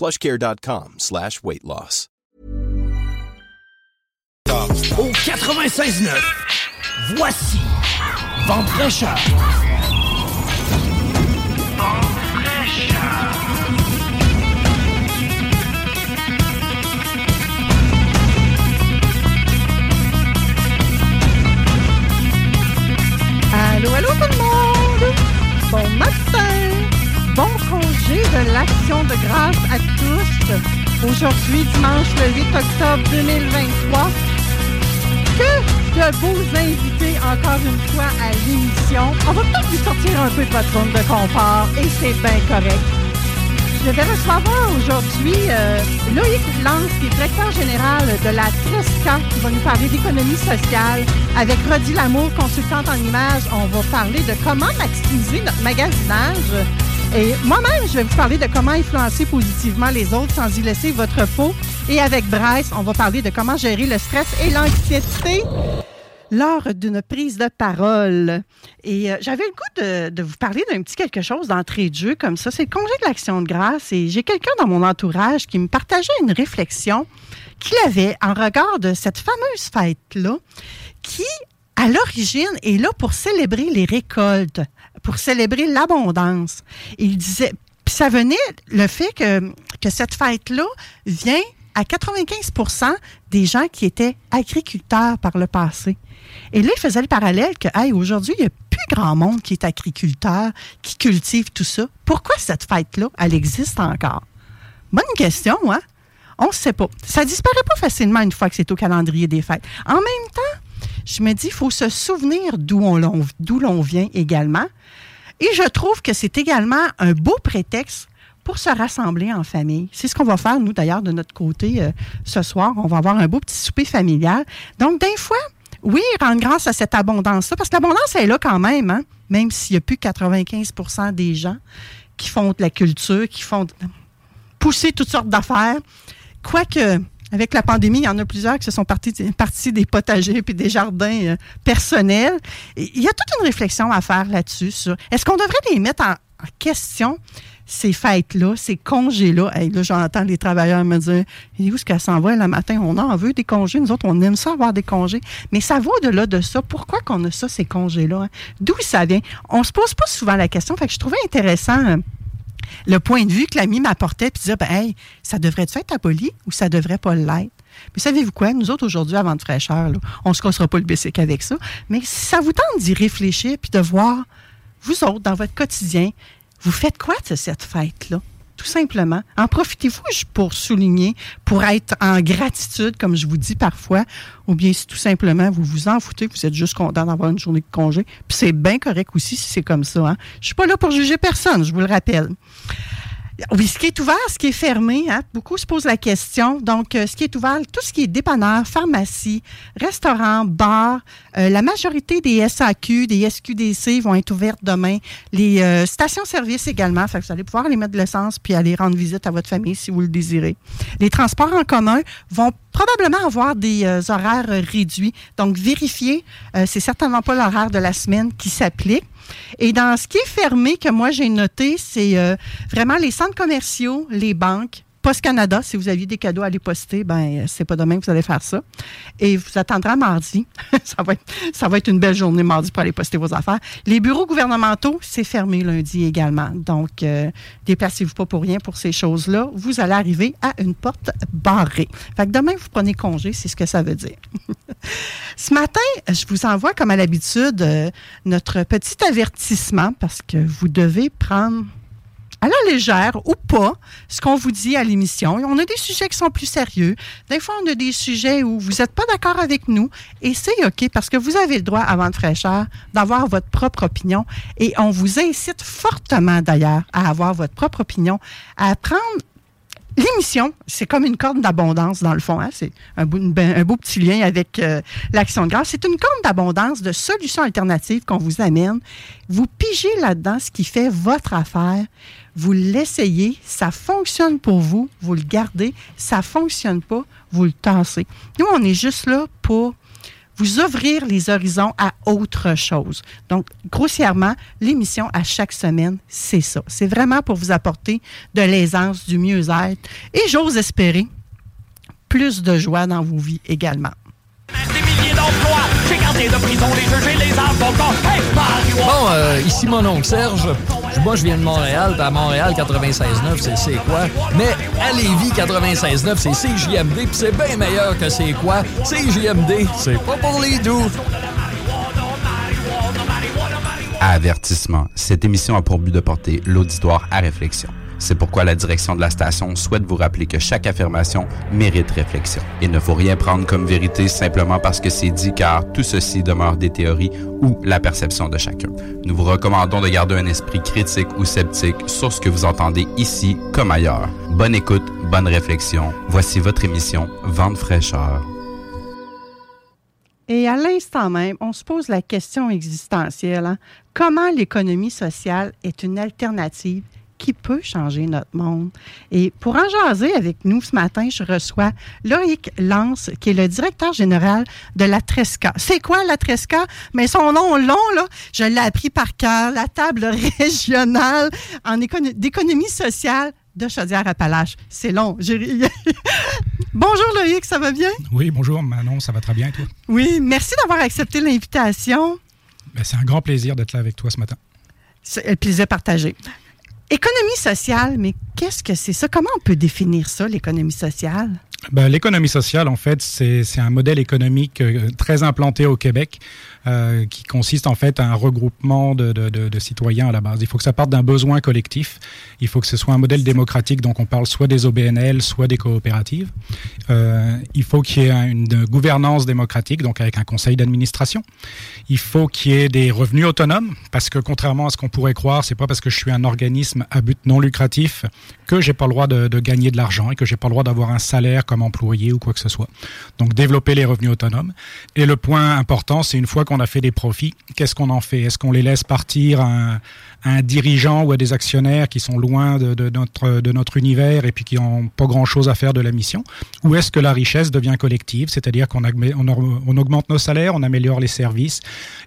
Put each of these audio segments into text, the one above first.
plushcare.com slash weight loss. Au 96.9, voici Vente fraîcheur. Allô, allô tout le monde! Bon matin! De l'Action de grâce à tous. Aujourd'hui, dimanche le 8 octobre 2023. Que de beaux invités encore une fois à l'émission. On va peut-être vous sortir un peu de votre zone de confort et c'est bien correct. Je vais recevoir aujourd'hui euh, Loïc Lance, qui est directeur général de la Tresca, qui va nous parler d'économie sociale. Avec Rodi Lamour, consultante en images, on va parler de comment maximiser notre magasinage. Et moi-même, je vais vous parler de comment influencer positivement les autres sans y laisser votre peau. Et avec Bryce, on va parler de comment gérer le stress et l'anxiété lors d'une prise de parole. Et euh, j'avais le goût de, vous parler d'un petit quelque chose d'entrée de jeu comme ça. C'est le congé de l'action de grâce et j'ai quelqu'un dans mon entourage qui me partageait une réflexion qu'il avait en regard de cette fameuse fête-là qui, à l'origine, est là pour célébrer les récoltes, pour célébrer l'abondance. Il disait, puis ça venait, le fait que, que cette fête-là vient à 95% des gens qui étaient agriculteurs par le passé. Et là, il faisait le parallèle que, hey, aujourd'hui, il n'y a plus grand monde qui est agriculteur, qui cultive tout ça. Pourquoi cette fête-là, elle existe encore? Bonne question, hein? On ne sait pas. Ça disparaît pas facilement une fois que c'est au calendrier des fêtes. En même temps, je me dis, il faut se souvenir d'où on l'on- d'où l'on vient également. Et je trouve que c'est également un beau prétexte pour se rassembler en famille. C'est ce qu'on va faire, nous, d'ailleurs, de notre côté euh, ce soir. On va avoir un beau petit souper familial. Donc, des fois, oui, rendre grâce à cette abondance-là, parce que l'abondance est là quand même, hein? même s'il n'y a plus 95% des gens qui font de la culture, qui font pousser toutes sortes d'affaires. Quoique, avec la pandémie, il y en a plusieurs qui se sont partis, des potagers puis des jardins euh, personnels. Il y a toute une réflexion à faire là-dessus. Est-ce qu'on devrait les mettre en question, ces fêtes-là, ces congés-là? Là, j'entends les travailleurs me dire Et où est-ce qu'elle s'en va le matin? On en veut des congés. Nous autres, on aime ça avoir des congés. Mais ça va au-delà de ça. Pourquoi qu'on a ça, ces congés-là? hein? D'où ça vient? On se pose pas souvent la question. Fait je trouvais intéressant. euh, le point de vue que l'ami m'apportait, puis dire, ben, hey, ça devrait être aboli ou ça devrait pas l'être? Mais savez-vous quoi? Nous autres, aujourd'hui, avant de fraîcheur, on se cassera pas le bicycle avec ça. Mais ça vous tente d'y réfléchir puis de voir, vous autres, dans votre quotidien, vous faites quoi de cette fête-là? Tout simplement. En profitez-vous pour souligner, pour être en gratitude, comme je vous dis parfois, ou bien si tout simplement vous vous en foutez, vous êtes juste content d'avoir une journée de congé. Puis c'est bien correct aussi si c'est comme ça. Hein? Je suis pas là pour juger personne, je vous le rappelle. Oui, ce qui est ouvert, ce qui est fermé, hein, beaucoup se posent la question. Donc, euh, ce qui est ouvert, tout ce qui est dépanneur, pharmacie, restaurant, bar, euh, la majorité des SAQ, des SQDC vont être ouvertes demain. Les euh, stations-service également, fait que vous allez pouvoir aller mettre de l'essence puis aller rendre visite à votre famille si vous le désirez. Les transports en commun vont probablement avoir des euh, horaires réduits. Donc, vérifiez, euh, c'est certainement pas l'horaire de la semaine qui s'applique. Et dans ce qui est fermé, que moi j'ai noté, c'est euh, vraiment les centres commerciaux, les banques, Post Canada, si vous aviez des cadeaux à aller poster, ben c'est pas demain que vous allez faire ça. Et vous attendrez mardi. ça, va être, ça va être une belle journée mardi pour aller poster vos affaires. Les bureaux gouvernementaux, c'est fermé lundi également. Donc, euh, déplacez-vous pas pour rien pour ces choses-là. Vous allez arriver à une porte barrée. Fait que demain, vous prenez congé, c'est ce que ça veut dire. ce matin, je vous envoie, comme à l'habitude, euh, notre petit avertissement parce que vous devez prendre à la légère ou pas ce qu'on vous dit à l'émission. On a des sujets qui sont plus sérieux. Des fois, on a des sujets où vous n'êtes pas d'accord avec nous et c'est OK parce que vous avez le droit, avant de fraîcheur, d'avoir votre propre opinion et on vous incite fortement d'ailleurs à avoir votre propre opinion, à prendre L'émission, c'est comme une corde d'abondance dans le fond. Hein. C'est un, beau, petit lien avec euh, l'action de grâce. C'est une corde d'abondance de solutions alternatives qu'on vous amène. Vous pigez là-dedans ce qui fait votre affaire. Vous l'essayez, ça fonctionne pour vous, vous le gardez. Ça fonctionne pas, vous le tassez. Nous, on est juste là pour vous ouvrir les horizons à autre chose. Donc, grossièrement, l'émission à chaque semaine, c'est ça. C'est vraiment pour vous apporter de l'aisance, du mieux-être et j'ose espérer plus de joie dans vos vies également. Bon, euh, ici mon oncle Serge. Moi, je viens de Montréal. À Montréal, 96.9, c'est quoi? Mais à Lévis, 96.9, c'est CJMD. Puis c'est bien meilleur que c'est quoi? CJMD, c'est pas pour les doux. Avertissement. Cette émission a pour but de porter l'auditoire à réflexion. C'est pourquoi la direction de la station souhaite vous rappeler que chaque affirmation mérite réflexion. Il ne faut rien prendre comme vérité simplement parce que c'est dit car tout ceci demeure des théories ou la perception de chacun. Nous vous recommandons de garder un esprit critique ou sceptique sur ce que vous entendez ici comme ailleurs. Bonne écoute, bonne réflexion. Voici votre émission Vente fraîcheur. Et à l'instant même, on se pose la question existentielle. Hein. Comment l'économie sociale est une alternative qui peut changer notre monde. Et pour en jaser avec nous ce matin, je reçois Loïc Lance, qui est le directeur général de la Tresca. C'est quoi la Tresca? Mais son nom long, là, je l'ai appris par cœur, la table régionale en d'économie sociale de Chaudière-Appalaches. C'est long. bonjour Loïc, ça va bien? Oui, bonjour Manon, ça va très bien toi? Oui, merci d'avoir accepté l'invitation. Ben, c'est un grand plaisir d'être là avec toi ce matin. C'est un plaisir partagé. Économie sociale, mais qu'est-ce que c'est ça? Comment on peut définir ça, l'économie sociale? Ben, l'économie sociale, en fait, c'est un modèle économique euh, très implanté au Québec. Euh, qui consiste en fait à un regroupement de, citoyens à la base. Il faut que ça parte d'un besoin collectif. Il faut que ce soit un modèle démocratique, donc on parle soit des OBNL, soit des coopératives. Euh, il faut qu'il y ait une gouvernance démocratique, donc avec un conseil d'administration. Il faut qu'il y ait des revenus autonomes, parce que contrairement à ce qu'on pourrait croire, c'est pas parce que je suis un organisme à but non lucratif que j'ai pas le droit de, gagner de l'argent et que j'ai pas le droit d'avoir un salaire comme employé ou quoi que ce soit. Donc développer les revenus autonomes. Et le point important, c'est une fois qu'on a fait des profits, qu'est-ce qu'on en fait? Est-ce qu'on les laisse partir à un, dirigeant ou à des actionnaires qui sont loin de, notre, univers et puis qui n'ont pas grand-chose à faire de la mission? Ou est-ce que la richesse devient collective, c'est-à-dire qu'on on, augmente nos salaires, on améliore les services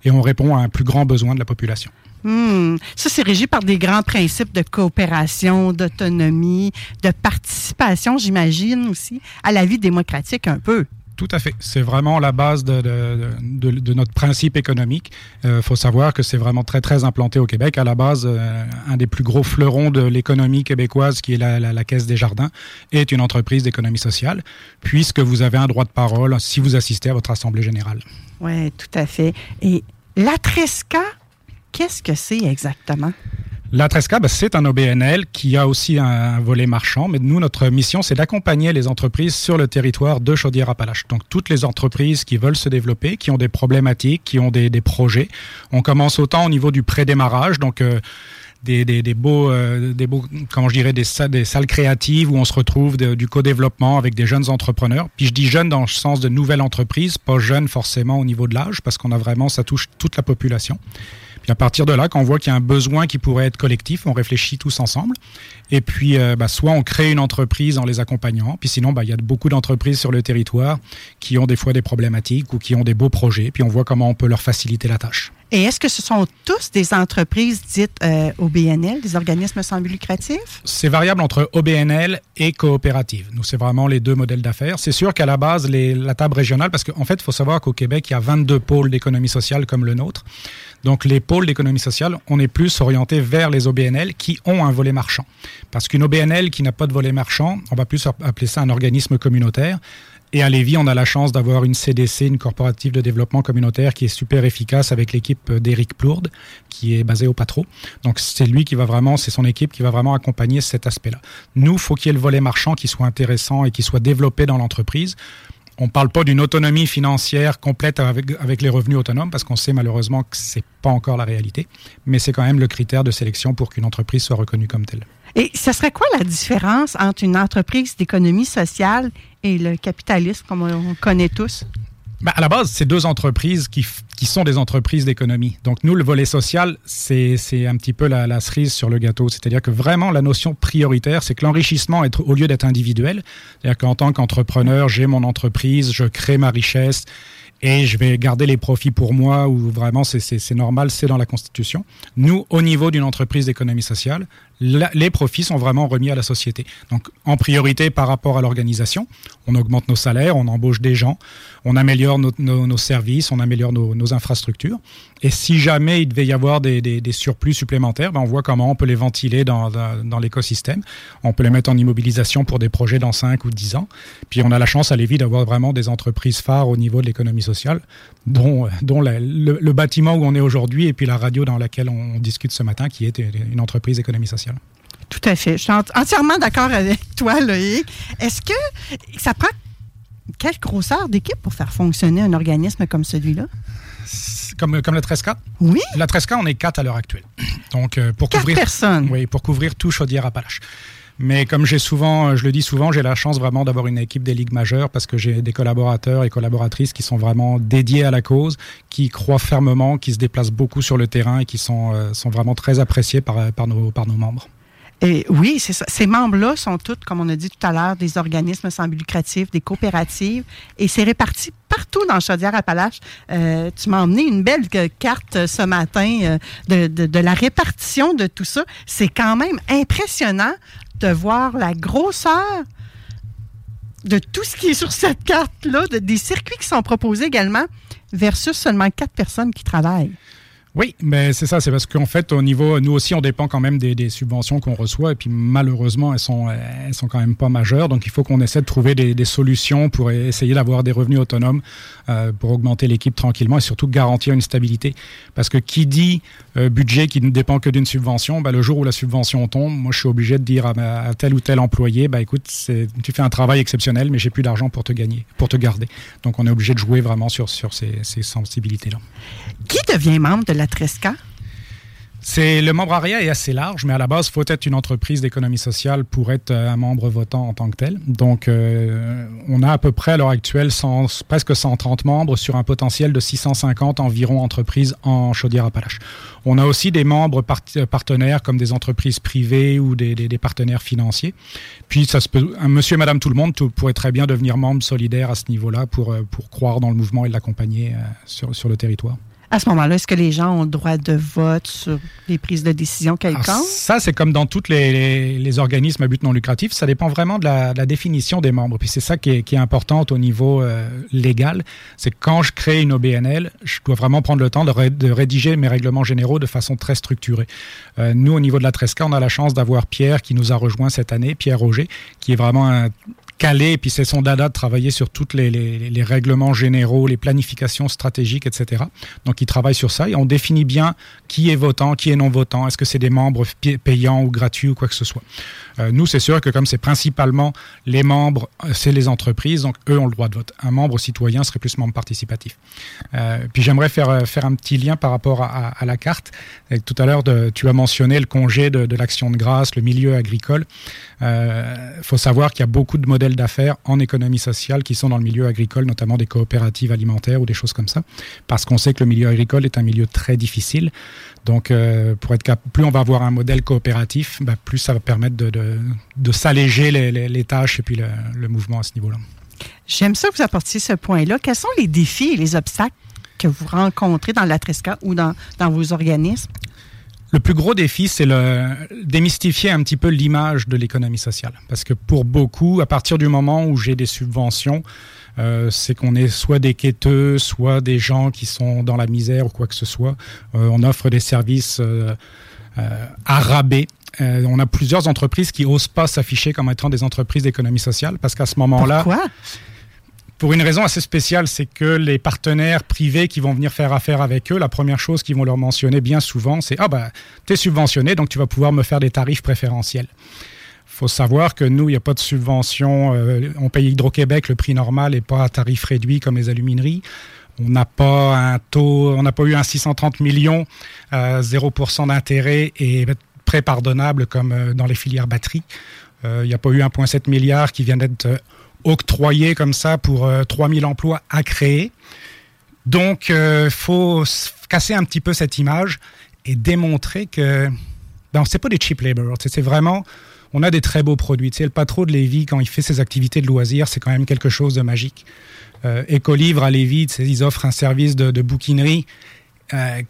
et on répond à un plus grand besoin de la population? Hmm. Ça, c'est régi par des grands principes de coopération, d'autonomie, de participation, j'imagine aussi, à la vie démocratique un peu. Tout à fait. C'est vraiment la base de, de, notre principe économique. Il euh, faut savoir que c'est vraiment très, très implanté au Québec. À la base, euh, un des plus gros fleurons de l'économie québécoise, qui est la, la, Caisse des Jardins, est une entreprise d'économie sociale, puisque vous avez un droit de parole si vous assistez à votre Assemblée générale. Oui, tout à fait. Et la Tresca, qu'est-ce que c'est exactement? La Tresca, ben, c'est un OBNL qui a aussi un, volet marchand, mais nous, notre mission, c'est d'accompagner les entreprises sur le territoire de Chaudière-Appalaches. Donc, toutes les entreprises qui veulent se développer, qui ont des problématiques, qui ont des, projets. On commence autant au niveau du pré-démarrage, donc... Euh, des, beaux, euh, des beaux, comment je dirais, des, salles créatives où on se retrouve du co-développement avec des jeunes entrepreneurs. Puis je dis jeunes dans le sens de nouvelle entreprise, pas jeunes forcément au niveau de l'âge, parce qu'on a vraiment, ça touche toute la population. Puis à partir de là, quand on voit qu'il y a un besoin qui pourrait être collectif, on réfléchit tous ensemble. Et puis, euh, bah, soit on crée une entreprise en les accompagnant, puis sinon, bah, il y a beaucoup d'entreprises sur le territoire qui ont des fois des problématiques ou qui ont des beaux projets, puis on voit comment on peut leur faciliter la tâche. Et est-ce que ce sont tous des entreprises dites euh, OBNL, des organismes sans but lucratif? C'est variable entre OBNL et coopérative. Nous, c'est vraiment les deux modèles d'affaires. C'est sûr qu'à la base, les, la table régionale, parce qu'en fait, il faut savoir qu'au Québec, il y a 22 pôles d'économie sociale comme le nôtre. Donc les pôles d'économie sociale, on est plus orienté vers les OBNL qui ont un volet marchand. Parce qu'une OBNL qui n'a pas de volet marchand, on va plus appeler ça un organisme communautaire. Et à Lévis, on a la chance d'avoir une CDC, une corporative de développement communautaire, qui est super efficace avec l'équipe d'Éric Plourde, qui est basée au Patro. Donc c'est lui qui va vraiment, c'est son équipe qui va vraiment accompagner cet aspect-là. Nous, faut qu'il y ait le volet marchand qui soit intéressant et qui soit développé dans l'entreprise on ne parle pas d'une autonomie financière complète avec, les revenus autonomes, parce qu'on sait malheureusement que ce n'est pas encore la réalité, mais c'est quand même le critère de sélection pour qu'une entreprise soit reconnue comme telle. Et ce serait quoi la différence entre une entreprise d'économie sociale et le capitalisme, comme on connaît tous? Ben, à la base, c'est deux entreprises qui, qui sont des entreprises d'économie. Donc nous, le volet social, c'est un petit peu la, la, cerise sur le gâteau. C'est-à-dire que vraiment, la notion prioritaire, c'est que l'enrichissement, au lieu d'être individuel, c'est-à-dire qu'en tant qu'entrepreneur, j'ai mon entreprise, je crée ma richesse et je vais garder les profits pour moi, ou vraiment c'est normal, c'est dans la Constitution. Nous, au niveau d'une entreprise d'économie sociale, les profits sont vraiment remis à la société. Donc, en priorité par rapport à l'organisation, on augmente nos salaires, on embauche des gens, on améliore nos, services, on améliore nos, infrastructures. Et si jamais il devait y avoir des, surplus supplémentaires, ben on voit comment on peut les ventiler dans, l'écosystème. On peut les mettre en immobilisation pour des projets dans 5 ou 10 ans. Puis on a la chance à Lévis d'avoir vraiment des entreprises phares au niveau de l'économie sociale, dont, dont le, le, bâtiment où on est aujourd'hui et puis la radio dans laquelle on discute ce matin, qui est une entreprise d'économie sociale. Tout à fait. Je suis entièrement d'accord avec toi, Loïc. Est-ce que ça prend quelle grosseur d'équipe pour faire fonctionner un organisme comme celui-là? Comme, comme le 13K? Oui. La 13K, on est quatre à l'heure actuelle. Donc, euh, pour quatre couvrir. personnes. Oui, pour couvrir tout Chaudière-Appalaches. Mais comme j'ai souvent, je le dis souvent, j'ai la chance vraiment d'avoir une équipe des ligues majeures parce que j'ai des collaborateurs et collaboratrices qui sont vraiment dédiés à la cause, qui croient fermement, qui se déplacent beaucoup sur le terrain et qui sont, euh, sont vraiment très appréciés par, par, nos, par nos membres. Oui, c'est ça. Ces membres-là sont tous, comme on a dit tout à l'heure, des organismes sans but lucratif, des coopératives, et c'est réparti partout dans Chaudière-Appalaches. Euh, tu m'as emmené une belle euh, carte euh, ce matin de, de, la répartition de tout ça. C'est quand même impressionnant de voir la grosseur de tout ce qui est sur cette carte-là, des circuits qui sont proposés également, versus seulement quatre personnes qui travaillent. Oui, mais c'est ça, c'est parce qu'en fait, au niveau, nous aussi, on dépend quand même des, subventions qu'on reçoit, et puis malheureusement, elles sont, elles sont quand même pas majeures, donc il faut qu'on essaie de trouver des, solutions pour essayer d'avoir des revenus autonomes, euh, pour augmenter l'équipe tranquillement et surtout garantir une stabilité. Parce que qui dit euh, budget qui ne dépend que d'une subvention, bah, le jour où la subvention tombe, moi, je suis obligé de dire à, tel ou tel employé, bah écoute, tu fais un travail exceptionnel, mais j'ai plus d'argent pour te gagner, pour te garder. Donc, on est obligé de jouer vraiment sur, sur ces, ces sensibilités-là. Qui devient membre de la Tresca? C'est le membre ARIA est assez large, mais à la base, il faut être une entreprise d'économie sociale pour être euh, un membre votant en tant que tel. Donc, euh, on a à peu près à l'heure actuelle presque 130 membres sur un potentiel de 650 environ entreprises en Chaudière-Appalaches. On a aussi des membres partenaires comme des entreprises privées ou des, partenaires financiers. Puis, ça se peut, un monsieur et madame tout le monde pourrait très bien devenir membre solidaire à ce niveau-là pour, euh, croire dans le mouvement et l'accompagner sur le territoire à ce moment-là, est-ce que les gens ont le droit de vote sur les prises de décision quelconques? Ça, c'est comme dans tous les, organismes à but non lucratif. Ça dépend vraiment de la, définition des membres. Puis c'est ça qui est, qui importante au niveau euh, légal. C'est quand je crée une OBNL, je dois vraiment prendre le temps de, rédiger mes règlements généraux de façon très structurée. Euh, nous, au niveau de la Tresca, on a la chance d'avoir Pierre qui nous a rejoint cette année, Pierre Roger, qui est vraiment un et puis c'est son dada de travailler sur tous les, règlements généraux, les planifications stratégiques, etc. Donc il travaille sur ça et on définit bien qui est votant, qui est non votant, est-ce que c'est des membres payants ou gratuits ou quoi que ce soit. Euh, nous, c'est sûr que comme c'est principalement les membres, euh, c'est les entreprises, donc eux ont le droit de vote. Un membre citoyen serait plus membre participatif. Euh, puis j'aimerais faire, faire un petit lien par rapport à, la carte. Tout à l'heure, tu as mentionné le congé de l'action de grâce, le milieu agricole. Il faut savoir qu'il y a beaucoup de modèles d'affaires en économie sociale qui sont dans le milieu agricole, notamment des coopératives alimentaires ou des choses comme ça, parce qu'on sait que le milieu agricole est un milieu très difficile. Donc, euh, pour être plus on va avoir un modèle coopératif, bah, plus ça va permettre de, de, s'alléger les, tâches et puis le, le mouvement à ce niveau-là. J'aime ça que vous apportiez ce point-là. Quels sont les défis et les obstacles que vous rencontrez dans la Tresca ou dans, dans vos organismes? Le plus gros défi, c'est le démystifier un petit peu l'image de l'économie sociale. Parce que pour beaucoup, à partir du moment où j'ai des subventions, euh, c'est qu'on est soit des quêteux, soit des gens qui sont dans la misère ou quoi que ce soit. Euh, on offre des services euh, à rabais. on a plusieurs entreprises qui osent pas s'afficher comme étant des entreprises d'économie sociale parce qu'à ce moment-là, Pourquoi? Pour une raison assez spéciale, c'est que les partenaires privés qui vont venir faire affaire avec eux, la première chose qu'ils vont leur mentionner bien souvent, c'est Ah, bah, tu es subventionné, donc tu vas pouvoir me faire des tarifs préférentiels. Faut savoir que nous, il n'y a pas de subvention. Euh, on paye Hydro-Québec le prix normal et pas à tarif réduit comme les alumineries. On n'a pas un taux, on n'a pas eu un 630 millions, à 0% d'intérêt et prêt pardonnable comme euh, dans les filières batteries. Euh, il n'y a pas eu 1,7 milliard qui vient d'être octroyé comme ça pour 3000 emplois à créer. Donc, il faut casser un petit peu cette image et démontrer que ben, c'est pas des cheap labor. C'est vraiment on a des très beaux produits. Tu sais, le patron de Lévis, quand il fait ses activités de loisirs, c'est quand même quelque chose de magique. Euh, Écolivre à Lévis, ils offrent un service de, bouquinerie euh,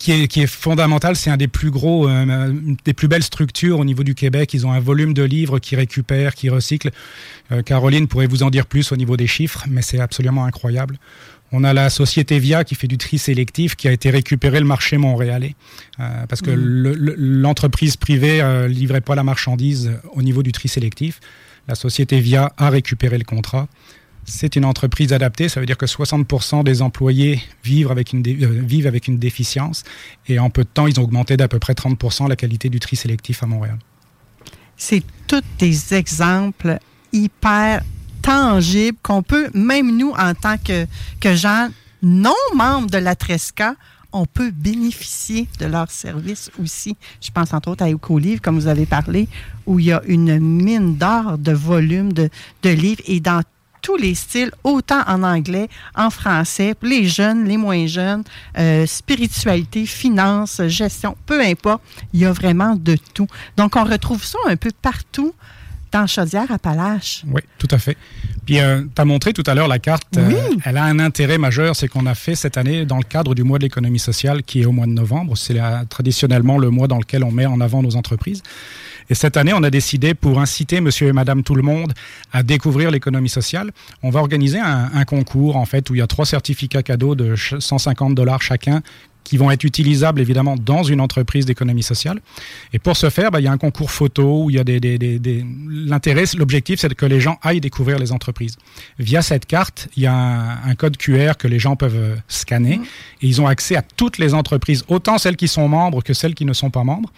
qui, est, qui est fondamental. C'est un des plus gros, euh, des plus belles structures au niveau du Québec. Ils ont un volume de livres qui récupèrent, qui recyclent. Euh, Caroline pourrait vous en dire plus au niveau des chiffres, mais c'est absolument incroyable. On a la société Via qui fait du tri sélectif, qui a été récupéré le marché montréalais, euh, parce que mm. l'entreprise privée euh, livrait pas la marchandise au niveau du tri sélectif. La société Via a récupéré le contrat. C'est une entreprise adaptée, ça veut dire que 60% des employés vivent avec, une euh, vivent avec une déficience, et en peu de temps, ils ont augmenté d'à peu près 30% la qualité du tri sélectif à Montréal. C'est tous des exemples hyper tangible qu'on peut, même nous, en tant que, que gens non membres de la Tresca, on peut bénéficier de leurs services aussi. Je pense entre autres à Ecolivre, comme vous avez parlé, où il y a une mine d'or de volume de, de livres et dans tous les styles, autant en anglais, en français, les jeunes, les moins jeunes, euh, spiritualité, finance, gestion, peu importe, il y a vraiment de tout. Donc, on retrouve ça un peu partout dans Chaudière-Appalaches. Oui, tout à fait. Puis, euh, tu as montré tout à l'heure la carte. Oui. Euh, elle a un intérêt majeur, c'est qu'on a fait cette année, dans le cadre du mois de l'économie sociale, qui est au mois de novembre, c'est traditionnellement le mois dans lequel on met en avant nos entreprises. Et cette année, on a décidé, pour inciter monsieur et madame tout le monde à découvrir l'économie sociale, on va organiser un, un, concours, en fait, où il y a trois certificats cadeaux de 150 dollars chacun qui vont être utilisables évidemment dans une entreprise d'économie sociale. Et pour ce faire, bah, il y a un concours photo où il y a des, des, des, l'intérêt, l'objectif, c'est que les gens aillent découvrir les entreprises. Via cette carte, il y a un, code QR que les gens peuvent euh, scanner mmh. et ils ont accès à toutes les entreprises, autant celles qui sont membres que celles qui ne sont pas membres.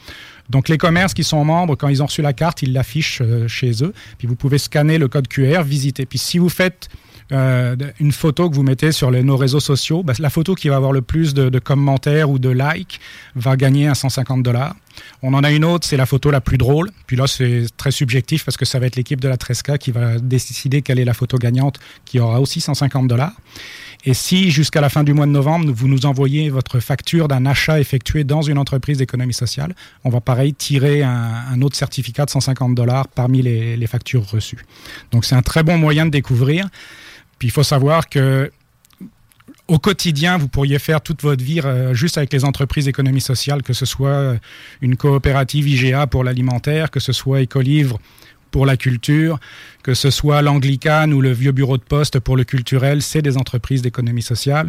Donc les commerces qui sont membres, quand ils ont reçu la carte, ils l'affichent euh, chez eux. Puis vous pouvez scanner le code QR, visiter. Puis si vous faites euh, une photo que vous mettez sur nos réseaux sociaux, bah, la photo qui va avoir le plus de, commentaires ou de likes va gagner un 150 dollars. On en a une autre, c'est la photo la plus drôle. Puis là, c'est très subjectif parce que ça va être l'équipe de la Tresca qui va décider quelle est la photo gagnante, qui aura aussi 150 dollars. Et si jusqu'à la fin du mois de novembre, vous nous envoyez votre facture d'un achat effectué dans une entreprise d'économie sociale, on va pareil tirer un, autre certificat de 150 dollars parmi les, factures reçues. Donc c'est un très bon moyen de découvrir. Puis il faut savoir que au quotidien, vous pourriez faire toute votre vie euh, juste avec les entreprises d'économie sociale, que ce soit une coopérative IGA pour l'alimentaire, que ce soit Écolivre pour la culture, que ce soit l'Anglicane ou le vieux bureau de poste pour le culturel, c'est des entreprises d'économie sociale.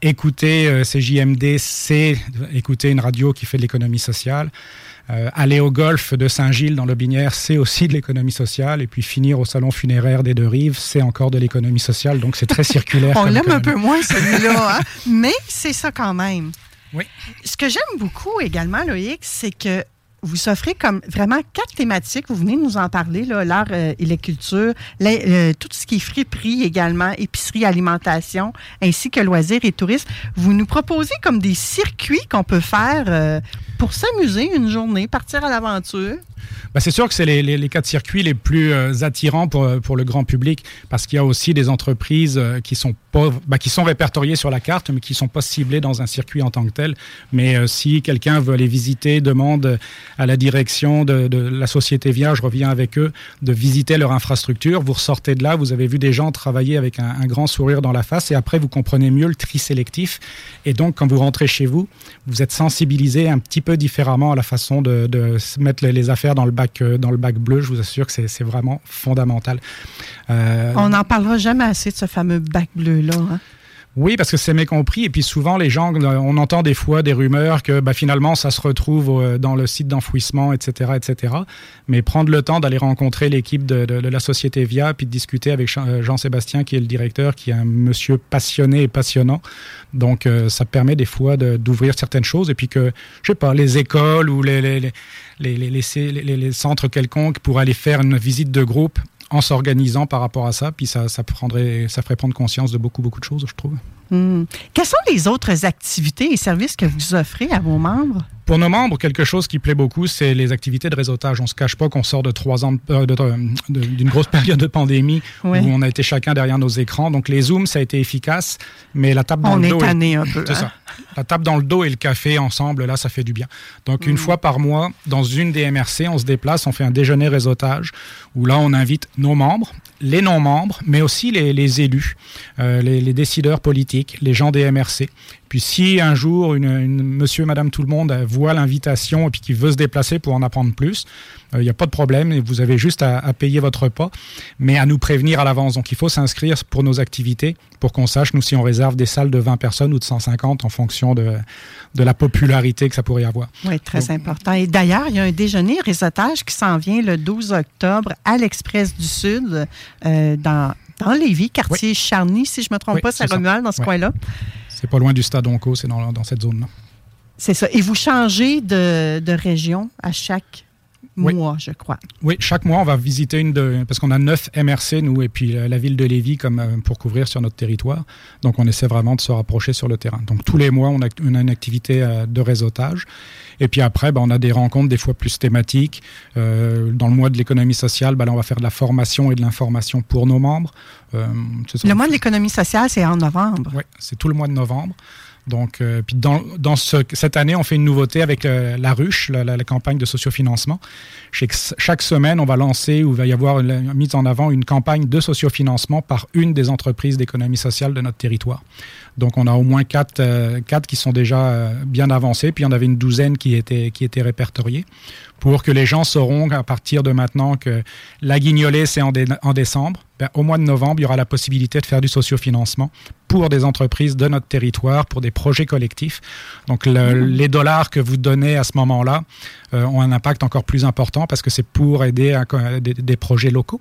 Écouter euh, CJMD, c'est écouter une radio qui fait de l'économie sociale. Euh, aller au golf de Saint-Gilles dans l'Aubinière, c'est aussi de l'économie sociale. Et puis finir au salon funéraire des Deux Rives, c'est encore de l'économie sociale. Donc c'est très circulaire. On l'aime un peu moins celui-là, hein? mais c'est ça quand même. Oui. Ce que j'aime beaucoup également, Loïc, c'est que vous offrez comme vraiment quatre thématiques. Vous venez de nous en parler, l'art euh, et la culture, euh, tout ce qui est friperie également, épicerie, alimentation, ainsi que loisirs et tourisme. Vous nous proposez comme des circuits qu'on peut faire euh, pour s'amuser une journée, partir à l'aventure. Bah, C'est sûr que c'est les, les, cas de les plus euh, attirants pour, pour le grand public parce qu'il y a aussi des entreprises euh, qui sont, bah, qui sont répertoriées sur la carte mais qui ne sont pas ciblées dans un circuit en tant que tel. Mais euh, si quelqu'un veut aller visiter, demande à la direction de, la société Via, je reviens avec eux, de visiter leur infrastructure, vous ressortez de là, vous avez vu des gens travailler avec un, grand sourire dans la face et après vous comprenez mieux le tri sélectif. Et donc quand vous rentrez chez vous, vous êtes sensibilisé un petit peu différemment à la façon de mettre les affaires dans le bac, euh, dans le bac bleu. Je vous assure que c'est vraiment fondamental. Euh, On n'en parlera jamais assez de ce fameux bac bleu-là. Hein? Oui, parce que c'est mécompris. Et puis souvent, les gens, on entend des fois des rumeurs que bah, finalement, ça se retrouve euh, dans le site d'enfouissement, etc., etc. Mais prendre le temps d'aller rencontrer l'équipe de, la société VIA, puis de discuter avec Jean-Sébastien, qui est le directeur, qui est un monsieur passionné et passionnant. Donc, euh, ça permet des fois d'ouvrir certaines choses. Et puis que, je sais pas, les écoles ou les centres quelconques pour aller faire une visite de groupe en s'organisant par rapport à ça, puis ça, ça, prendrait, ça ferait prendre conscience de beaucoup, beaucoup de choses, je trouve. Mmh. Quelles sont les autres activités et services que vous offrez à vos membres? Pour nos membres, quelque chose qui plaît beaucoup, c'est les activités de réseautage. On se cache pas qu'on sort de trois ans euh, d'une de, de, grosse période de pandémie oui. où on a été chacun derrière nos écrans. Donc les zooms, ça a été efficace, mais la table dans on le est dos, tanné un peu. C'est hein? ça. La table dans le dos et le café ensemble, là, ça fait du bien. Donc, mmh. une fois par mois, dans une des MRC, on se déplace, on fait un déjeuner réseautage où là, on invite nos membres, les non-membres, mais aussi les, les élus, euh, les, les, décideurs politiques, les gens des MRC. Puis si un jour, une, une monsieur, madame, tout le monde voit l'invitation et puis qui veut se déplacer pour en apprendre plus, il euh, n'y a pas de problème et vous avez juste à, à, payer votre repas, mais à nous prévenir à l'avance. Donc il faut s'inscrire pour nos activités pour qu'on sache, nous, si on réserve des salles de 20 personnes ou de 150 en fonction de, de la popularité que ça pourrait avoir. Oui, très Donc, important. Et d'ailleurs, il y a un déjeuner réseautage qui s'en vient le 12 octobre à l'Express du Sud euh, dans, dans Lévis, quartier oui. Charny, si je ne me trompe oui, pas, c'est Romuald, dans ce oui. coin-là. C'est pas loin du Stade Onco, c'est dans, dans cette zone-là. C'est ça. Et vous changez de, de région à chaque oui. mois, je crois. Oui, chaque mois, on va visiter une de. Parce qu'on a neuf MRC, nous, et puis la, la ville de Lévis comme, euh, pour couvrir sur notre territoire. Donc, on essaie vraiment de se rapprocher sur le terrain. Donc, tous les mois, on a, on a une activité euh, de réseautage. Et puis après, ben, on a des rencontres des fois plus thématiques. Euh, dans le mois de l'économie sociale, ben, là, on va faire de la formation et de l'information pour nos membres. Euh, le mois de l'économie sociale, c'est en novembre. Oui, c'est tout le mois de novembre. Donc, euh, puis dans, dans ce, cette année, on fait une nouveauté avec euh, la ruche, la, la, campagne de sociofinancement. Chaque, chaque semaine, on va lancer ou va y avoir la, mise en avant une campagne de sociofinancement par une des entreprises d'économie sociale de notre territoire. Donc, on a au moins quatre, euh, quatre qui sont déjà euh, bien avancés, puis on avait une douzaine qui étaient, qui étaient répertoriés pour que les gens sauront à partir de maintenant que la guignolée, c'est en, dé en, décembre. Ben, au mois de novembre, il y aura la possibilité de faire du sociofinancement pour des entreprises de notre territoire, pour des projets collectifs. Donc, le, les dollars que vous donnez à ce moment-là euh, ont un impact encore plus important parce que c'est pour aider des projets locaux.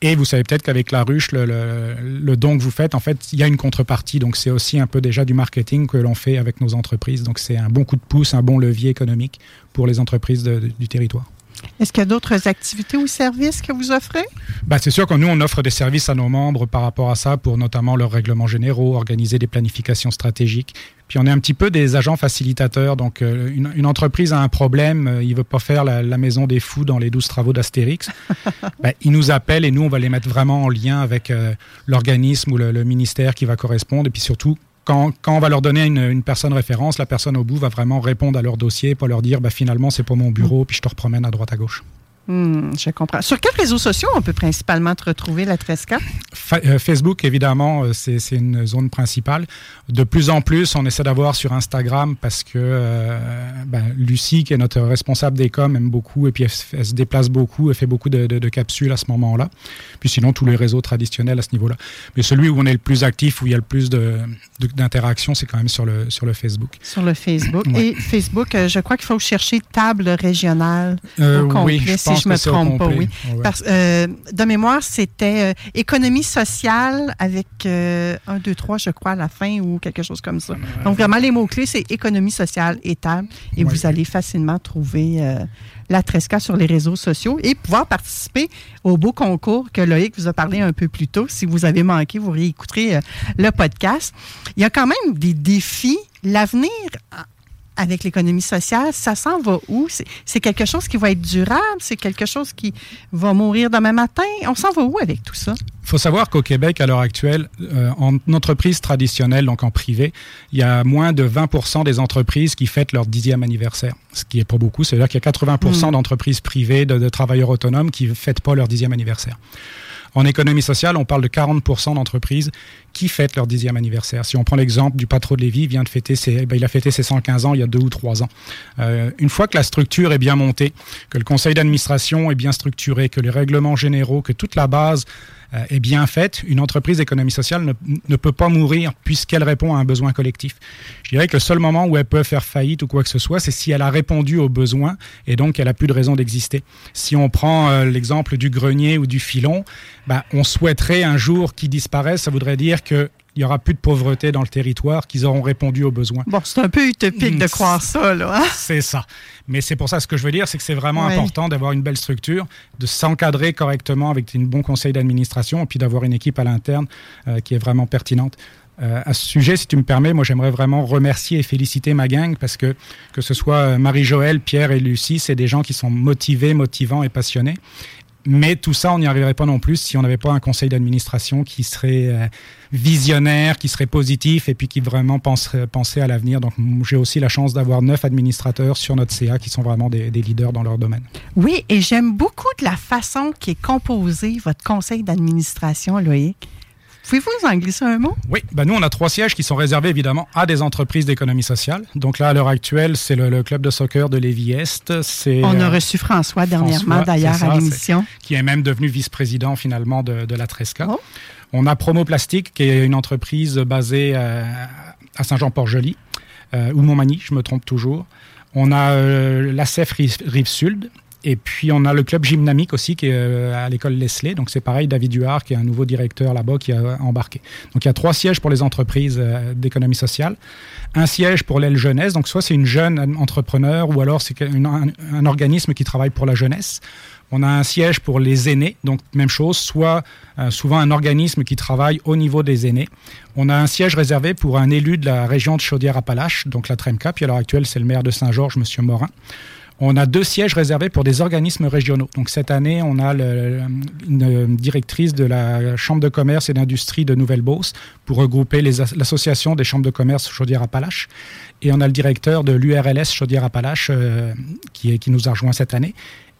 Et vous savez peut-être qu'avec la ruche, le, le, le, don que vous faites, en fait, il y a une contrepartie. Donc, c'est aussi un peu déjà du marketing que l'on fait avec nos entreprises. Donc, c'est un bon coup de pouce, un bon levier économique pour les entreprises du territoire. Est-ce qu'il y a d'autres activités ou services que vous offrez? Ben, c'est sûr que nous, on offre des services à nos membres par rapport à ça pour notamment leurs règlements généraux, organiser des planifications stratégiques. Puis on est un petit peu des agents facilitateurs. Donc, euh, une, une, entreprise a un problème, euh, il ne veut pas faire la, la, maison des fous dans les 12 travaux d'Astérix. ben, il nous appelle et nous, on va les mettre vraiment en lien avec euh, l'organisme ou le, le ministère qui va correspondre. Et puis surtout, quand, on va leur donner une, personne référence, la personne au bout va vraiment répondre à leur dossier, pas leur dire bah, finalement c'est pas mon bureau, puis je te repromène à droite à gauche. Mmh, je comprends. Sur quels réseaux sociaux on peut principalement te retrouver, la Tresca? Euh, Facebook, évidemment, euh, c'est une zone principale. De plus en plus, on essaie d'avoir sur Instagram parce que euh, ben, Lucie, qui est notre responsable des coms, aime beaucoup et puis elle, elle, se déplace beaucoup, elle fait beaucoup de, de, de capsules à ce moment-là. Puis sinon, tous les réseaux traditionnels à ce niveau-là. Mais celui où on est le plus actif, où il y a le plus d'interactions, c'est quand même sur le, sur le Facebook. Sur le Facebook. Ouais. Et Facebook, euh, je crois qu'il faut chercher table régionale euh, oui, si je me trompe pas, oui. Ouais. Parce, euh, de mémoire, c'était euh, économie sociale avec euh, 1, 2, 3, je crois, à la fin ou quelque chose comme ça. Donc, vraiment, les mots-clés, c'est économie sociale et table. Et ouais. vous allez facilement trouver la Tresca sur les réseaux sociaux et pouvoir participer au beau concours que Loïc vous a parlé un peu plus tôt. Si vous avez manqué, vous réécouterez le podcast. Il y a quand même des défis. L'avenir avec l'économie sociale, ça s'en va où? C'est quelque chose qui va être durable? C'est quelque chose qui va mourir demain matin? On s'en va où avec tout ça? Il faut savoir qu'au Québec, à l'heure actuelle, euh, en entreprise traditionnelle, donc en privé, il y a moins de 20 des entreprises qui fêtent leur dixième anniversaire, ce qui est pas beaucoup. C'est-à-dire qu'il y a 80 hmm. d'entreprises privées, de, de, travailleurs autonomes qui ne fêtent pas leur dixième anniversaire. En économie sociale, on parle de 40% d'entreprises qui fêtent leur dixième anniversaire? Si on prend l'exemple du patron de Lévis, il vient de fêter ses, ben, il a fêté ses 115 ans il y a deux ou trois ans. Euh, une fois que la structure est bien montée, que le conseil d'administration est bien structuré, que les règlements généraux, que toute la base euh, est bien faite, une entreprise d'économie sociale ne, ne, peut pas mourir puisqu'elle répond à un besoin collectif. Je dirais que le seul moment où elle peut faire faillite ou quoi que ce soit, c'est si elle a répondu aux besoins et donc elle a plus de raison d'exister. Si on prend euh, l'exemple du grenier ou du filon, bah, on souhaiterait un jour qu'ils disparaissent. Ça voudrait dire qu'il n'y aura plus de pauvreté dans le territoire, qu'ils auront répondu aux besoins. Bon, c'est un peu utopique de mm, croire ça, là. Hein? C'est ça. Mais c'est pour ça, ce que je veux dire, c'est que c'est vraiment important d'avoir une belle structure, de s'encadrer correctement avec un bon conseil d'administration et puis d'avoir une équipe à l'interne euh, qui est vraiment pertinente. Euh, à ce sujet, si tu me permets, moi j'aimerais vraiment remercier et féliciter ma gang parce que que ce soit euh, Marie-Joëlle, Pierre et Lucie, c'est des gens qui sont motivés, motivants et passionnés. Mais tout ça, on n'y arriverait pas non plus si on n'avait pas un conseil d'administration qui serait euh, visionnaire, qui serait positif et puis qui vraiment penserait, penser à l'avenir. Donc, j'ai aussi la chance d'avoir neuf administrateurs sur notre CA qui sont vraiment des, des leaders dans leur domaine. Oui, et j'aime beaucoup de la façon qui est composé votre conseil d'administration, Loïc. Pouvez-vous en glisser un mot? Oui, ben nous, on a trois sièges qui sont réservés évidemment à des entreprises d'économie sociale. Donc là, à l'heure actuelle, c'est le, club de soccer de Lévis-Est. On a euh, reçu François dernièrement, d'ailleurs, à l'émission. Qui est même devenu vice-président finalement de, la Tresca. Oh. On a Promo Plastique, qui est une entreprise basée euh, à Saint-Jean-Port-Joli, euh, ou Montmagny, je me trompe toujours. On a la CEF Rive-Sud, et puis, on a le club gymnamique aussi qui est euh, à l'école Leslie. Donc, c'est pareil, David Duhard, qui est un nouveau directeur là-bas, qui a embarqué. Donc, il y a trois sièges pour les entreprises euh, d'économie sociale. Un siège pour l'aile jeunesse. Donc, soit c'est une jeune entrepreneur ou alors c'est un, organisme qui travaille pour la jeunesse. On a un siège pour les aînés, donc même chose, soit euh, souvent un organisme qui travaille au niveau des aînés. On a un siège réservé pour un élu de la région de Chaudière-Appalaches, donc la TREMCA, puis à l'heure actuelle c'est le maire de Saint-Georges, M. Morin. On a deux sièges réservés pour des organismes régionaux. Donc cette année, on a une directrice de la Chambre de commerce et d'industrie de Nouvelle-Beauce pour regrouper l'association des chambres de commerce Chaudière-Appalaches. Et on a le directeur de l'URLS Chaudière-Appalaches euh, qui, qui nous a rejoint cette année.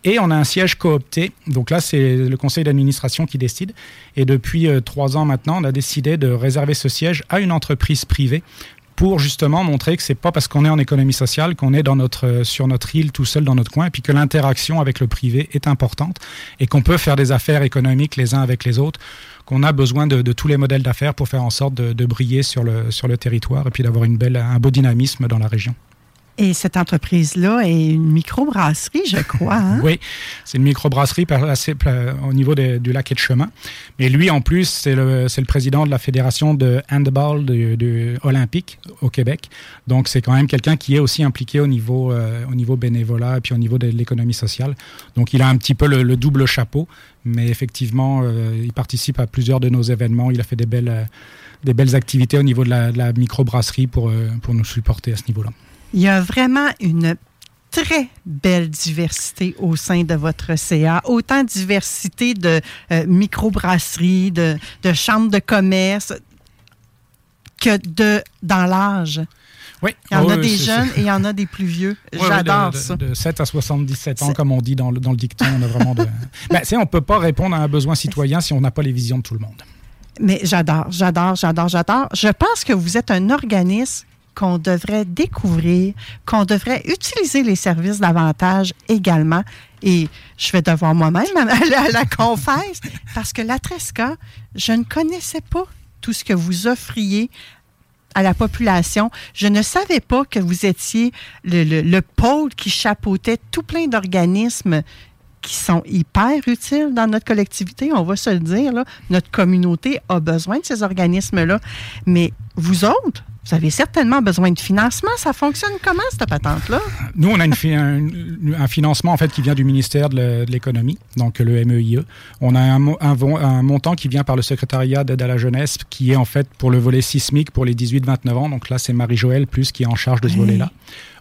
Et on a un siège coopté. Donc là, c'est le conseil d'administration qui décide. Et depuis euh, trois ans maintenant, on a décidé de réserver ce siège à une entreprise privée pour justement montrer que c'est pas parce qu'on est en économie sociale qu'on est dans notre, euh, sur notre île tout seul dans notre coin, et puis que l'interaction avec le privé est importante et qu'on peut faire des affaires économiques les uns avec les autres, qu'on a besoin de, tous les modèles d'affaires pour faire en sorte de, de, briller sur le, sur le territoire et puis d'avoir une belle, un beau dynamisme dans la région. Et cette entreprise-là est une microbrasserie, je crois. Hein? oui, c'est une microbrasserie au niveau du lac et de chemin. Mais lui, en plus, c'est le, président de la fédération de handball de, olympique au Québec. Donc, c'est quand même quelqu'un qui est aussi impliqué au niveau, euh, bénévolat et puis au niveau de l'économie sociale. Donc, il a un petit peu le, double chapeau. Mais effectivement, euh, il participe à plusieurs de nos événements. Il a fait des belles, euh, activités au niveau de la, de la microbrasserie pour, pour nous supporter à ce niveau-là. Il y a vraiment une très belle diversité au sein de votre CA. Autant diversité de euh, microbrasseries, de, de chambres de commerce que de dans l'âge. Oui. Il y en a des jeunes et il y en a des plus vieux. J'adore ça. De, 7 à 77 ans, comme on dit dans le, dans le dicton. On a vraiment de... ben, on ne peut pas répondre à un besoin citoyen si on n'a pas les visions de tout le monde. Mais j'adore, j'adore, j'adore, j'adore. Je pense que vous êtes un organisme qu'on devrait découvrir, qu'on devrait utiliser les services davantage également. Et je vais devoir moi-même aller à la confesse parce que la Tresca, je ne connaissais pas tout ce que vous offriez à la population. Je ne savais pas que vous étiez le, pôle qui chapeautait tout plein d'organismes qui sont hyper utiles dans notre collectivité, on va se le dire. Notre communauté a besoin de ces organismes-là. Mais vous autres, vous avez certainement besoin de financement. Ça fonctionne comment, cette patente-là? Nous, on a une, un, financement, en fait, qui vient du ministère de l'économie, donc le MEIE. On a un, un, montant qui vient par le secrétariat d'aide à la jeunesse, qui est en fait pour le volet sismique pour les 18-29 ans. Donc là, c'est Marie-Joëlle plus qui est en charge de ce volet-là.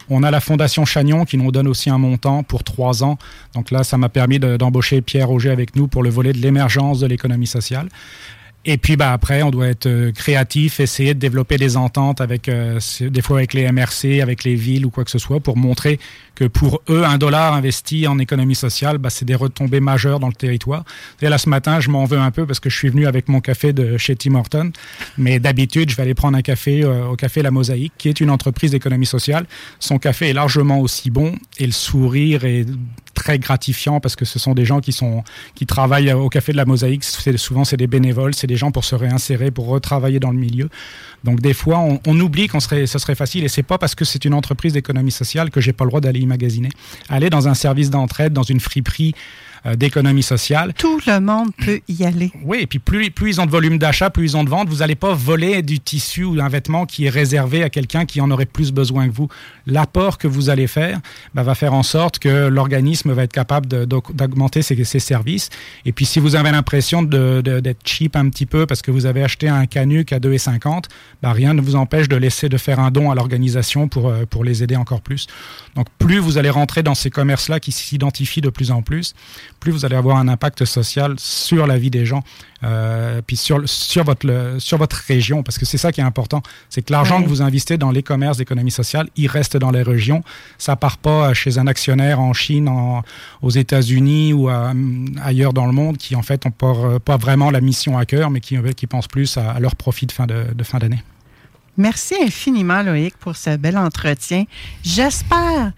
On a la Fondation Chagnon qui nous donne aussi un montant pour trois ans. Donc là, ça m'a permis d'embaucher Pierre Auger avec nous pour le volet de l'émergence de l'économie sociale. Et puis bah, après, on doit être euh, créatif, essayer de développer des ententes avec euh, des fois avec les MRC, avec les villes ou quoi que ce soit, pour montrer que pour eux, un dollar investi en économie sociale, bah, c'est des retombées majeures dans le territoire. Et là, ce matin, je m'en veux un peu parce que je suis venu avec mon café de chez Tim Horton. Mais d'habitude, je vais aller prendre un café euh, au Café La Mosaïque, qui est une entreprise d'économie sociale. Son café est largement aussi bon et le sourire est très gratifiant parce que ce sont des gens qui sont qui travaillent au café de la Mosaïque. Souvent, c'est des bénévoles, des gens pour se réinsérer, pour retravailler dans le milieu. Donc des fois, on, oublie qu'on serait, ce serait facile et c'est pas parce que c'est une entreprise d'économie sociale que j'ai pas le droit d'aller y magasiner. Aller dans un service d'entraide, dans une friperie, d'économie sociale. Tout le monde peut y aller. Oui, et puis plus, plus ils ont de volume d'achat, plus ils ont de ventes. Vous n'allez pas voler du tissu ou un vêtement qui est réservé à quelqu'un qui en aurait plus besoin que vous. L'apport que vous allez faire bah, va faire en sorte que l'organisme va être capable d'augmenter ses, ses, services. Et puis si vous avez l'impression d'être cheap un petit peu parce que vous avez acheté un canuc à 2,50, bah, rien ne vous empêche de laisser de faire un don à l'organisation pour, euh, pour les aider encore plus. Donc plus vous allez rentrer dans ces commerces-là qui s'identifient de plus en plus, plus vous allez avoir un impact social sur la vie des gens, euh, puis sur, sur, votre, sur votre région, parce que c'est ça qui est important. C'est que l'argent que vous investissez dans les commerces d'économie sociale, il reste dans les régions. Ça part pas chez un actionnaire en Chine, aux États-Unis ou ailleurs dans le monde qui, en fait, n'ont pas, pas, vraiment la mission à cœur, mais qui, qui pensent plus à, leur profit de fin d'année. De, fin Merci infiniment, Loïc, pour ce bel entretien. J'espère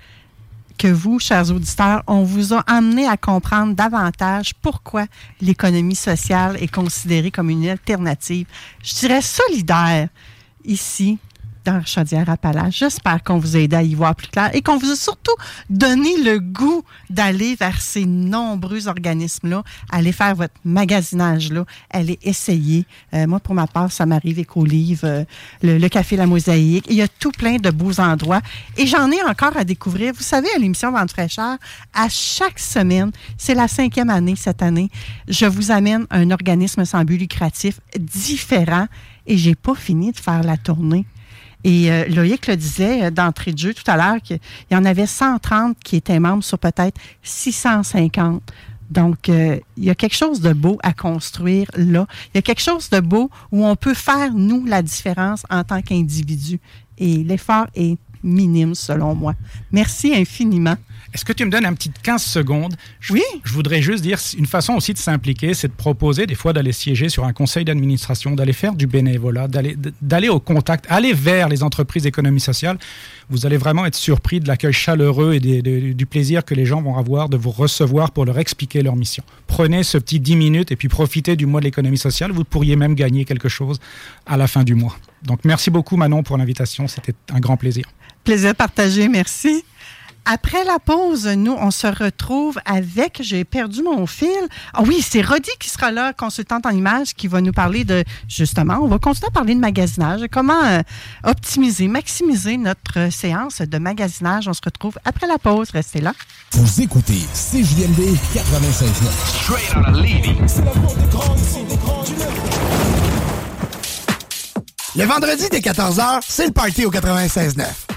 que vous, chers auditeurs, on vous a amené à comprendre davantage pourquoi l'économie sociale est considérée comme une alternative, je dirais solidaire, ici dans Chaudière-Appalaches. J'espère qu'on vous a aidé à y voir plus clair et qu'on vous a surtout donné le goût d'aller vers ces nombreux organismes-là, aller faire votre magasinage-là, aller essayer. Euh, moi, pour ma part, ça m'arrive avec Olive, euh, le, Café La Mosaïque. Il y a tout plein de beaux endroits. Et j'en ai encore à découvrir. Vous savez, à l'émission Vente fraîcheur, à chaque semaine, c'est la cinquième année cette année, je vous amène un organisme sans but lucratif différent et j'ai pas fini de faire la tournée. Et euh, Loïc le disait euh, d'entrée de jeu tout à l'heure qu'il y en avait 130 qui étaient membres sur peut-être 650. Donc, euh, il y a quelque chose de beau à construire là. Il y a quelque chose de beau où on peut faire, nous, la différence en tant qu'individu. Et l'effort est minime, selon moi. Merci infiniment. Est-ce que tu me donnes un petit 15 secondes? oui. Je voudrais juste dire, une façon aussi de s'impliquer, c'est de proposer des fois d'aller siéger sur un conseil d'administration, d'aller faire du bénévolat, d'aller au contact, aller vers les entreprises d'économie sociale. Vous allez vraiment être surpris de l'accueil chaleureux et du plaisir que les gens vont avoir de vous recevoir pour leur expliquer leur mission. Prenez ce petit 10 minutes et puis profitez du mois de l'économie sociale. Vous pourriez même gagner quelque chose à la fin du mois. Donc, merci beaucoup Manon pour l'invitation. C'était un grand plaisir. Plaisir partagé. Merci. Après la pause, nous, on se retrouve avec, j'ai perdu mon fil. Ah oui, c'est Rodi qui sera là, consultante en images, qui va nous parler de, justement, on va continuer à parler de magasinage, comment euh, optimiser, maximiser notre séance de magasinage. On se retrouve après la pause. Restez là. Vous écoutez CJMD 96 Straight out of Levy. C'est la le vendredi dès 14h, c'est le party au 96.9.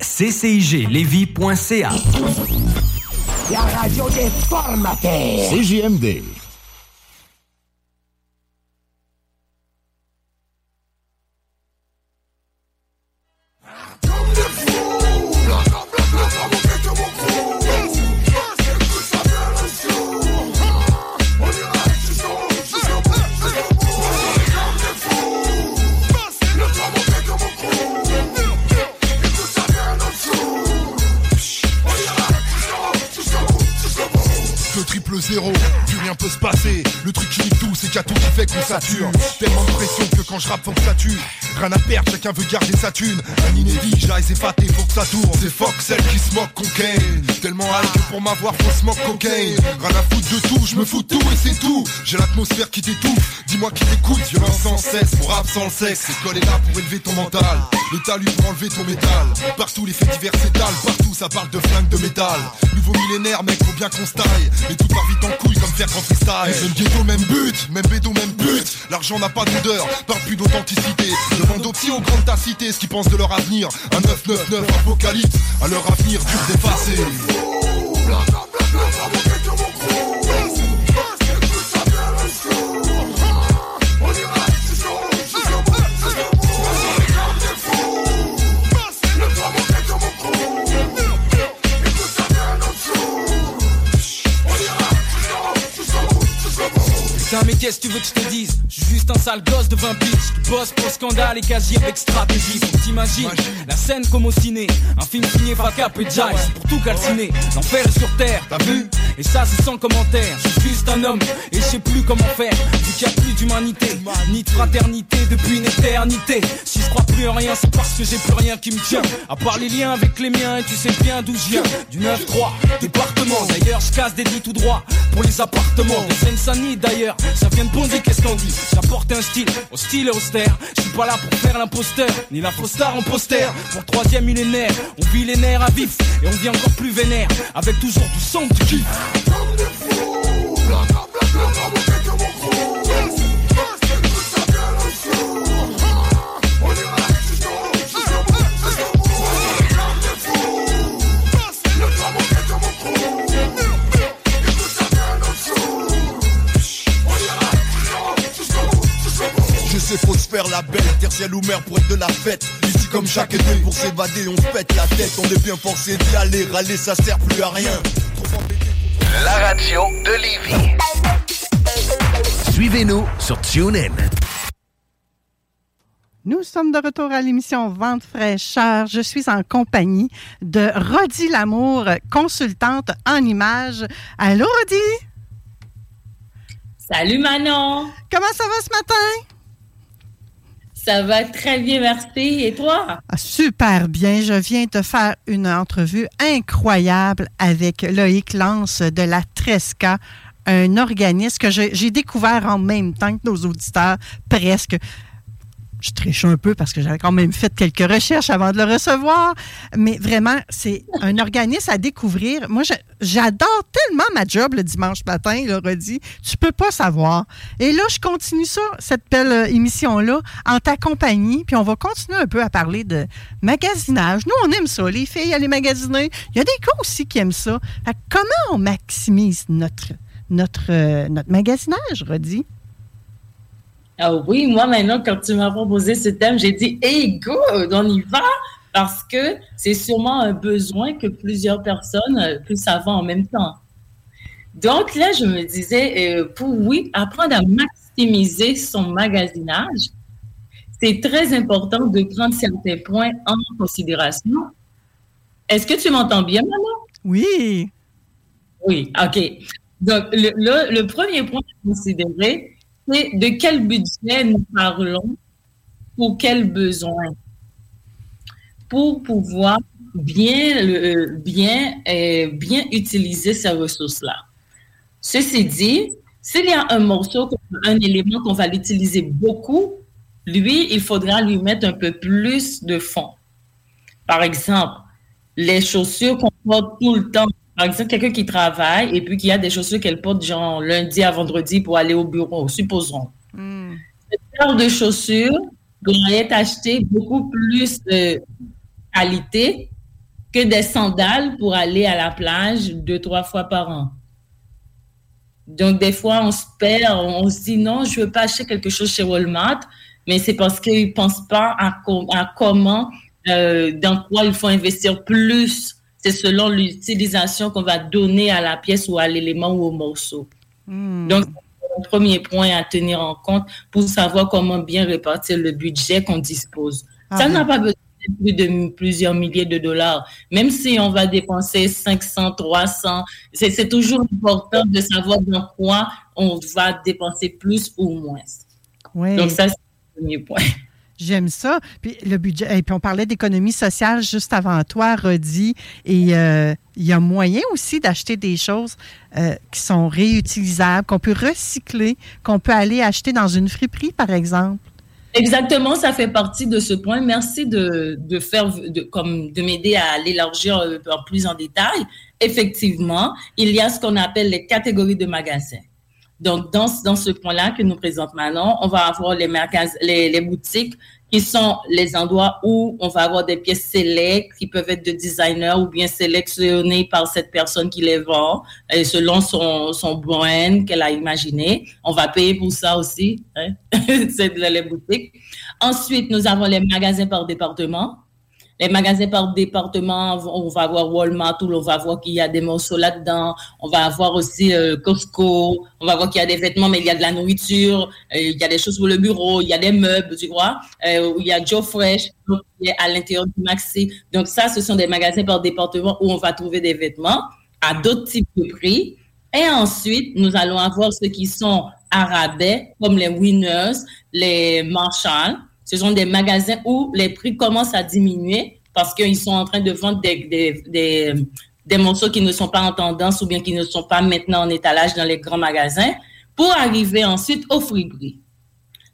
CCIG Lévis.ca La radio des formateurs. CJMD. 0 peut se passer. Le truc qui tout, c'est a tout qui fait qu'on sature. Tellement de pression que quand je rappe, faut que ça tue. Rien à perdre, chacun veut garder sa thune. Un inédit, j'arrive faté, faut que ça tourne. C'est fuck celle qui se moque cocaine. Tellement high que pour m'avoir, faut smoke cocaine. Rien à foutre de tout, je me fous tout et c'est tout. J'ai l'atmosphère qui t'étouffe. Dis-moi qui t'écoute, violence sans cesse. Mon rap sans le sexe, l'école est là pour élever ton mental. Le talus pour enlever ton métal. Partout les faits divers s'étalent, partout ça parle de flingue de métal. Nouveau millénaire, mec, faut bien qu'on se taille. Et tout part vite en couille comme faire freestyle. Même ghetto, même but, même bédo, même but. L'argent n'a pas d'odeur, parle plus d'authenticité. Demande aux petits aux grandes ta cité ce qu'ils pensent de leur avenir. Un 999 apocalypse, à leur avenir dur d'effacer. Mais qu'est-ce que tu veux que je te dise Je suis juste un sale gosse de 20 piges. Qui bosse pour scandale et quasi avec stratégie t'imagines la scène comme au ciné Un film signé Facap et Jive pour tout calciner. L'enfer sur terre, t'as vu? Et ça c'est sans commentaire. Je suis juste un homme. Et je sais plus comment faire. Vu qu'il n'y a plus d'humanité Ni de fraternité depuis une éternité. Si je crois plus en rien c'est parce que j'ai plus rien qui me tient. À part les liens avec les miens et tu sais bien d'où je viens. Du 9-3, département. D'ailleurs je casse des lits tout droit pour les appartements. Des Seine-Saint-Denis d'ailleurs. Ça vient de Bondy, qu'est-ce qu'on dit? J'apporte un style, au style et austère. Je suis pas là pour faire l'imposteur, ni la star en poster. Pour troisième millénaire, on vit les nerfs à vif et on vit encore plus vénère, avec toujours du son du kiff. Je sais faut se faire la belle, tertielle ou mer pour être de la fête. Ici comme chaque été pour s'évader on se pète la tête. On est bien forcé d'y aller, râler ça sert plus à rien La radio de Lévis. Suivez-nous sur TuneIn. Nous sommes de retour à l'émission Vente fraîcheur. Je suis en compagnie de Rodi Lamour, consultante en images. Allô, Rodi? Salut Manon! Comment ça va ce matin? Ça va très bien, merci. Et toi? Ah, super bien. Je viens de faire une entrevue incroyable avec Loïc Lance de la Tresca, un organisme que j'ai découvert en même temps que nos auditeurs, presque. Je triche un peu parce que j'avais quand même fait quelques recherches avant de le recevoir, mais vraiment, c'est un organisme à découvrir. Moi, j'adore tellement ma job le dimanche matin, il aurait dit. Tu peux pas savoir. Et là, je continue ça, cette belle euh, émission-là, en ta compagnie, puis on va continuer un peu à parler de magasinage. Nous, on aime ça, les filles, aller magasiner. Il y a des gars aussi qui aiment ça. Comment on maximise notre, notre, euh, notre magasinage, Rodi? Ah oui, moi maintenant, quand tu m'as proposé ce thème, j'ai dit, hey, good, on y va! Parce que c'est sûrement un besoin que plusieurs personnes euh, puissent avoir en même temps. Donc là, je me disais, euh, pour oui, apprendre à maximiser son magasinage, c'est très important de prendre certains points en considération. Est-ce que tu m'entends bien, maman? Oui. Oui, OK. Donc, le, le- le premier point à considérer, c'est de quel budget nous parlons? Pour quel besoin? Pour pouvoir bien, le- bien, euh, bien utiliser ces ressources-là. Ceci dit, s'il y a un morceau, un élément qu'on va l'utiliser beaucoup, lui, il faudra lui mettre un peu plus de fond. Par exemple, les chaussures qu'on porte tout le temps. Par exemple, quelqu'un qui travaille et puis qui a des chaussures qu'elle porte genre lundi à vendredi pour aller au bureau, supposons. Cette paire de chaussures doit être achetée beaucoup plus de qualité que des sandales pour aller à la plage deux, trois fois par an. Donc, des fois, on se perd, on se dit non, je ne veux pas acheter quelque chose chez Walmart, mais c'est parce qu'ils ne pensent pas à comment, euh, dans quoi il faut investir plus. C'est selon l'utilisation qu'on va donner à la pièce ou à l'élément ou au morceau. Donc, c'est le premier point à tenir en compte pour savoir comment bien répartir le budget qu'on dispose. Ah Ça n'a pas besoin plus de plusieurs milliers de dollars. Même si on va dépenser 500, 300, c'est toujours important de savoir dans quoi on va dépenser plus ou moins. Oui. Donc ça, c'est le premier point. J'aime ça. Puis le budget. Et puis on parlait d'économie sociale juste avant toi, Rodi. Et euh, il y a moyen aussi d'acheter des choses euh, qui sont réutilisables, qu'on peut recycler, qu'on peut aller acheter dans une friperie, par exemple. Exactement, ça fait partie de ce point. Merci de, de faire, de, comme de m'aider à l'élargir euh, plus en détail. Effectivement, il y a ce qu'on appelle les catégories de magasins. Donc, dans, dans ce point-là que nous présentons maintenant, on va avoir les, les, les, boutiques qui sont les endroits où on va avoir des pièces sélectes qui peuvent être de designers ou bien sélectionnées par cette personne qui les vend et selon son, son brand qu'elle a imaginé. On va payer pour ça aussi. Hein? C'est les boutiques. Ensuite, nous avons les magasins par département les magasins par département, on va avoir Walmart, où on va voir qu'il y a des morceaux là-dedans. On va avoir aussi euh, Costco. On va voir qu'il y a des vêtements, mais il y a de la nourriture. Euh, il y a des choses pour le bureau. Il y a des meubles, tu vois. Euh, il y a Joe Fresh à l'intérieur du Maxi. Donc ça, ce sont des magasins par département où on va trouver des vêtements à d'autres types de prix. Et ensuite, nous allons avoir ceux qui sont à rabais, comme les Winners, les Marshall ce sont des magasins où les prix commencent à diminuer parce qu'ils sont en train de vendre des, morceaux qui ne sont pas en tendance ou bien qui ne sont pas maintenant en étalage dans les grands magasins pour arriver ensuite aux friperies.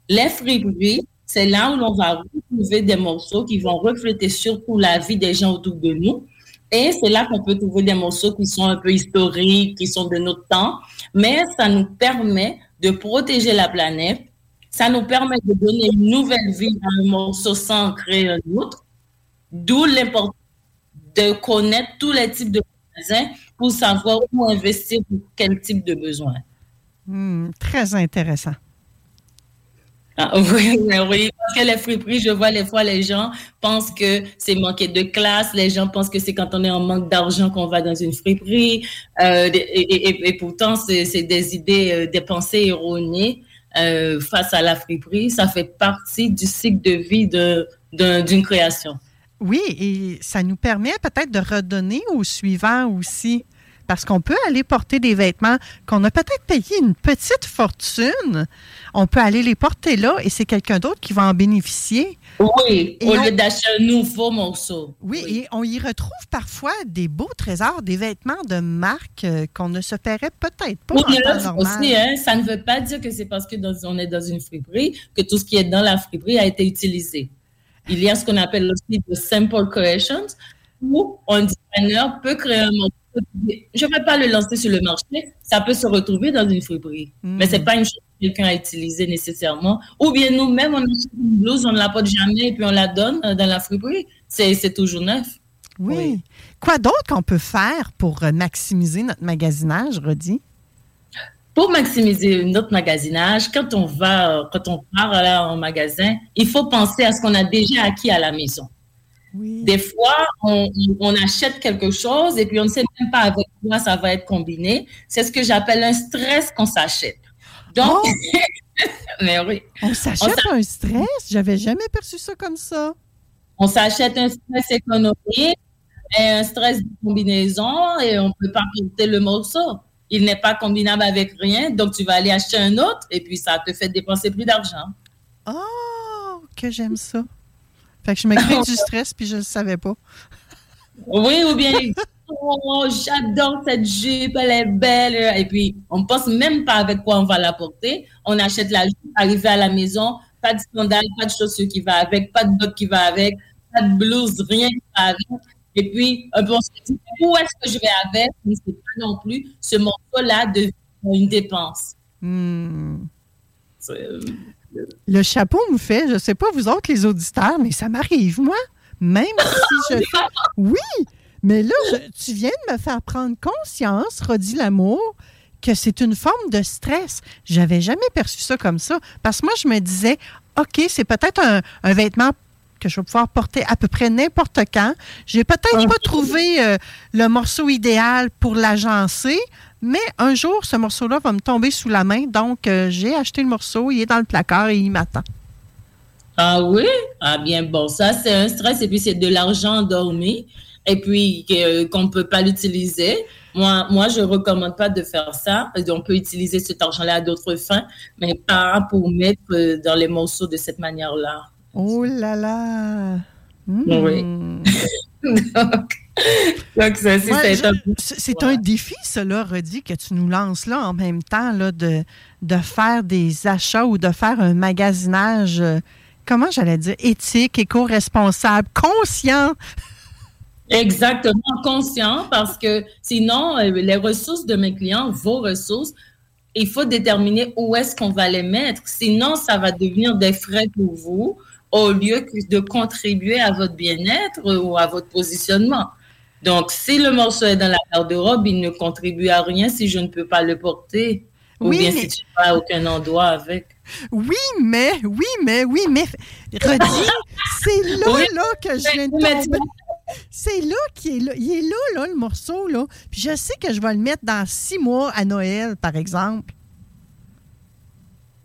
Les friperies, c'est là où l'on va retrouver des morceaux qui vont refléter surtout la vie des gens autour de nous. Et c'est là qu'on peut trouver des morceaux qui sont un peu historiques, qui sont de notre temps, mais ça nous permet de protéger la planète ça nous permet de donner une nouvelle vie à un morceau sans créer un autre. D'où l'importance de connaître tous les types de magasins pour savoir où investir pour quel type de besoin. Hmm, très intéressant. Ah, oui, oui, parce que les friperies, je vois les fois les gens pensent que c'est manquer de classe, les gens pensent que c'est quand on est en manque d'argent qu'on va dans une friperie, euh, et, pourtant c'est des idées, euh, des pensées erronées. Euh, face à la friperie, ça fait partie du cycle de vie d'une création. Oui, et ça nous permet peut-être de redonner au suivant aussi. Parce qu'on peut aller porter des vêtements qu'on a peut-être payé une petite fortune. On peut aller les porter là et c'est quelqu'un d'autre qui va en bénéficier. Oui, au lieu d'acheter un nouveau morceau. Oui, et on y retrouve parfois des beaux trésors, des vêtements de marque euh, qu'on ne se paierait peut-être pas oui, en temps normal. Aussi, hein, ça ne veut pas dire que c'est parce que on est dans une friperie que tout ce qui est dans la friperie a été utilisé. Il y a ce qu'on appelle aussi de simple creations, où un designer peut créer un morceau je ne vais pas le lancer sur le marché, ça peut se retrouver dans une friperie. Mais ce n'est pas une chose que quelqu'un a utilisée nécessairement. Ou bien nous-mêmes, on achète une blouse, on ne la porte jamais et puis on la donne euh, dans la friperie. C'est toujours neuf. Oui. Quoi d'autre qu'on peut faire pour euh, maximiser notre magasinage, Rodi? Pour maximiser notre magasinage, quand on va, quand on part là, en magasin, il faut penser à ce qu'on a déjà acquis à la maison. Des fois, on, achète quelque chose et puis on ne sait même pas avec quoi ça va être combiné. C'est ce que j'appelle un stress qu'on s'achète. Donc, oh! mais oui. On s'achète un stress? J'avais jamais perçu ça comme ça. On s'achète un stress économique et un stress de combinaison et on ne peut pas porter le morceau. Il n'est pas combinable avec rien, donc tu vas aller acheter un autre et puis ça te fait dépenser plus d'argent. Oh, que j'aime ça. Fait que je me crée du stress puis je ne le savais pas. Oui, ou bien, oh, j'adore cette jupe, elle est belle. Et puis, on ne pense même pas avec quoi on va la porter. On achète la jupe, arrivé à la maison, pas de sandales, pas de chaussures qui va avec, pas de bottes qui va avec, pas de blouse, rien qui va avec. Et puis, un peu, on se dit, où est-ce que je vais avec? Mais ce n'est pas non plus ce morceau-là de une dépense. Hmm. Le chapeau me fait, je ne sais pas vous autres les auditeurs, mais ça m'arrive, moi. Même si je Oui, mais là, tu viens de me faire prendre conscience, Rodi Lamour, que c'est une forme de stress. J'avais jamais perçu ça comme ça. Parce que moi, je me disais, OK, c'est peut-être un, vêtement que je vais pouvoir porter à peu près n'importe quand. J'ai peut-être pas trouvé euh, le morceau idéal pour l'agencer, mais un jour, ce morceau-là va me tomber sous la main. Donc, euh, j'ai acheté le morceau, il est dans le placard et il m'attend. Ah oui? Ah bien, bon, ça c'est un stress et puis c'est de l'argent endormi et puis qu'on ne peut pas l'utiliser. Moi, moi, je ne recommande pas de faire ça. On peut utiliser cet argent-là à d'autres fins, mais pas pour mettre euh, dans les morceaux de cette manière-là. Oh là là! Hmm. Oui. donc, donc, ça, c'est- Ouais, c'est un je- c'est c'est un défi, cela, Rodi, que tu nous lances là en même temps, là, de, de faire des achats ou de faire un magasinage, euh, comment j'allais dire, éthique, éco-responsable, conscient. Exactement, conscient, parce que sinon, euh, les ressources de mes clients, vos ressources, il faut déterminer où est-ce qu'on va les mettre. Sinon, ça va devenir des frais pour vous au lieu que de contribuer à votre bien-être ou à votre positionnement. Donc, si le morceau est dans la garde-robe, il ne contribue à rien si je ne peux pas le porter. Ou Oui, bien mais- si tu vas à aucun endroit avec. Oui, mais, oui, mais, oui, mais, Rodi, c'est là, Oui. là, que je viens de tomber. C'est là qu'il est là. Il est là, là, le morceau, là. Puis je sais que je vais le mettre dans six mois à Noël, par exemple.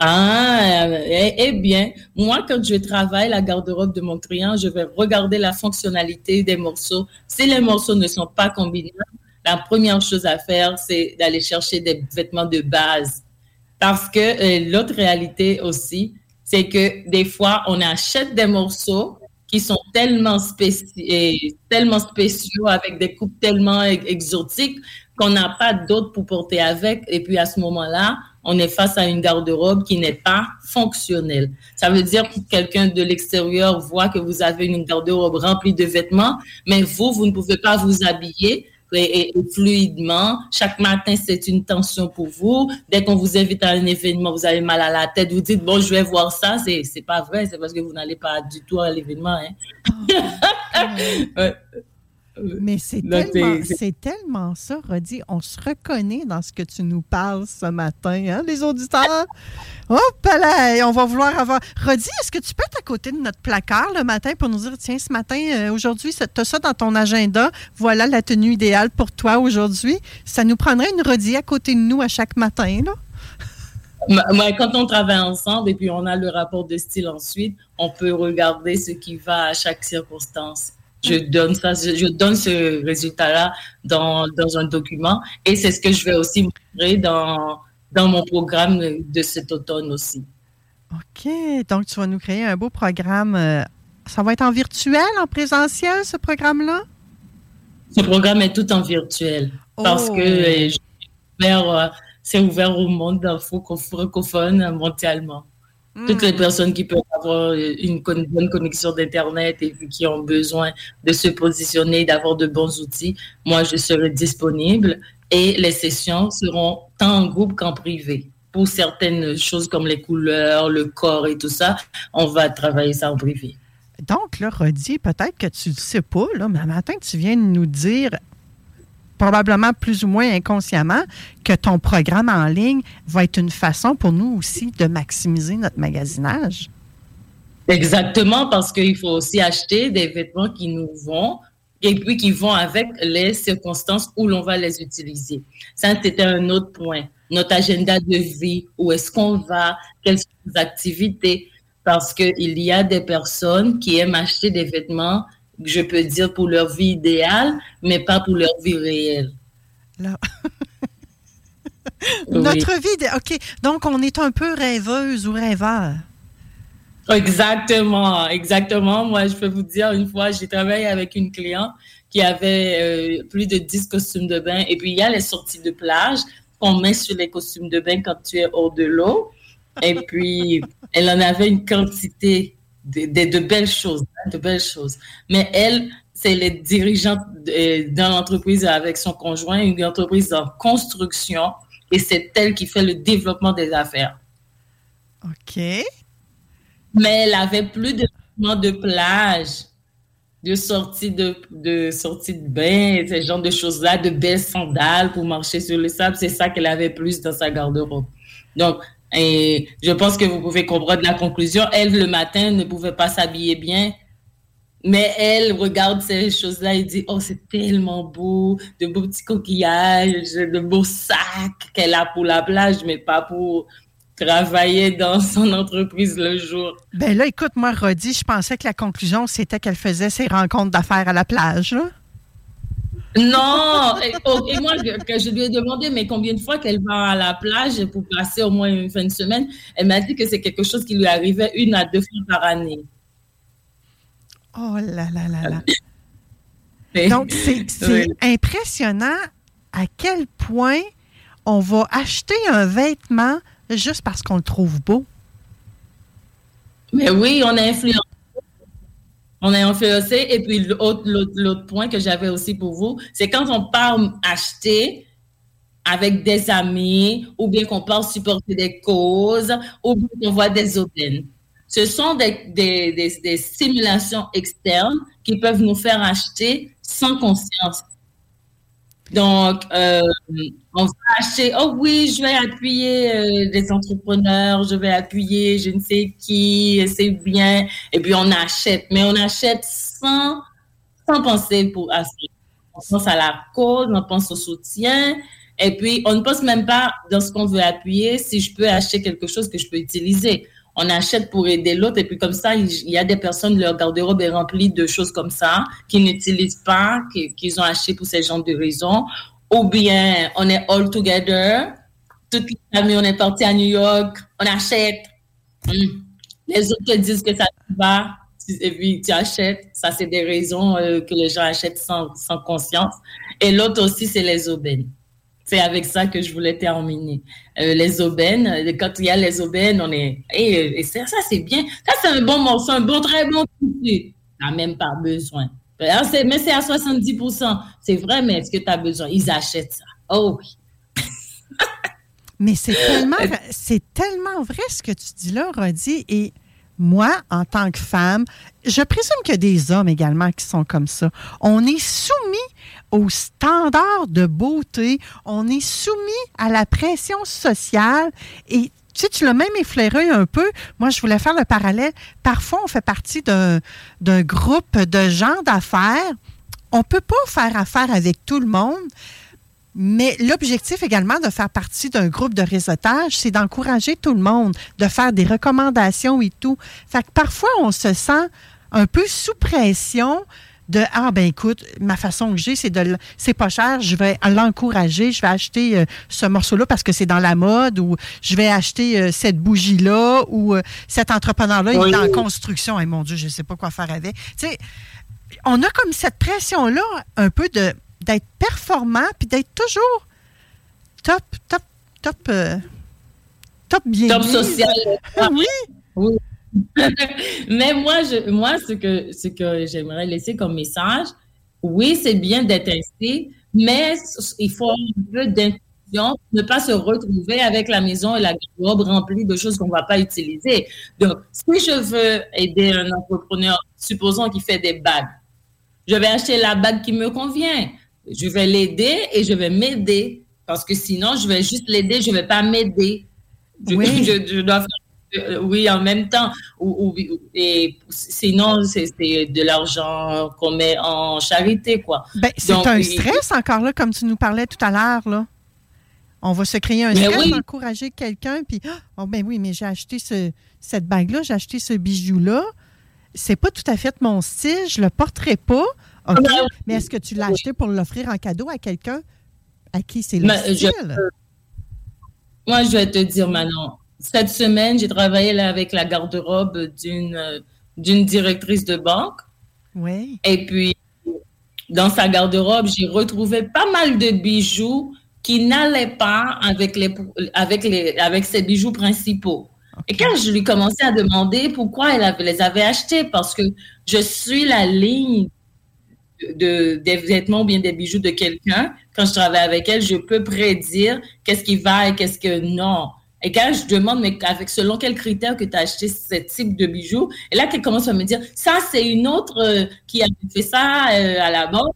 Ah, eh, eh bien, moi, quand je travaille la garde-robe de mon client, je vais regarder la fonctionnalité des morceaux. Si les morceaux ne sont pas combinables, la première chose à faire, c'est d'aller chercher des vêtements de base. Parce que euh, l'autre réalité aussi, c'est que des fois, on achète des morceaux qui sont tellement, tellement spéciaux, avec des coupes tellement exotiques, qu'on n'a pas d'autres pour porter avec. Et puis à ce moment-là, on est face à une garde-robe qui n'est pas fonctionnelle. Ça veut dire que quelqu'un de l'extérieur voit que vous avez une garde-robe remplie de vêtements, mais vous, vous ne pouvez pas vous habiller et, et- et fluidement. Chaque matin, c'est une tension pour vous. Dès qu'on vous invite à un événement, vous avez mal à la tête, vous dites, bon, je vais voir ça. C'est, c'est pas vrai, c'est parce que vous n'allez pas du tout à l'événement. Hein. Ouais. Mais c'est tellement, tellement ça, Rodi. On se reconnaît dans ce que tu nous parles ce matin, hein, les auditeurs? Hop là, on va vouloir avoir. Rodi, est-ce que tu peux être à côté de notre placard le matin pour nous dire, tiens, ce matin, euh, aujourd'hui, tu as ça dans ton agenda. Voilà la tenue idéale pour toi aujourd'hui. Ça nous prendrait une Rodi à côté de nous à chaque matin, là. Quand on travaille ensemble et puis on a le rapport de style ensuite, on peut regarder ce qui va à chaque circonstance. Je donne ça, je, donne ce résultat-là dans, dans un document et c'est ce que je vais aussi montrer dans, dans mon programme de cet automne aussi. OK. Donc, tu vas nous créer un beau programme. euh, ça va être en virtuel, en présentiel, ce programme-là? Ce programme est tout en virtuel parce Oh. que euh, je- ouvert, euh, c'est ouvert au monde franco- francophone euh, Toutes les personnes qui peuvent avoir une bonne connexion d'Internet et qui ont besoin de se positionner, d'avoir de bons outils, moi, je serai disponible et les sessions seront tant en groupe qu'en privé. Pour certaines choses comme les couleurs, le corps et tout ça, on va travailler ça en privé. Donc, là, Rodi, peut-être que tu ne sais pas, là, mais un matin, tu viens de nous dire, probablement plus ou moins inconsciemment, que ton programme en ligne va être une façon pour nous aussi de maximiser notre magasinage. Exactement, parce qu'il faut aussi acheter des vêtements qui nous vont et puis qui vont avec les circonstances où l'on va les utiliser. Ça, c'était un autre point. Notre agenda de vie, où est-ce qu'on va, quelles sont les activités, parce qu'il y a des personnes qui aiment acheter des vêtements, je peux dire, pour leur vie idéale, mais pas pour leur vie réelle. Là. Oui. Notre vie, OK. Donc, on est un peu rêveuse ou rêveur. Exactement, exactement. Moi, je peux vous dire, une fois, j'ai travaillé avec une cliente qui avait euh, plus de 10 costumes de bain. Et puis, il y a les sorties de plage qu'on met sur les costumes de bain quand tu es hors de l'eau. Et puis, elle en avait une quantité de, de- de belles choses, hein, de belles choses. Mais elle, c'est les dirigeante de- dans l'entreprise avec son conjoint, une entreprise en construction. Et c'est elle qui fait le développement des affaires. OK. Mais elle avait plus de de plage, de sortie de, de sortie de bain, ce genre de choses-là, de belles sandales pour marcher sur le sable. C'est ça qu'elle avait plus dans sa garde-robe. Donc, et je pense que vous pouvez comprendre la conclusion. Elle, le matin, ne pouvait pas s'habiller bien. Mais elle regarde ces choses-là et dit, oh, c'est tellement beau, de beaux petits coquillages, de beaux sacs qu'elle a pour la plage, mais pas pour travaillait dans son entreprise le jour. Ben là, écoute, moi, Rodi, je pensais que la conclusion, c'était qu'elle faisait ses rencontres d'affaires à la plage. Non! Et, et moi, que je lui ai demandé, mais combien de fois qu'elle va à la plage pour passer au moins une fin de semaine, elle m'a dit que c'est quelque chose qui lui arrivait une à deux fois par année. Oh là là là là. Mais- Donc, c'est Oui. impressionnant à quel point on va acheter un vêtement juste parce qu'on le trouve beau. Mais oui, on a influencé. On a influencé. Et puis, l'autre, point que j'avais aussi pour vous, c'est quand on part acheter avec des amis, ou bien qu'on part supporter des causes, ou bien qu'on voit des aubaines. Ce sont des, des, des simulations externes qui peuvent nous faire acheter sans conscience. Donc, euh, on va acheter, oh oui, je vais appuyer euh, des entrepreneurs, je vais appuyer je ne sais qui, c'est bien. Et puis on achète, mais on achète sans, penser pour à. On pense à la cause, on pense au soutien. Et puis, on ne pense même pas dans ce qu'on veut appuyer si je peux acheter quelque chose que je peux utiliser. On achète pour aider l'autre et puis comme ça, il y a des personnes, leur garde-robe est remplie de choses comme ça qu'ils n'utilisent pas, qui- qu'ils ont acheté pour ces genres de raisons. Ou bien, on est all together, toute la famille, on est parti à New York, on achète. Hum. Les autres disent que ça va, et puis tu achètes. Ça, c'est des raisons euh, que les gens achètent sans, sans conscience. Et l'autre aussi, c'est les aubaines. C'est avec ça que je voulais terminer. Euh, les aubaines, euh, quand il y a les aubaines, on est. Et, et ça, ça, c'est bien. Ça, c'est un bon morceau, un bon, très bon tissu. Tu n'as même pas besoin. C'est- Mais c'est à 70 C'est vrai, mais est-ce que tu as besoin? Ils achètent ça. Oh oui. Mais c'est tellement, c'est tellement vrai ce que tu dis là, Rodi. Et moi, en tant que femme, je présume qu'il y a des hommes également qui sont comme ça. On est soumis aux standards de beauté, on est soumis à la pression sociale et tu tu l'as même effleuré un peu. Moi, je voulais faire le parallèle. Parfois, on fait partie d'un d'un groupe de gens d'affaires. On ne peut pas faire affaire avec tout le monde. Mais l'objectif également de faire partie d'un groupe de réseautage, c'est d'encourager tout le monde, de faire des recommandations et tout. Fait que parfois, on se sent un peu sous pression de Ah, ben écoute, ma façon que j'ai, c'est de. C'est pas cher, je vais l'encourager, je vais acheter euh, ce morceau-là parce que c'est dans la mode, ou je vais acheter euh, cette bougie-là, ou euh, cet entrepreneur-là, il est en construction. Et mon Dieu, je sais pas quoi faire avec. Tu sais, on a comme cette pression-là, un peu de d'être performant, puis d'être toujours top, top, top, top bien. Top mis. social. oui? Oui. Mais moi, je, moi, ce que, ce que j'aimerais laisser comme message, oui, c'est bien d'être ainsi, mais il faut un peu d'intuition, ne pas se retrouver avec la maison et la garde-robe remplie de choses qu'on ne va pas utiliser. Donc, si je veux aider un entrepreneur, supposons qu'il fait des bagues, je vais acheter la bague qui me convient. Je vais l'aider et je vais m'aider. Parce que sinon, je vais juste l'aider, je ne vais pas m'aider. Je, Oui. je- je dois faire euh, oui, en même temps. Ou, ou- et sinon, c'est de l'argent qu'on met en charité, quoi. Ben, c'est un stress encore là, comme tu nous parlais tout à l'heure. là. On va se créer un stress, oui. encourager quelqu'un, puis oh ben oui, mais j'ai acheté ce, cette bague-là, j'ai acheté ce bijou-là. C'est pas tout à fait mon style, je le porterai pas. Ben mais est-ce que tu l'as acheté pour l'offrir en cadeau à quelqu'un à qui c'est le je- style? Moi, je vais te dire maintenant. Cette semaine, j'ai travaillé là avec la garde-robe d'une d'une directrice de banque. Oui. Et puis, dans sa garde-robe, j'ai retrouvé pas mal de bijoux qui n'allaient pas avec, les, avec, les, avec ses bijoux principaux. Et quand je lui commençais à demander pourquoi elle avait- les avait achetés, parce que je suis la ligne de, des vêtements ou bien des bijoux de quelqu'un, quand je travaille avec elle, je peux prédire qu'est-ce qui va et qu'est-ce que non. Et quand je demande, mais avec selon quels critères que tu as acheté ce type de bijoux, et là qu'elle commence à me dire, ça c'est une autre euh, qui a fait ça euh, à la banque,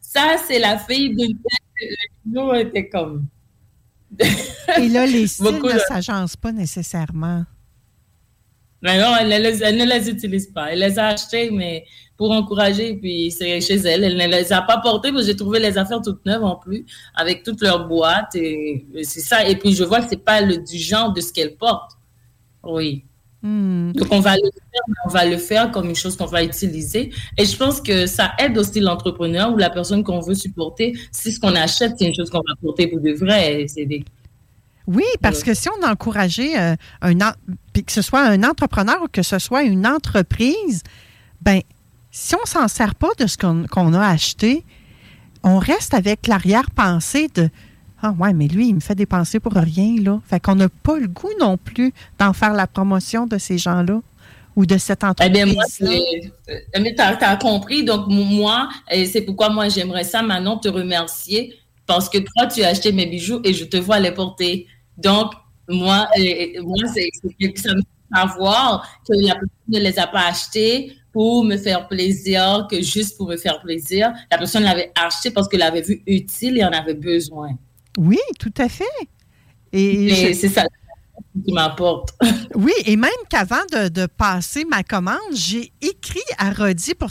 ça c'est la fille de le bijou était comme. Et là, les styles ne s'agencent pas nécessairement. Mais non, elle, ne les utilise pas. Elle les a achetées, mais pour encourager, puis c'est chez elle. Elle ne les a pas portées, mais j'ai trouvé les affaires toutes neuves en plus, avec toutes leurs boîtes. Et, c'est ça. Et puis je vois que c'est pas le, du genre de ce qu'elle porte. Oui. Hmm. Donc on va le faire, mais on va le faire comme une chose qu'on va utiliser. Et je pense que ça aide aussi l'entrepreneur ou la personne qu'on veut supporter. Si ce qu'on achète, c'est une chose qu'on va porter pour de vrai. C'est des oui, parce que si on a encouragé euh, un, que ce soit un entrepreneur ou que ce soit une entreprise, ben si on s'en sert pas de ce qu'on a acheté, on reste avec l'arrière-pensée de Ah ouais, mais lui, il me fait dépenser pour rien, là. Fait qu'on n'a pas le goût non plus d'en faire la promotion de ces gens-là ou de cette entreprise. Eh bien, moi, tu as, compris. Donc, moi, c'est pourquoi moi, j'aimerais ça maintenant te remercier parce que toi, tu as acheté mes bijoux et je te vois les porter. Donc, moi, moi c'est ça me fait savoir que la personne ne les a pas achetés pour me faire plaisir, que juste pour me faire plaisir. La personne l'avait acheté parce qu'elle l'avait vu utile et en avait besoin. Oui, tout à fait. Et c'est ça qui m'apporte. oui, et même qu'avant de, de, passer ma commande, j'ai écrit à Rodi pour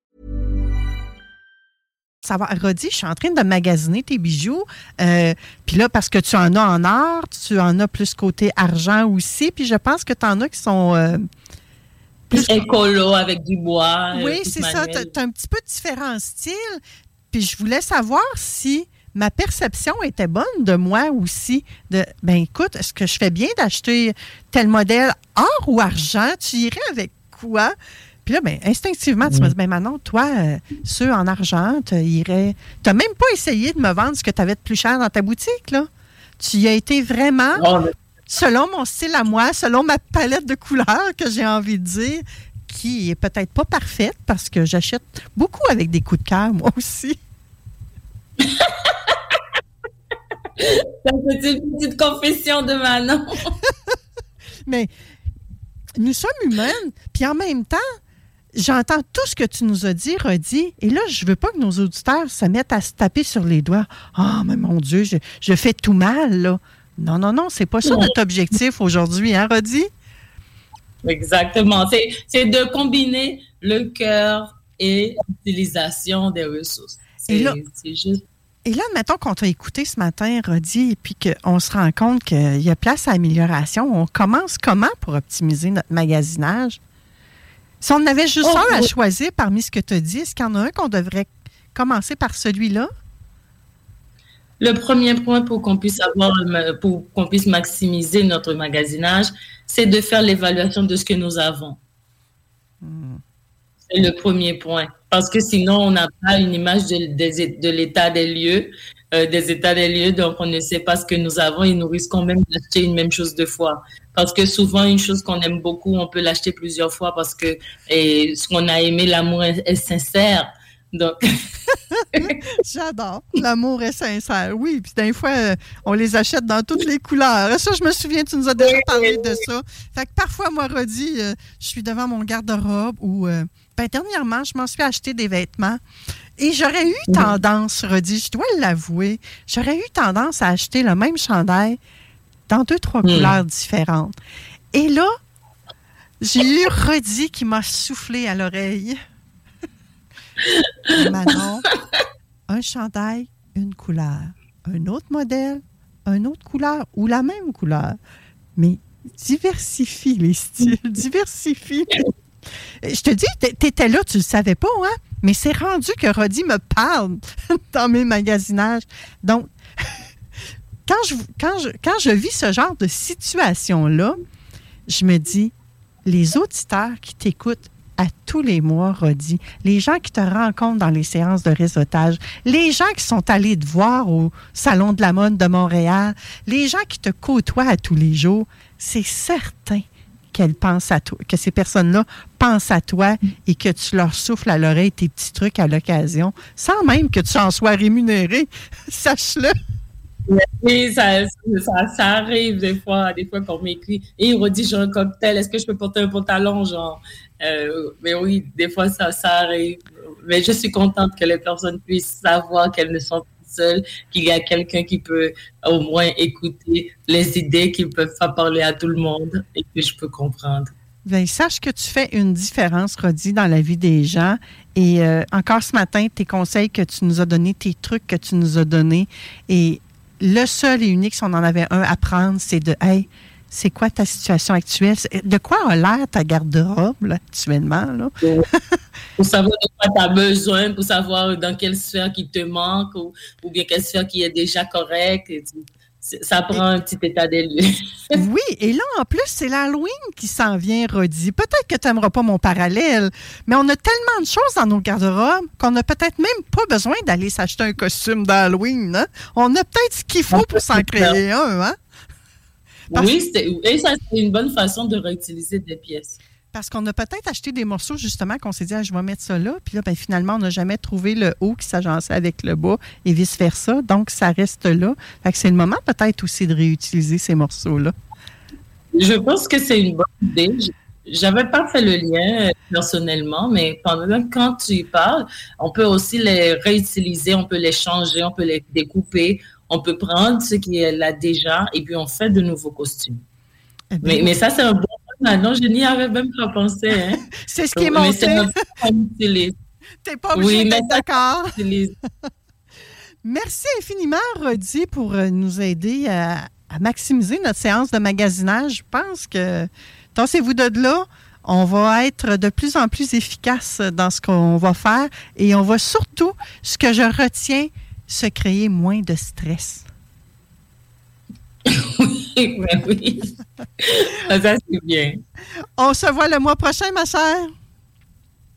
Savoir, Rodi, je suis en train de magasiner tes bijoux. Euh, puis là, parce que tu en as en or, tu en as plus côté argent aussi. Puis je pense que tu en as qui sont. Euh, plus écolo avec du bois. Euh, oui, c'est ça. Tu as, un petit peu différents styles. Puis je voulais savoir si ma perception était bonne de moi aussi. De, ben écoute, est-ce que je fais bien d'acheter tel modèle or ou argent? Tu irais avec quoi? Puis là, ben, instinctivement, tu me dis, ben Manon, toi, euh, ceux en argent, tu irais. Tu n'as même pas essayé de me vendre ce que tu avais de plus cher dans ta boutique, là. Tu y as été vraiment, selon mon style à moi, selon ma palette de couleurs que j'ai envie de dire, qui est peut-être pas parfaite parce que j'achète beaucoup avec des coups de cœur, moi aussi. C'est une petite confession de Manon. Mais nous sommes humaines, puis en même temps, j'entends tout ce que tu nous as dit, Rodi, et là, je veux pas que nos auditeurs se mettent à se taper sur les doigts. Ah, oh, mais mon Dieu, je, fais tout mal, là. Non, non, non, c'est pas ça notre objectif aujourd'hui, hein, Rodi? Exactement. C'est de combiner le cœur et l'utilisation des ressources. Et là, juste... Et là, mettons qu'on t'a écouté ce matin, Rodi, et puis qu'on se rend compte qu'il y a place à amélioration. On commence comment pour optimiser notre magasinage? Si on avait juste oh, un à choisir parmi ce que tu as dit, est-ce qu'il y en a un qu'on devrait commencer par celui-là? Le premier point pour qu'on puisse avoir, pour qu'on puisse maximiser notre magasinage, c'est de faire l'évaluation de ce que nous avons. Hmm. C'est le premier point. Parce que sinon, on n'a pas une image de, de l'état des lieux, euh, des états des lieux, donc on ne sait pas ce que nous avons et nous risquons même d'acheter une même chose deux fois. Parce que souvent, une chose qu'on aime beaucoup, on peut l'acheter plusieurs fois parce que et, ce qu'on a aimé, l'amour est, sincère. Donc. J'adore. L'amour est sincère. Oui, puis des fois, euh, on les achète dans toutes les couleurs. Ça, je me souviens, tu nous as déjà parlé de ça. Fait que parfois, moi, Rodi, euh, je suis devant mon garde-robe ou, euh, ben, dernièrement, je m'en suis acheté des vêtements. Et j'aurais eu tendance, Rodi, je dois l'avouer, j'aurais eu tendance à acheter le même chandail dans deux, trois hmm. couleurs différentes. Et là, j'ai eu Rodi qui m'a soufflé à l'oreille. Manon, un chandail, une couleur. Un autre modèle, une autre couleur ou la même couleur. Mais diversifie les styles, diversifie. Je te dis, tu étais là, tu ne le savais pas, hein? Mais c'est rendu que Rodi me parle dans mes magasinages. Donc, quand je, vis ce genre de situation-là, je me dis, les auditeurs qui t'écoutent à tous les mois, Rodi, les gens qui te rencontrent dans les séances de réseautage, les gens qui sont allés te voir au Salon de la mode de Montréal, les gens qui te côtoient à tous les jours, c'est certain qu'elles pensent à toi, que ces personnes-là pensent à toi et que tu leur souffles à l'oreille tes petits trucs à l'occasion, sans même que tu en sois rémunéré. Sache-le. Oui, ça, ça, arrive des fois, des fois qu'on m'écrit et dit j'ai un cocktail, est-ce que je peux porter un pantalon, genre? Euh, mais oui, des fois ça, ça arrive. Mais je suis contente que les personnes puissent savoir qu'elles ne sont pas seules, qu'il y a quelqu'un qui peut au moins écouter les idées, qui ne peuvent pas parler à tout le monde et que je peux comprendre. Bien, sache que tu fais une différence, Rodi, dans la vie des gens. Et euh, encore ce matin, tes conseils que tu nous as donnés, tes trucs que tu nous as donnés, et le seul et unique, si on en avait un à prendre, c'est de Hey, c'est quoi ta situation actuelle? De quoi a l'air ta garde-robe actuellement? Pour savoir de quoi tu as besoin, pour savoir dans quelle sphère qui te manque ou, ou bien quelle sphère qui est déjà correcte. Ça prend un petit état des lieux. oui, et là, en plus, c'est l'Halloween qui s'en vient, Rodi. Peut-être que tu n'aimeras pas mon parallèle, mais on a tellement de choses dans nos garde-robes qu'on n'a peut-être même pas besoin d'aller s'acheter un costume d'Halloween. Hein? On a peut-être ce qu'il faut pour s'en créer un. Hein? Oui, et ça, c'est une bonne façon de réutiliser des pièces. Parce qu'on a peut-être acheté des morceaux, justement, qu'on s'est dit, ah, je vais mettre ça là. Puis là, ben, finalement, on n'a jamais trouvé le haut qui s'agençait avec le bas et vice-versa. Donc, ça reste là. Fait que c'est le moment peut-être aussi de réutiliser ces morceaux-là. Je pense que c'est une bonne idée. J'avais pas fait le lien euh, personnellement, mais pendant quand tu parles, on peut aussi les réutiliser, on peut les changer, on peut les découper, on peut prendre ce qui est là déjà et puis on fait de nouveaux costumes. Eh mais, mais, ça, c'est un bon non, je n'y avais même pas pensé. Hein. c'est ce qui est monté. T'es pas obligé d'être d'accord. Merci infiniment, Rodi, pour euh, nous aider à, maximiser notre séance de magasinage. Je pense que, tassez-vous de là, on va être de plus en plus efficace dans ce qu'on va faire et on va surtout, ce que je retiens, se créer moins de stress. oui, ben oui. Ça, c'est bien. On se voit le mois prochain, ma chère.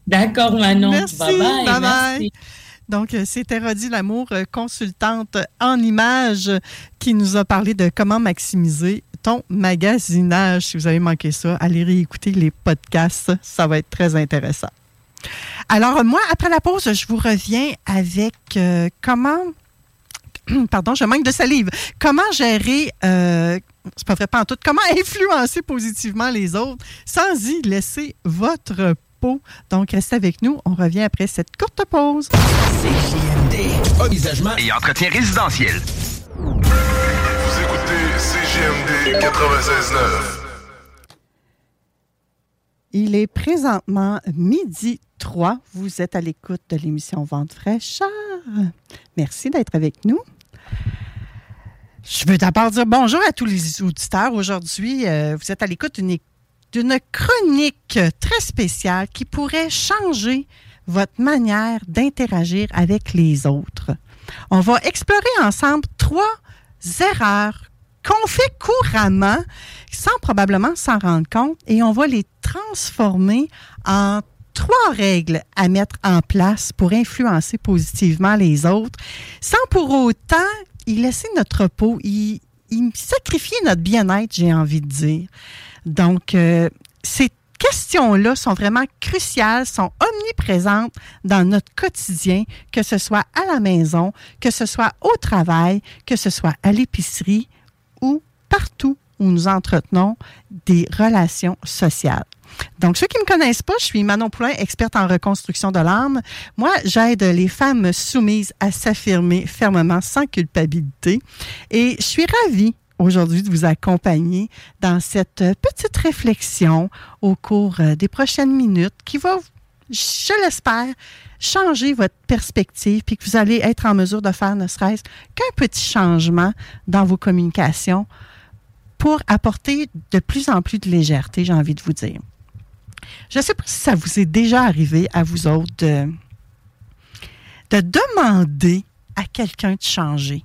D'accord, Manon. Merci. Bye bye. bye, bye. Donc, euh, c'était Rodi Lamour, euh, consultante en images, qui nous a parlé de comment maximiser ton magasinage. Si vous avez manqué ça, allez réécouter les podcasts. Ça va être très intéressant. Alors, moi, après la pause, je vous reviens avec euh, comment pardon, je manque de salive. Comment gérer, euh, c'est pas vrai, pas en tout, comment influencer positivement les autres sans y laisser votre peau? Donc, restez avec nous. On revient après cette courte pause. CGMD. Envisagement et entretien résidentiel. Vous écoutez CGMD 96.9. Il est présentement midi 3. Vous êtes à l'écoute de l'émission Vente fraîcheur. Merci d'être avec nous. Je veux d'abord dire bonjour à tous les auditeurs. Aujourd'hui, euh, vous êtes à l'écoute d'une chronique très spéciale qui pourrait changer votre manière d'interagir avec les autres. On va explorer ensemble trois erreurs qu'on fait couramment sans probablement s'en rendre compte et on va les transformer en trois règles à mettre en place pour influencer positivement les autres sans pour autant y laisser notre peau, y, sacrifier notre bien-être, j'ai envie de dire. Donc, euh, ces questions-là sont vraiment cruciales, sont omniprésentes dans notre quotidien, que ce soit à la maison, que ce soit au travail, que ce soit à l'épicerie ou partout où nous entretenons des relations sociales. Donc, ceux qui ne me connaissent pas, je suis Manon Poulain, experte en reconstruction de l'âme. Moi, j'aide les femmes soumises à s'affirmer fermement sans culpabilité. Et je suis ravie aujourd'hui de vous accompagner dans cette petite réflexion au cours euh, des prochaines minutes qui va, je l'espère, changer votre perspective puis que vous allez être en mesure de faire ne serait-ce qu'un petit changement dans vos communications pour apporter de plus en plus de légèreté, j'ai envie de vous dire. Je ne sais pas si ça vous est déjà arrivé à vous autres de, demander à quelqu'un de changer.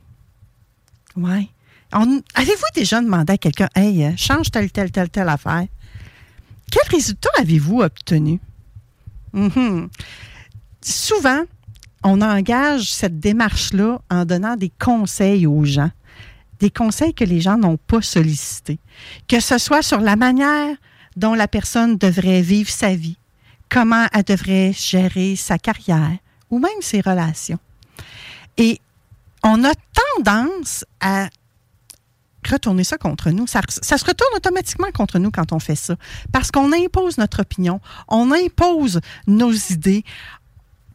Oui. Avez-vous déjà demandé à quelqu'un, hey, euh, change telle, telle, telle, telle affaire? Quel résultat avez-vous obtenu? Mhm. Souvent, on engage cette démarche-là en donnant des conseils aux gens, des conseils que les gens n'ont pas sollicités, que ce soit sur la manière dont la personne devrait vivre sa vie, comment elle devrait gérer sa carrière ou même ses relations. Et on a tendance à retourner ça contre nous. Ça, se retourne automatiquement contre nous quand on fait ça. Parce qu'on impose notre opinion, on impose nos idées.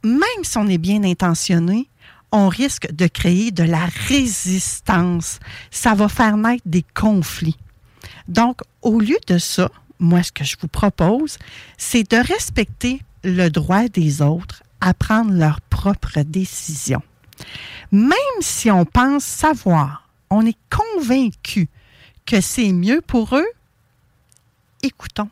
Même si on est bien intentionné, on risque de créer de la résistance. Ça va faire naître des conflits. Donc, au lieu de ça, moi, ce que je vous propose, c'est de respecter le droit des autres à prendre leurs propres décisions. Même si on pense savoir, on est convaincu que c'est mieux pour eux, écoutons.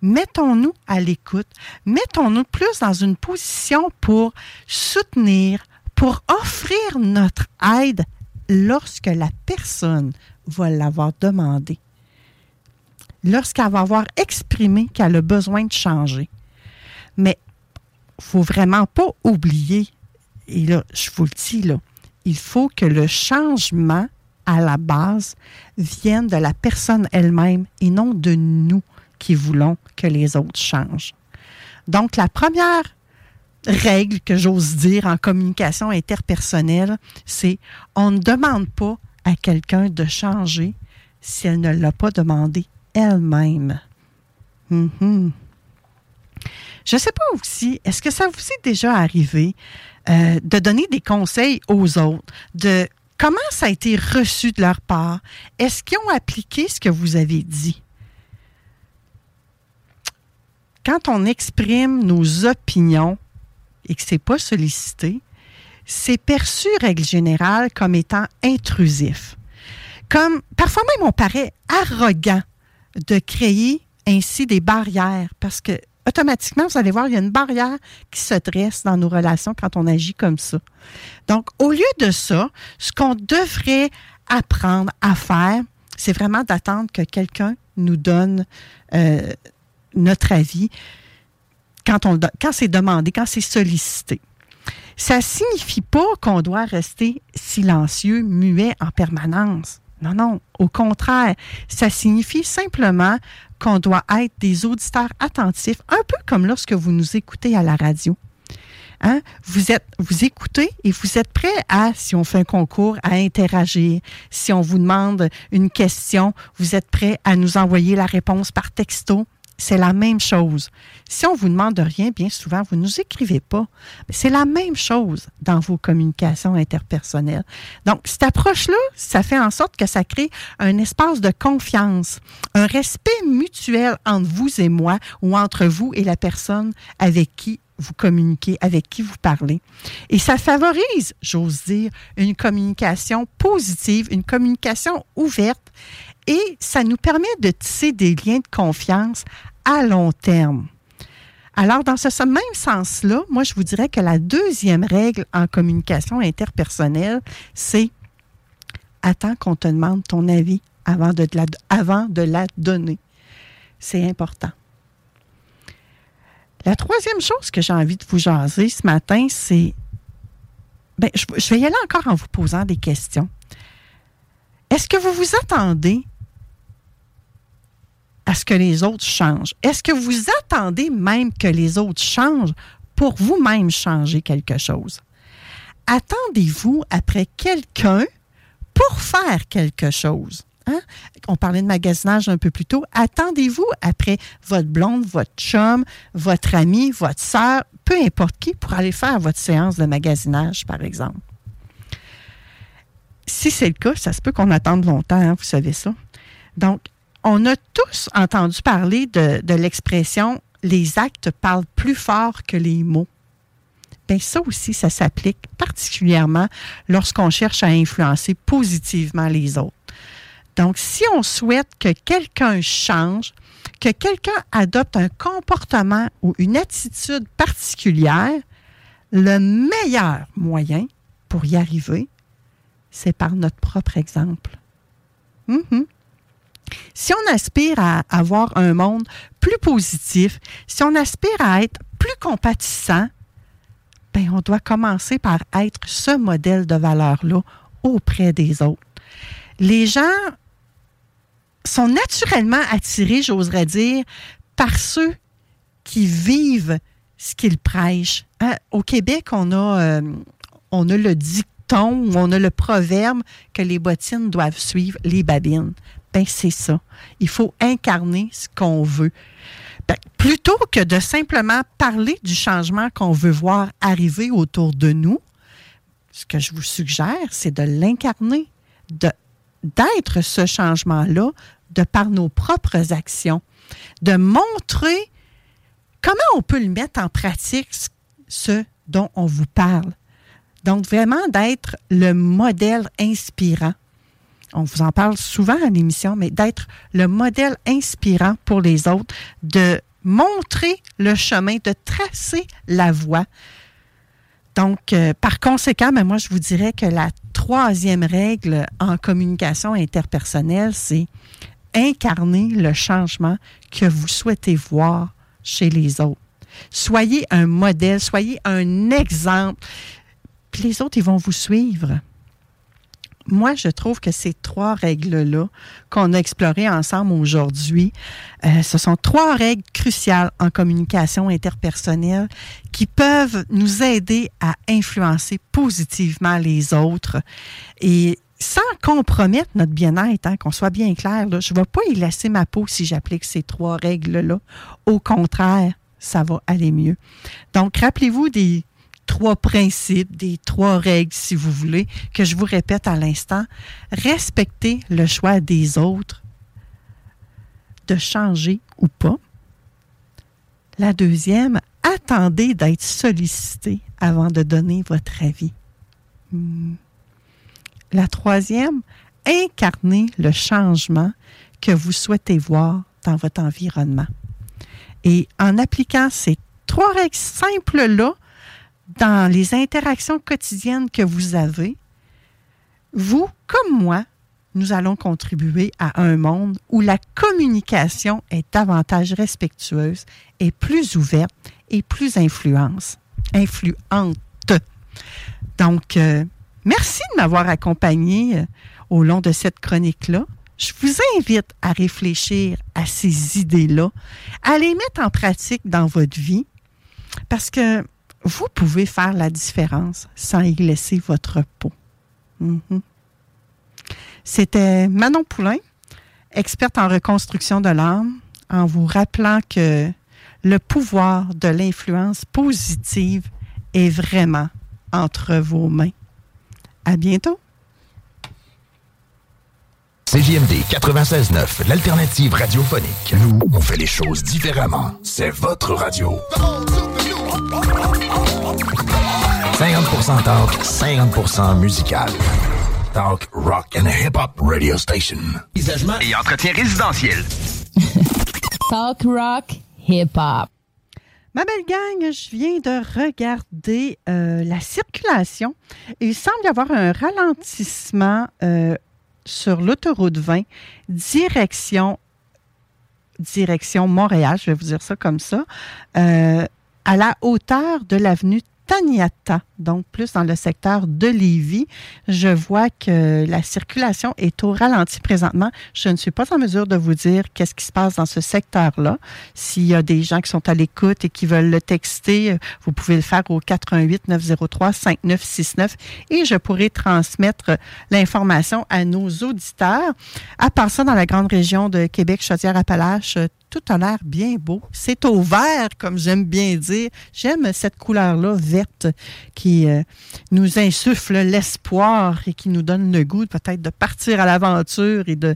Mettons-nous à l'écoute, mettons-nous plus dans une position pour soutenir, pour offrir notre aide lorsque la personne va l'avoir demandé, lorsqu'elle va avoir exprimé qu'elle a besoin de changer. Mais il ne faut vraiment pas oublier, et là, je vous le dis, là, il faut que le changement à la base vienne de la personne elle-même et non de nous qui voulons que les autres changent. Donc, la première règle que j'ose dire en communication interpersonnelle, c'est on ne demande pas à quelqu'un de changer si elle ne l'a pas demandé elle-même. Mhm. Je ne sais pas aussi, est-ce que ça vous est déjà arrivé euh, de donner des conseils aux autres, de comment ça a été reçu de leur part? Est-ce qu'ils ont appliqué ce que vous avez dit? Quand on exprime nos opinions et que ce n'est pas sollicité, c'est perçu, règle générale, comme étant intrusif. Comme parfois même on paraît arrogant de créer ainsi des barrières parce que automatiquement, vous allez voir, il y a une barrière qui se dresse dans nos relations quand on agit comme ça. Donc, au lieu de ça, ce qu'on devrait apprendre à faire, c'est vraiment d'attendre que quelqu'un nous donne euh, notre avis quand, quand c'est demandé, quand c'est sollicité. Ça signifie pas qu'on doit rester silencieux, muet en permanence. Non, non. Au contraire, ça signifie simplement qu'on doit être des auditeurs attentifs, un peu comme lorsque vous nous écoutez à la radio. Hein? Vous, êtes, vous écoutez et vous êtes prêt à, si on fait un concours, à interagir. Si on vous demande une question, vous êtes prêt à nous envoyer la réponse par texto c'est la même chose. Si on vous demande rien, bien souvent, vous ne nous écrivez pas. C'est la même chose dans vos communications interpersonnelles. Donc, cette approche-là, ça fait en sorte que ça crée un espace de confiance, un respect mutuel entre vous et moi ou entre vous et la personne avec qui vous communiquez, avec qui vous parlez. Et ça favorise, j'ose dire, une communication positive, une communication ouverte et ça nous permet de tisser des liens de confiance à long terme. Alors, dans ce même sens-là, moi, je vous dirais que la deuxième règle en communication interpersonnelle, c'est attends qu'on te demande ton avis avant de, la, de la donner. C'est important. La troisième chose que j'ai envie de vous jaser ce matin, c'est. Ben, je, je vais y aller encore en vous posant des questions. Est-ce que vous vous attendez à ce que les autres changent? Est-ce que vous attendez même que les autres changent pour vous-même changer quelque chose? Attendez-vous après quelqu'un pour faire quelque chose? Hein? On parlait de magasinage un peu plus tôt. Attendez-vous après votre blonde, votre chum, votre ami, votre sœur, peu importe qui, pour aller faire votre séance de magasinage, par exemple. Si c'est le cas, ça se peut qu'on attende longtemps, hein, vous savez ça. Donc, on a tous entendu parler de, l'expression les actes parlent plus fort que les mots. Bien, ça aussi, ça s'applique particulièrement lorsqu'on cherche à influencer positivement les autres. Donc, si on souhaite que quelqu'un change, que quelqu'un adopte un comportement ou une attitude particulière, le meilleur moyen pour y arriver, c'est par notre propre exemple Mhm. Si on aspire à avoir un monde plus positif, si on aspire à être plus compatissant, ben on doit commencer par être ce modèle de valeur-là auprès des autres. Les gens sont naturellement attirés, j'oserais dire, par ceux qui vivent ce qu'ils prêchent. Hein, Au Québec, on a, euh, on a le dicton ou on a le proverbe que les bottines doivent suivre les babines. Ben, c'est ça. Il faut incarner ce qu'on veut. Ben, plutôt que de simplement parler du changement qu'on veut voir arriver autour de nous, ce que je vous suggère, c'est de l'incarner, d'être ce changement-là de par nos propres actions, de montrer comment on peut le mettre en pratique, ce dont on vous parle. Donc, vraiment d'être le modèle inspirant. On vous en parle souvent à l'émission, mais d'être le modèle inspirant pour les autres, de montrer le chemin, de tracer la voie. Donc, euh, par conséquent, ben, moi, je vous dirais que la troisième règle en communication interpersonnelle, c'est incarner le changement que vous souhaitez voir chez les autres. Soyez un modèle, soyez un exemple, puis les autres, ils vont vous suivre. Moi, je trouve que ces trois règles-là qu'on a explorées ensemble aujourd'hui, euh, ce sont trois règles cruciales en communication interpersonnelle qui peuvent nous aider à influencer positivement les autres. Et sans compromettre notre bien-être, hein, qu'on soit bien clair, je ne vais pas y laisser ma peau si j'applique ces trois règles-là. Au contraire, ça va aller mieux. Donc, rappelez-vous des trois principes, des trois règles, si vous voulez, que je vous répète à l'instant. Respectez le choix des autres de changer ou pas. La deuxième, attendez d'être sollicité avant de donner votre avis. Hmm. La troisième, incarnez le changement que vous souhaitez voir dans votre environnement. Et en appliquant ces trois règles simples-là dans les interactions quotidiennes que vous avez, vous, comme moi, nous allons contribuer à un monde où la communication est davantage respectueuse et plus ouverte et plus influence, influente. Donc, euh, merci de m'avoir accompagné euh, au long de cette chronique-là. Je vous invite à réfléchir à ces idées-là, à les mettre en pratique dans votre vie, parce que vous pouvez faire la différence sans y laisser votre peau. Mhm. C'était Manon Poulain, experte en reconstruction de l'âme, en vous rappelant que le pouvoir de l'influence positive est vraiment entre vos mains. À bientôt. CJMD 96.9, l'alternative radiophonique. Nous, on fait les choses différemment. C'est votre radio. 50% talk, 50% musical. Talk, rock and hip-hop radio station. Envisagement et entretien résidentiel. Talk, rock, hip-hop. Ma belle gang, je viens de regarder euh, la circulation. Il semble y avoir un ralentissement euh, sur l'autoroute 20, direction, direction Montréal, je vais vous dire ça comme ça, euh, à la hauteur de l'avenue Taniata, donc plus dans le secteur de Lévis. Je vois que la circulation est au ralenti présentement. Je ne suis pas en mesure de vous dire qu'est-ce qui se passe dans ce secteur-là. S'il y a des gens qui sont à l'écoute et qui veulent le texter, vous pouvez le faire au 88 903 5969 et je pourrai transmettre l'information à nos auditeurs. À part ça, dans la grande région de Québec, Chaudière-Appalaches, tout a l'air bien beau. C'est au vert, comme j'aime bien dire. J'aime cette couleur-là verte qui euh, nous insuffle l'espoir et qui nous donne le goût peut-être de partir à l'aventure et de,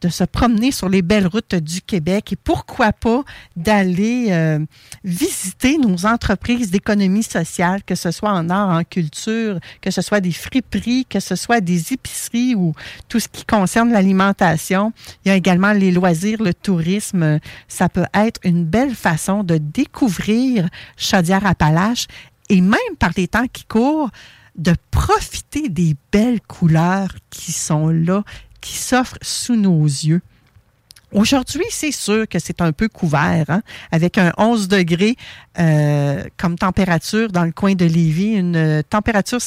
de se promener sur les belles routes du Québec et pourquoi pas d'aller euh, visiter nos entreprises d'économie sociale, que ce soit en art, en culture, que ce soit des friperies, que ce soit des épiceries ou tout ce qui concerne l'alimentation. Il y a également les loisirs, le tourisme. Ça peut être une belle façon de découvrir Chaudière-Appalaches et même par les temps qui courent, de profiter des belles couleurs qui sont là, qui s'offre sous nos yeux. Aujourd'hui, c'est sûr que c'est un peu couvert, hein, avec un 11 degrés euh, comme température dans le coin de Lévis, une température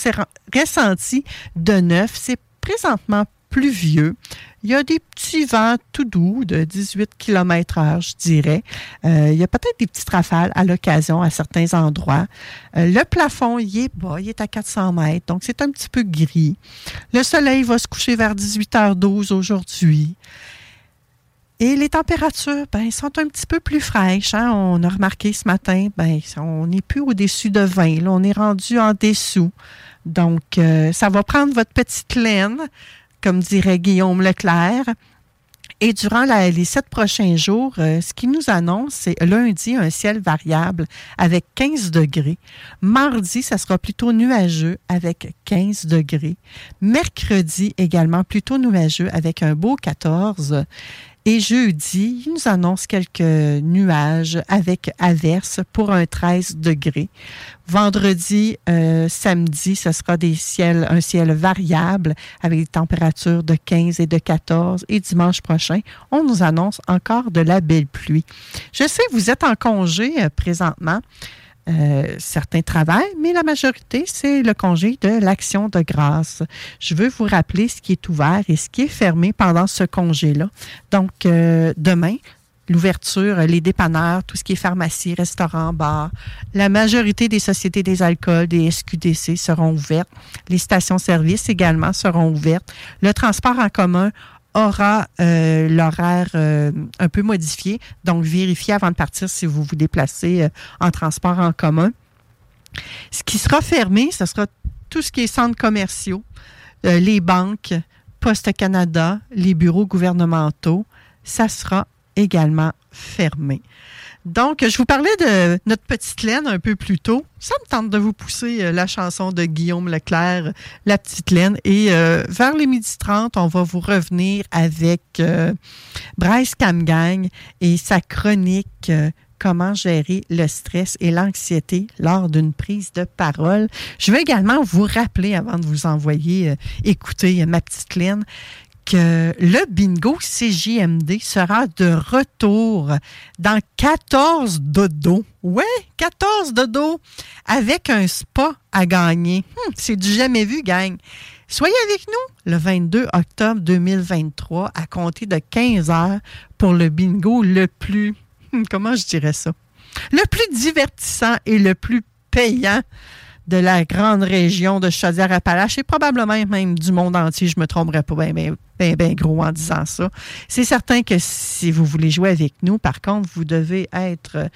ressentie de 9. C'est présentement pluvieux. Il y a des petits vents tout doux de 18 km heure, je dirais. Euh, il y a peut-être des petites rafales à l'occasion à certains endroits. Euh, le plafond, il est bas, il est à 400 mètres, donc c'est un petit peu gris. Le soleil va se coucher vers 18h12 aujourd'hui. Et les températures, ben, sont un petit peu plus fraîches. Hein. On a remarqué ce matin, ben, on n'est plus au-dessus de 20. Là, on est rendu en dessous. Donc, euh, ça va prendre votre petite laine, comme dirait Guillaume Leclerc. Et durant les sept prochains jours, euh, ce qui nous annonce, c'est lundi, un ciel variable avec 15 degrés. Mardi, ça sera plutôt nuageux avec 15 degrés. Mercredi, également plutôt nuageux avec un beau 14. Et jeudi, il nous annonce quelques nuages avec averses pour un 13 degrés. Vendredi, euh, samedi, ce sera des ciels, un ciel variable avec des températures de 15 et de 14. Et dimanche prochain, on nous annonce encore de la belle pluie. Je sais, vous êtes en congé euh, présentement. Euh, certains travaillent, mais la majorité, c'est le congé de l'action de grâce. Je veux vous rappeler ce qui est ouvert et ce qui est fermé pendant ce congé-là. Donc, euh, demain, l'ouverture, les dépanneurs, tout ce qui est pharmacie, restaurant, bar. La majorité des sociétés des alcools, des SQDC seront ouvertes. Les stations-service également seront ouvertes. Le transport en commun aura euh, l'horaire euh, un peu modifié. Donc, vérifiez avant de partir si vous vous déplacez euh, en transport en commun. Ce qui sera fermé, ce sera tout ce qui est centres commerciaux, les banques, Poste Canada, les bureaux gouvernementaux. Ça sera également fermé. Donc, je vous parlais de notre petite laine un peu plus tôt. Ça me tente de vous pousser euh, la chanson de Guillaume Leclerc, La petite laine. Et euh, vers les midi 30, on va vous revenir avec euh, Bryce Camgang et sa chronique comment gérer le stress et l'anxiété lors d'une prise de parole. Je veux également vous rappeler, avant de vous envoyer écouter ma petite laine, le bingo CJMD sera de retour dans 14 dodo. Ouais, 14 dodo avec un spa à gagner. Hmm, c'est du jamais vu, gang. Soyez avec nous le 22 octobre 2023 à compter de 15 heures pour le bingo le plus, hmm, comment je dirais ça, le plus divertissant et le plus payant de la grande région de Chaudière-Appalaches et probablement même du monde entier. Je me tromperais pas bien, bien, bien, gros en disant ça. C'est certain que si vous voulez jouer avec nous, par contre, vous devez être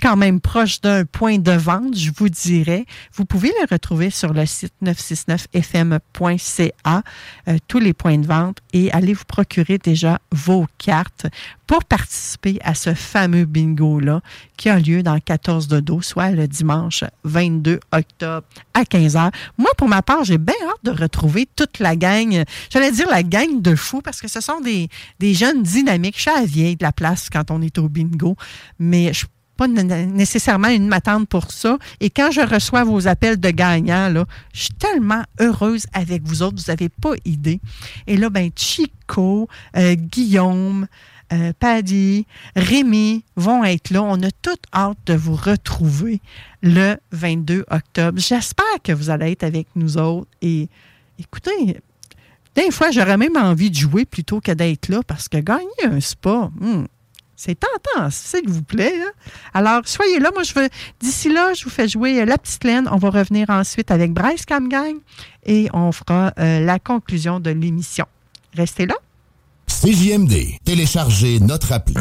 quand même proche d'un point de vente, je vous dirais. Vous pouvez le retrouver sur le site 969fm.ca, euh, tous les points de vente, et allez vous procurer déjà vos cartes pour participer à ce fameux bingo-là qui a lieu dans 14 de dos, soit le dimanche 22 octobre à 15h. Moi, pour ma part, j'ai bien hâte de retrouver toute la gang, j'allais dire la gang de fous, parce que ce sont des, des jeunes dynamiques. Je suis à la vieille de la place quand on est au bingo, mais je pas nécessairement une m'attente pour ça. Et quand je reçois vos appels de gagnants, là, je suis tellement heureuse avec vous autres, vous n'avez pas idée. Et là, ben, Chico, euh, Guillaume, euh, Paddy, Rémi vont être là. On a toute hâte de vous retrouver le 22 octobre. J'espère que vous allez être avec nous autres. Et écoutez, des fois, j'aurais même envie de jouer plutôt que d'être là parce que gagner un spa, hmm, c'est tentant, s'il vous plaît. Hein. Alors, soyez là. Moi, je veux. D'ici là, je vous fais jouer La Petite Laine. On va revenir ensuite avec Bryce Camgang et on fera euh, la conclusion de l'émission. Restez là. CJMD. Téléchargez notre appli.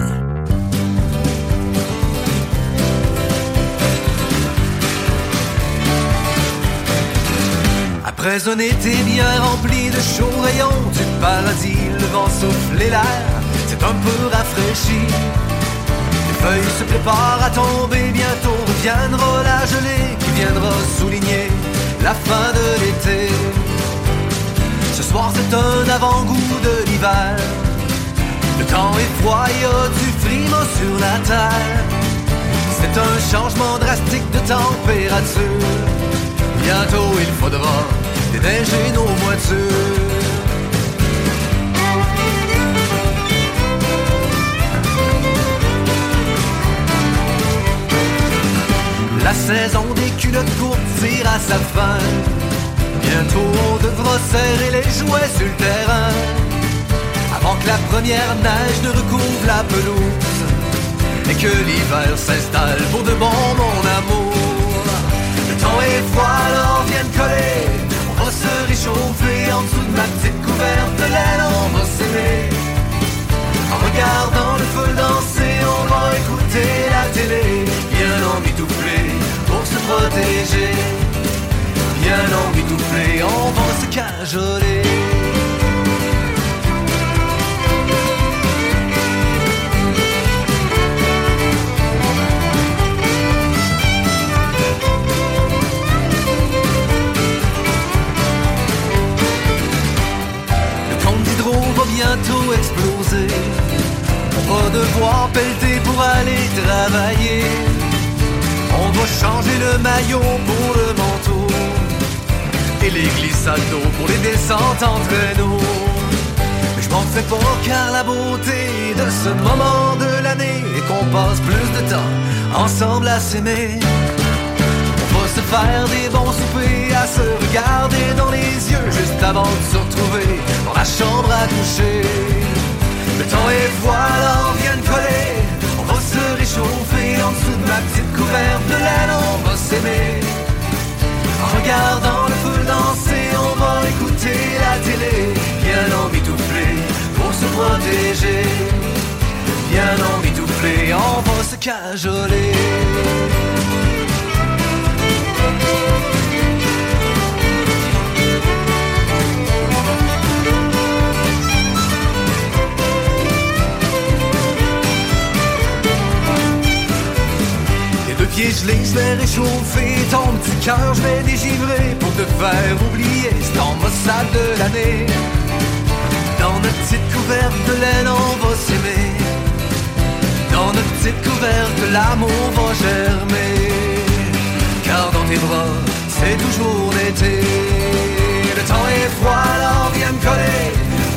Après un été bien rempli de chauds rayons du paradis, le vent souffle l'air un peu rafraîchi. Les feuilles se préparent à tomber, bientôt reviendra la gelée qui viendra souligner la fin de l'été. Ce soir c'est un avant-goût de l'hiver. Le temps est froid, il y a du sur la terre. C'est un changement drastique de température. Bientôt il faudra déneiger nos voitures. Saison des culottes courtes tire à sa fin. Bientôt on devra serrer les jouets sur le terrain. Avant que la première neige ne recouvre la pelouse. Et que l'hiver s'installe pour de bon mon amour. Le temps est froid alors viens coller. On va se réchauffer en dessous de ma petite couverte de laine. On va s'aimer. En regardant le feu danser, on va écouter la télé. Protéger. Bien emmitouflé, on va se cajoler. Changer le maillot pour le manteau. Et les glissades pour les descentes en traîneau. Mais je m'en fais pas car la beauté de ce moment de l'année est qu'on passe plus de temps ensemble à s'aimer. On va se faire des bons soupers à se regarder dans les yeux juste avant de se retrouver dans la chambre à coucher. Le temps est froid, réchauffer en dessous de ma petite couverte de laine. On va s'aimer. En regardant le feu danser, on va écouter la télé. Bien emmitouflé pour se protéger. Bien emmitouflé, on va se cajoler. Pieds gelés, je vais réchauffer ton petit cœur, je vais dégivrer pour te faire oublier cet ambassade de l'année. Dans notre petite couverte de laine, on va s'aimer. Dans notre petite couverte, l'amour va germer. Car dans tes bras, c'est toujours l'été. Le temps est froid, alors viens me coller.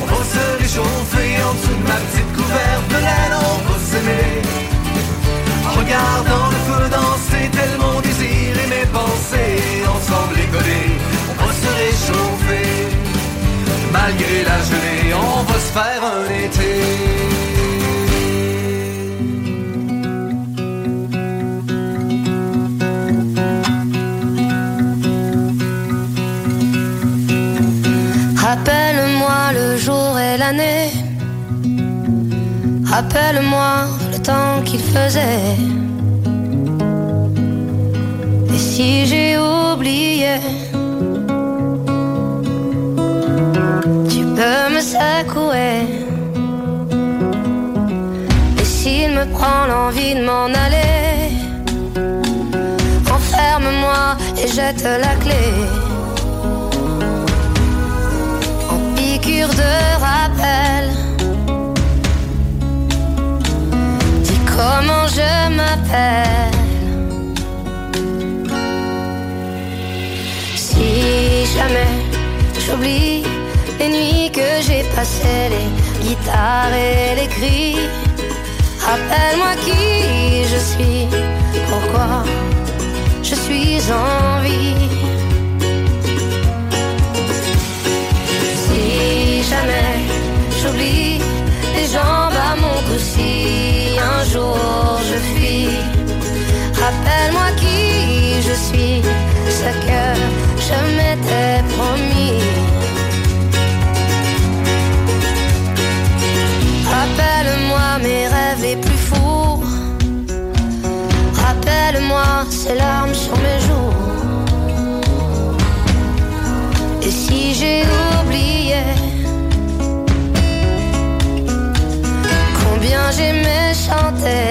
On va se réchauffer en dessous de ma petite couverte de laine, on va s'aimer. Regardant le feu danser, tel mon désir et mes pensées ensemble écollés, on va se réchauffer. Malgré la gelée, on va se faire un été. Rappelle-moi le jour et l'année. Rappelle-moi le temps qu'il faisait. Si j'ai oublié, tu peux me secouer. Et s'il me prend l'envie de m'en aller, enferme-moi et jette la clé. En piqûre de rappel. Dis comment je m'appelle. J'oublie les nuits que j'ai passées, les guitares et les cris, rappelle-moi qui je suis, pourquoi je suis en vie. Si jamais j'oublie les jambes à mon cou, si un jour je fuis, rappelle-moi qui je suis, ce que je m'étais promis. Mes rêves les plus fous. Rappelle-moi ces larmes sur mes joues. Et si j'ai oublié combien j'aimais chanter,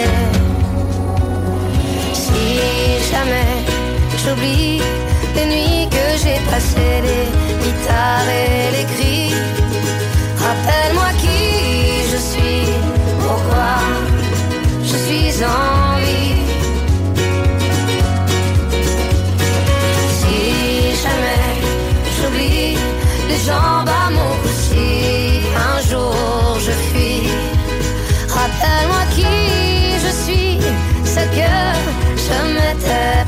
si jamais j'oublie les nuits que j'ai passées, les guitares et les cris, Si jamais j'oublie les jambes à mon cou, si un jour je fuis, rappelle-moi qui je suis, ce que je m'étais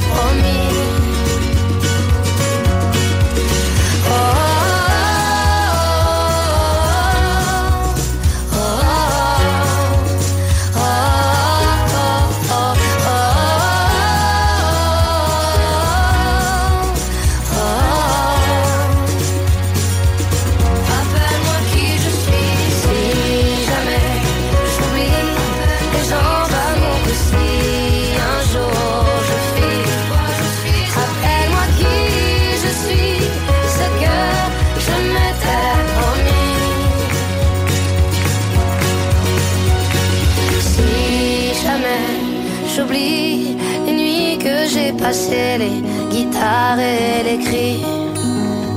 et les cris.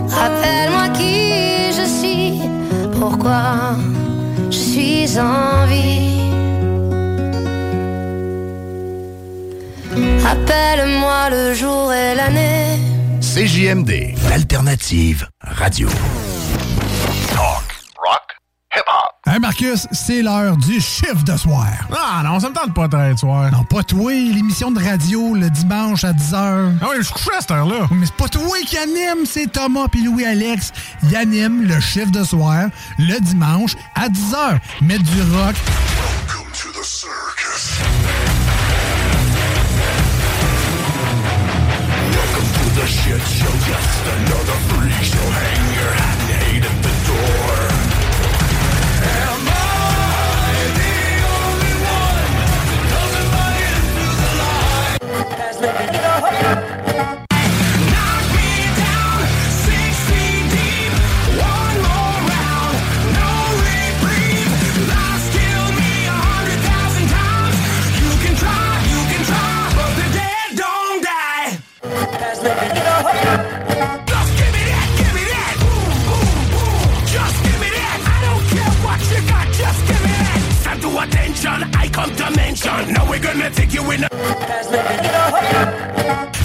Rappelle-moi qui je suis, pourquoi je suis en vie. Rappelle-moi le jour et l'année. CJMD, l'alternative radio. Marcus, c'est l'heure du chiffre de soir. Ah non, ça me tente pas de soir. Non, pas toi, l'émission de radio le dimanche à 10h. Ah oui, je suis couché à cette heure-là. Mais c'est pas toi qui anime, c'est Thomas puis Louis-Alex. Ils animent le chiffre de soir le dimanche à 10h. Mettre du rock. Welcome to the shit show, just another freak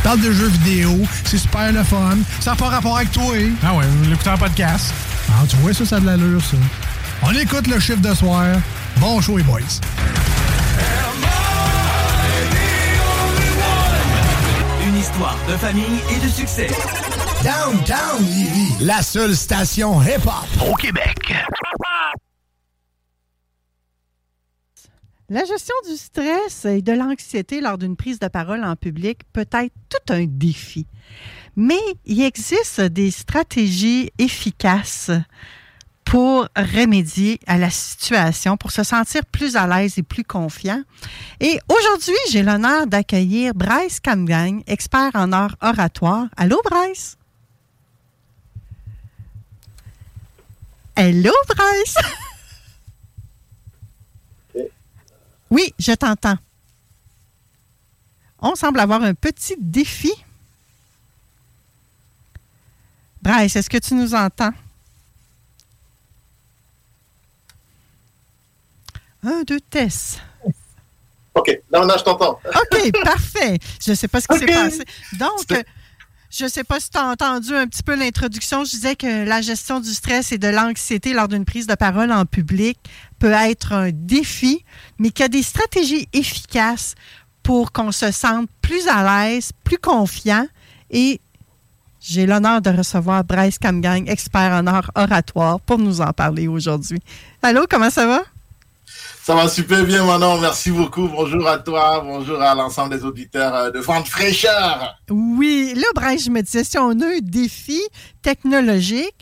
Parle de jeux vidéo, c'est super le fun. Ça n'a pas rapport avec toi. Ah ouais, vous l'écoutez en podcast. Ah, tu vois, ça, ça a de l'allure, ça. On écoute le chiffre de soir. Bon show, les boys. Une histoire de famille et de succès. Downtown la seule station hip-hop au Québec. La gestion du stress et de l'anxiété lors d'une prise de parole en public peut être tout un défi. Mais il existe des stratégies efficaces pour remédier à la situation, pour se sentir plus à l'aise et plus confiant. Et aujourd'hui, j'ai l'honneur d'accueillir Bryce Camgang, expert en art oratoire. Allô, Bryce? Hello, Bryce! Oui, je t'entends. On semble avoir un petit défi. Bryce, est-ce que tu nous entends? Un, deux, tests. OK. Non, non, je t'entends. OK, parfait. Je ne sais pas ce qui s'est passé. Donc, je ne sais pas si tu as entendu un petit peu l'introduction. Je disais que la gestion du stress et de l'anxiété lors d'une prise de parole en public peut être un défi, mais qu'il y a des stratégies efficaces pour qu'on se sente plus à l'aise, plus confiant. Et j'ai l'honneur de recevoir Bryce Camgang, expert en art oratoire, pour nous en parler aujourd'hui. Allô, comment ça va? Ça va super bien, Manon. Merci beaucoup. Bonjour à toi. Bonjour à l'ensemble des auditeurs euh, de Vente Fraîcheur. Oui, là, Bryce, je me disais, si on a un défi technologique,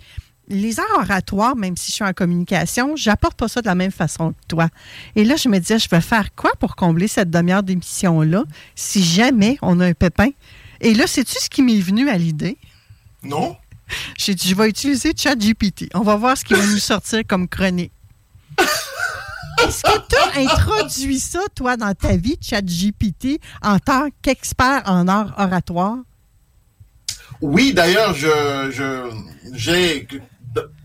les arts oratoires, même si je suis en communication, j'apporte pas ça de la même façon que toi. Et là, je me disais, je vais faire quoi pour combler cette demi-heure d'émission-là si jamais on a un pépin? Et là, sais-tu ce qui m'est venu à l'idée? Non? J'ai dit, je vais utiliser ChatGPT. On va voir ce qui va nous sortir comme chronique. Est-ce que tu as introduit ça, toi, dans ta vie, ChatGPT, en tant qu'expert en art oratoire? Oui, d'ailleurs, je, je, j'ai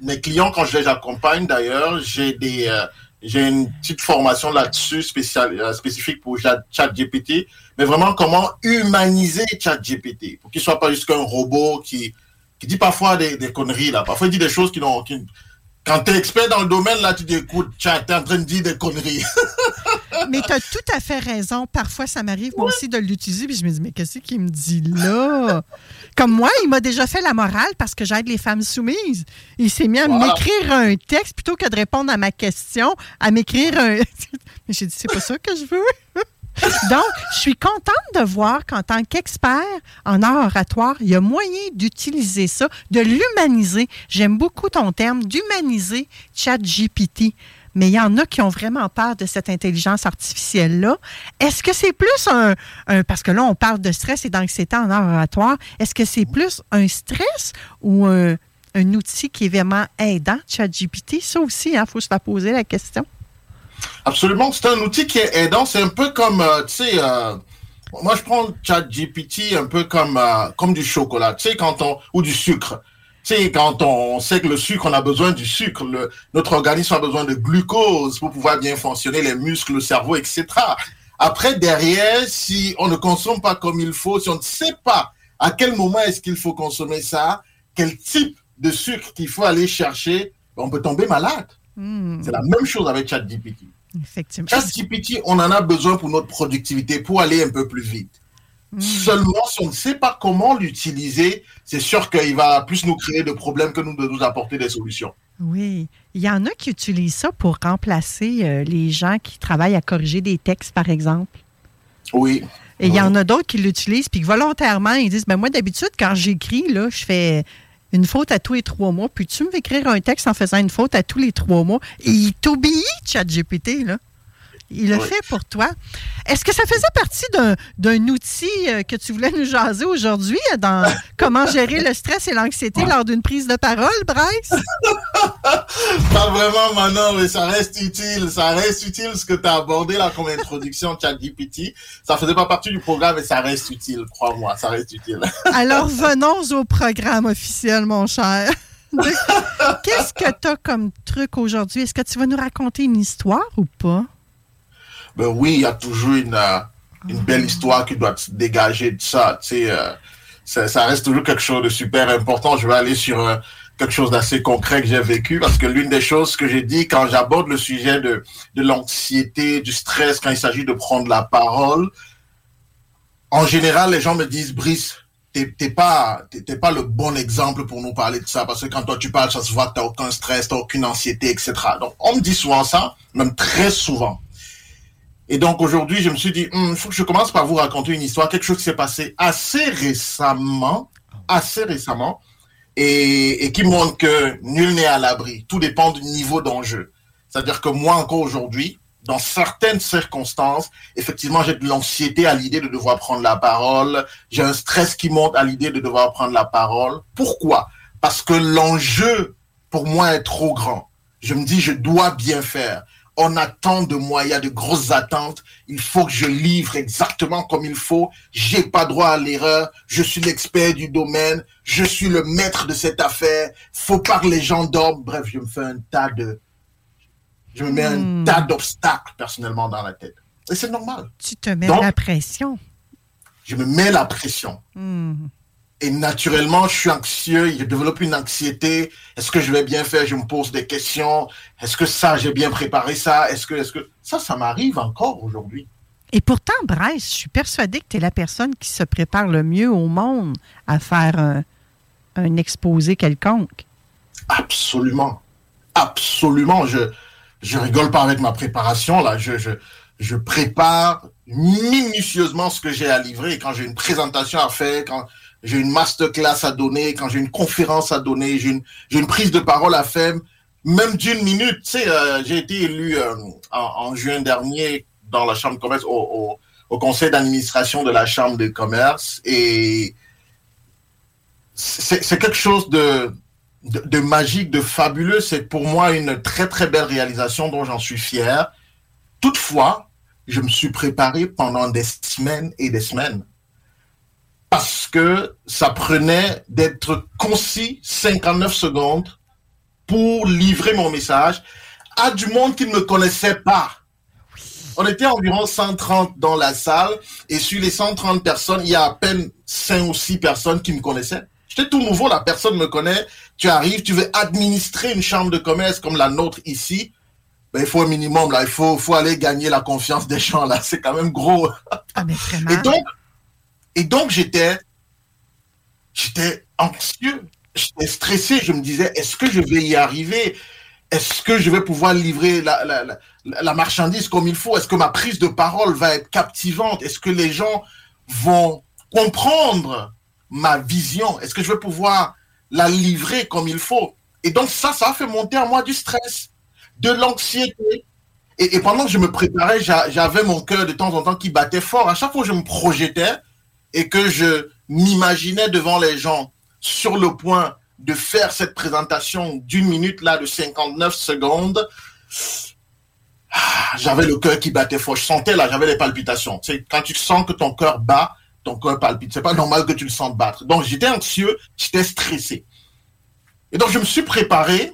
mes clients quand je les accompagne. D'ailleurs, j'ai des, euh, j'ai une petite formation là-dessus spéciale, euh, spécifique pour Chat- ChatGPT, mais vraiment comment humaniser ChatGPT? Pour qu'il soit pas juste qu'un robot qui, qui dit parfois des, des conneries là. Parfois il dit des choses qui n'ont, qui, quand tu es expert dans le domaine là, tu dis écoute, Chat, t'es en train de dire des conneries. mais tu as tout à fait raison. Parfois, ça m'arrive moi aussi de l'utiliser, puis je me dis, mais qu'est-ce qu'il me dit là? Comme moi, il m'a déjà fait la morale parce que j'aide les femmes soumises. Il s'est mis à Voilà. m'écrire un texte plutôt que de répondre à ma question, à m'écrire un. mais j'ai dit, c'est pas ça que je veux. Donc, je suis contente de voir qu'en tant qu'expert en oratoire, il y a moyen d'utiliser ça, de l'humaniser. J'aime beaucoup ton terme, d'humaniser ChatGPT. Mais il y en a qui ont vraiment peur de cette intelligence artificielle-là. Est-ce que c'est plus un, Parce que là, on parle de stress et d'anxiété en oratoire. Est-ce que c'est plus un stress ou un, outil qui est vraiment aidant, ChatGPT? Ça aussi, il faut se poser la question. Absolument, c'est un outil qui est aidant. C'est un peu comme, euh, tu sais, euh, moi je prends ChatGPT un peu comme, euh, comme du chocolat, tu sais, quand on, ou du sucre. Tu sais, quand on sait que le sucre, on a besoin du sucre, le, notre organisme a besoin de glucose pour pouvoir bien fonctionner, les muscles, le cerveau, etc. Après, derrière, si on ne consomme pas comme il faut, si on ne sait pas à quel moment est-ce qu'il faut consommer ça, quel type de sucre qu'il faut aller chercher, on peut tomber malade. Hmm, C'est la même chose avec ChatGPT. ChatGPT, on en a besoin pour notre productivité, pour aller un peu plus vite. Seulement, si on ne sait pas comment l'utiliser, c'est sûr qu'il va plus nous créer de problèmes que nous de nous apporter des solutions. Oui. Il y en a qui utilisent ça pour remplacer euh, les gens qui travaillent à corriger des textes, par exemple. Oui. Et il y en a d'autres qui l'utilisent, puis volontairement, ils disent ben Moi, d'habitude, quand j'écris, là, je fais une faute à tous les trois mois. Puis tu me écrire un texte en faisant une faute à tous les trois mois. Et il t'obéit, ChatGPT, là. Il le Oui. fait pour toi. Est-ce que ça faisait partie d'un- outil euh, que tu voulais nous jaser aujourd'hui euh, dans comment gérer le stress et l'anxiété lors d'une prise de parole, Bryce? Pas vraiment maintenant, mais ça reste utile. Ça reste utile ce que tu as abordé là comme introduction ChatGPT. Ça faisait pas partie du programme, mais ça reste utile, crois-moi, ça reste utile. Alors, venons au programme officiel, mon cher. Qu'est-ce que tu as comme truc aujourd'hui? Est-ce que tu vas nous raconter une histoire ou pas? Ben oui, il y a toujours une, euh, belle histoire qui doit se dégager de euh, ça, ça reste toujours quelque chose de super important. Je vais aller sur euh, quelque chose d'assez concret que j'ai vécu parce que l'une des choses que j'ai dit quand j'aborde le sujet de, de l'anxiété, du stress, quand il s'agit de prendre la parole, en général, les gens me disent, Brice, t'es pas, pas le bon exemple pour nous parler de ça parce que quand toi tu parles, ça se voit que t'as aucun stress, t'as aucune anxiété, etc. Donc, on me dit souvent ça, même très souvent. Et donc aujourd'hui, je me suis dit, il faut que je commence par vous raconter une histoire, quelque chose qui s'est passé assez récemment, assez récemment, et, et qui montre que nul n'est à l'abri. Tout dépend du niveau d'enjeu. C'est-à-dire que moi encore aujourd'hui, dans certaines circonstances, effectivement, j'ai de l'anxiété à l'idée de devoir prendre la parole. J'ai un stress qui monte à l'idée de devoir prendre la parole. Pourquoi? Parce que l'enjeu, pour moi, est trop grand. Je me dis, je dois bien faire on attend de moi, il y a de grosses attentes, il faut que je livre exactement comme il faut, j'ai pas droit à l'erreur, je suis l'expert du domaine, je suis le maître de cette affaire, faut pas que les gens dorment, bref, je me fais un tas de, je me mets Hmm. un tas d'obstacles personnellement dans la tête. Et c'est normal. Tu te mets Donc- la pression. Je me mets la pression. Hmm. Et naturellement, je suis anxieux, je développe une anxiété. Est-ce que je vais bien faire? Je me pose des questions. Est-ce que ça, j'ai bien préparé ça? Est-ce que, est-ce que ça, ça m'arrive encore aujourd'hui Et pourtant, Bryce, je suis persuadée que tu es la personne qui se prépare le mieux au monde à faire un, un exposé quelconque. Absolument, absolument. Je, je rigole pas avec ma préparation là. Je, je, je prépare minutieusement ce que j'ai à livrer. Et quand j'ai une présentation à faire, quand j'ai une masterclass à donner, quand j'ai une conférence à donner, j'ai une, prise de parole à faire, même d'une minute. Tu sais, euh, j'ai été élu euh, en, juin dernier dans la chambre de commerce, au, conseil d'administration de la chambre de commerce, et c'est quelque chose de magique, de fabuleux. C'est pour moi une très très belle réalisation dont j'en suis fier. Toutefois, je me suis préparé pendant des semaines et des semaines parce que ça prenait d'être concis 59 secondes pour livrer mon message à du monde qui ne me connaissait pas. On était environ 130 dans la salle et sur les 130 personnes, il y a à peine 5 ou 6 personnes qui me connaissaient. J'étais tout nouveau, la personne me connaît. Tu arrives, tu veux administrer une chambre de commerce comme la nôtre ici. ben, il faut un minimum, là. Il faut, faut aller gagner la confiance des gens, là. C'est quand même gros. Ah, mais. Et donc, et donc j'étais, j'étais anxieux, j'étais stressé. Je me disais, est-ce que je vais y arriver? Est-ce que je vais pouvoir livrer la, marchandise comme il faut? Est-ce que ma prise de parole va être captivante? Est-ce que les gens vont comprendre ma vision? Est-ce que je vais pouvoir la livrer comme il faut? Et donc ça, ça a fait monter en moi du stress, de l'anxiété. Et, et pendant que je me préparais, j'a- j'avais mon cœur de temps en temps qui battait fort. À chaque fois que je me projetais et que je m'imaginais devant les gens sur le point de faire cette présentation d'une minute là de 59 secondes, ah, j'avais le cœur qui battait fort. Je sentais là, j'avais les palpitations. Sais, quand tu sens que ton cœur bat, ton cœur palpite. C'est pas normal que tu le sentes battre. Donc j'étais anxieux, j'étais stressé. Et donc je me suis préparé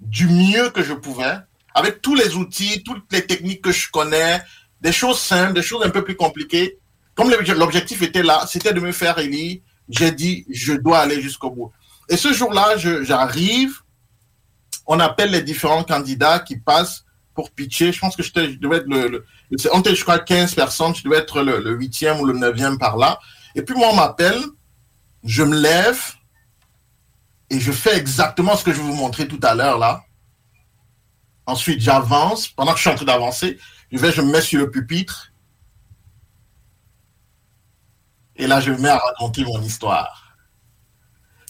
du mieux que je pouvais, avec tous les outils, toutes les techniques que je connais, des choses simples, des choses un peu plus compliquées. Comme l'obje- l'objectif était là, c'était de me faire élire, j'ai dit, je dois aller jusqu'au bout. Et ce jour-là, j'arrive, on appelle les différents candidats qui passent pour pitcher. Je pense que je devais être le, le- on était, je crois, 15 personnes, je devais être le, 8e ou le 9e par là. Et puis moi, on m'appelle, je me lève et je fais exactement ce que je vous montrer tout à l'heure là. Ensuite, j'avance. Pendant que je suis en train d'avancer, je vais, je me mets sur le pupitre. Et là, je me mets à raconter mon histoire.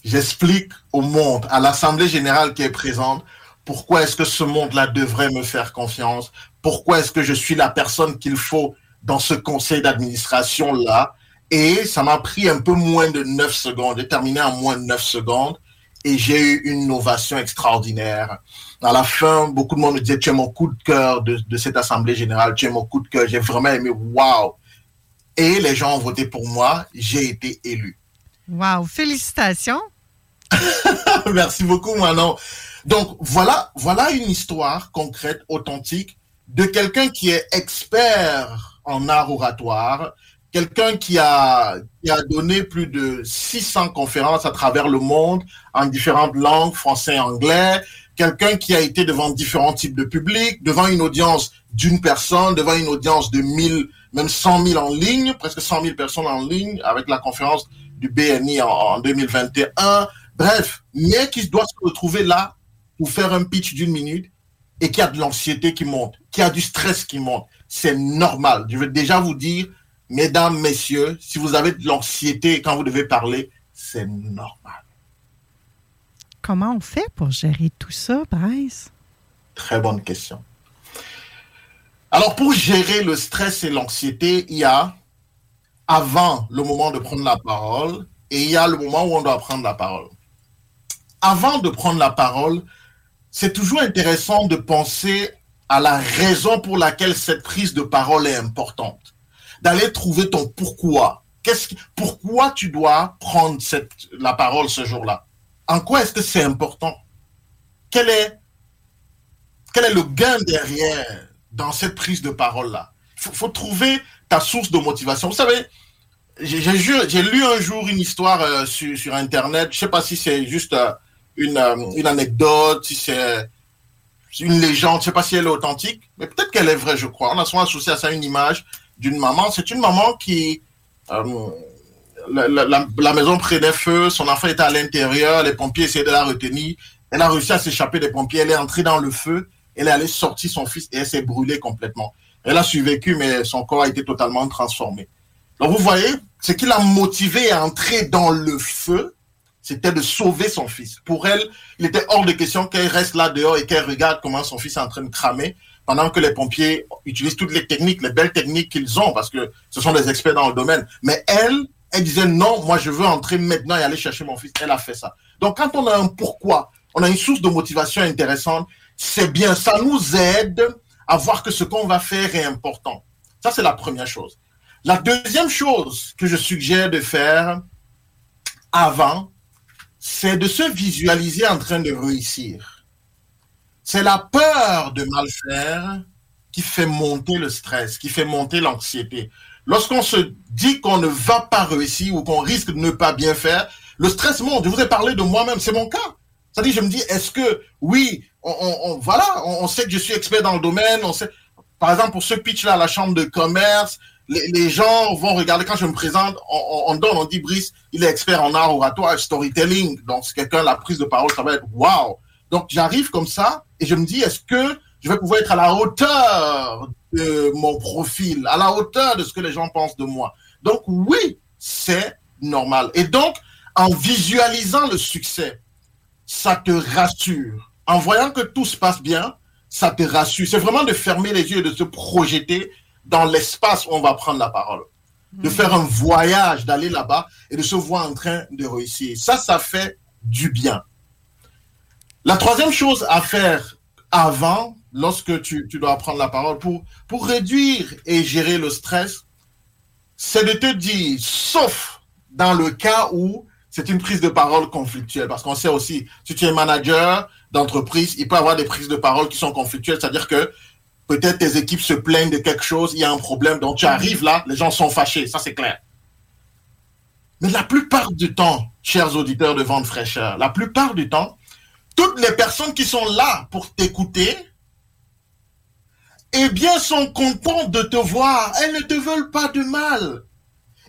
J'explique au monde, à l'Assemblée générale qui est présente, pourquoi est-ce que ce monde-là devrait me faire confiance, pourquoi est-ce que je suis la personne qu'il faut dans ce conseil d'administration-là? Et ça m'a pris un peu moins de 9 secondes. J'ai terminé en moins de 9 secondes et j'ai eu une ovation extraordinaire. À la fin, beaucoup de monde me disait, tu es mon coup de cœur de, de cette Assemblée générale, tu es mon coup de cœur. J'ai vraiment aimé, waouh. Et les gens ont voté pour moi, j'ai été élu. Wow, félicitations. Merci beaucoup, Manon. Donc, voilà, voilà une histoire concrète, authentique, de quelqu'un qui est expert en art oratoire, quelqu'un qui a, qui a donné plus de 600 conférences à travers le monde en différentes langues, français et anglais, quelqu'un qui a été devant différents types de publics, devant une audience d'une personne, devant une audience de 1000, même 100 000 en ligne, presque 100 000 personnes en ligne avec la conférence du BNI en, en 2021. Bref, mais qui doit se retrouver là pour faire un pitch d'une minute et qui a de l'anxiété qui monte, qui a du stress qui monte. C'est normal. Je vais déjà vous dire, mesdames, messieurs, si vous avez de l'anxiété quand vous devez parler, c'est normal. Comment on fait pour gérer tout ça, Bryce? Très bonne question. Alors, pour gérer le stress et l'anxiété, il y a avant le moment de prendre la parole et il y a le moment où on doit prendre la parole. Avant de prendre la parole, c'est toujours intéressant de penser à la raison pour laquelle cette prise de parole est importante. D'aller trouver ton pourquoi. Qu'est-ce pourquoi tu dois prendre la parole ce jour-là? En quoi est-ce que c'est important? Quel est le gain derrière dans cette prise de parole-là? Il faut, trouver ta source de motivation. Vous savez, j'ai lu un jour une histoire euh, sur, Internet. Je sais pas si c'est juste euh, une, euh, une anecdote, si c'est une légende. Je sais pas si elle est authentique, mais peut-être qu'elle est vraie, je crois. On a souvent associé à ça une image d'une maman. C'est une maman qui... la- la- la maison prenait feu, son enfant était à l'intérieur, les pompiers essayaient de la retenir. Elle a réussi à s'échapper des pompiers, elle est entrée dans le feu, elle est allée sortir son fils et elle s'est brûlée complètement. Elle a survécu, mais son corps a été totalement transformé. Donc vous voyez, ce qui l'a motivé à entrer dans le feu, c'était de sauver son fils. Pour elle, il était hors de question qu'elle reste là dehors et qu'elle regarde comment son fils est en train de cramer, pendant que les pompiers utilisent toutes les techniques, les belles techniques qu'ils ont, parce que ce sont des experts dans le domaine. Mais elle, elle disait non, moi je veux entrer maintenant et aller chercher mon fils. Elle a fait ça. Donc quand on a un pourquoi, on a une source de motivation intéressante, c'est bien, ça nous aide à voir que ce qu'on va faire est important. Ça, c'est la première chose. La deuxième chose que je suggère de faire avant, c'est de se visualiser en train de réussir. C'est la peur de mal faire qui fait monter le stress, qui fait monter l'anxiété. Lorsqu'on se dit qu'on ne va pas réussir ou qu'on risque de ne pas bien faire, le stress monte. Je vous ai parlé de moi-même, c'est mon cas. C'est-à-dire, je me dis, est-ce que, oui, on, voilà, on, sait que je suis expert dans le domaine. On sait, par exemple, pour ce pitch-là la chambre de commerce, les, gens vont regarder quand je me présente, on donne, on dit Brice, il est expert en art oratoire, storytelling. Donc, c'est quelqu'un, la prise de parole, ça va être waouh. Donc, j'arrive comme ça et je me dis, est-ce que je vais pouvoir être à la hauteur de mon profil, à la hauteur de ce que les gens pensent de moi? Donc, oui, c'est normal. Et donc, en visualisant le succès, ça te rassure. En voyant que tout se passe bien, ça te rassure. C'est vraiment de fermer les yeux et de se projeter dans l'espace où on va prendre la parole. De faire un voyage, d'aller là-bas et de se voir en train de réussir. Ça, ça fait du bien. La troisième chose à faire avant, lorsque tu, tu dois prendre la parole, pour, pour réduire et gérer le stress, c'est de te dire, sauf dans le cas où c'est une prise de parole conflictuelle, parce qu'on sait aussi, si tu es manager d'entreprise, il peut y avoir des prises de parole qui sont conflictuelles, c'est-à-dire que peut-être tes équipes se plaignent de quelque chose, il y a un problème, donc tu arrives là, les gens sont fâchés, ça c'est clair. Mais la plupart du temps, chers auditeurs de Vente Fraîcheur, la plupart du temps, toutes les personnes qui sont là pour t'écouter, eh bien, sont contentes de te voir. Elles ne te veulent pas de mal.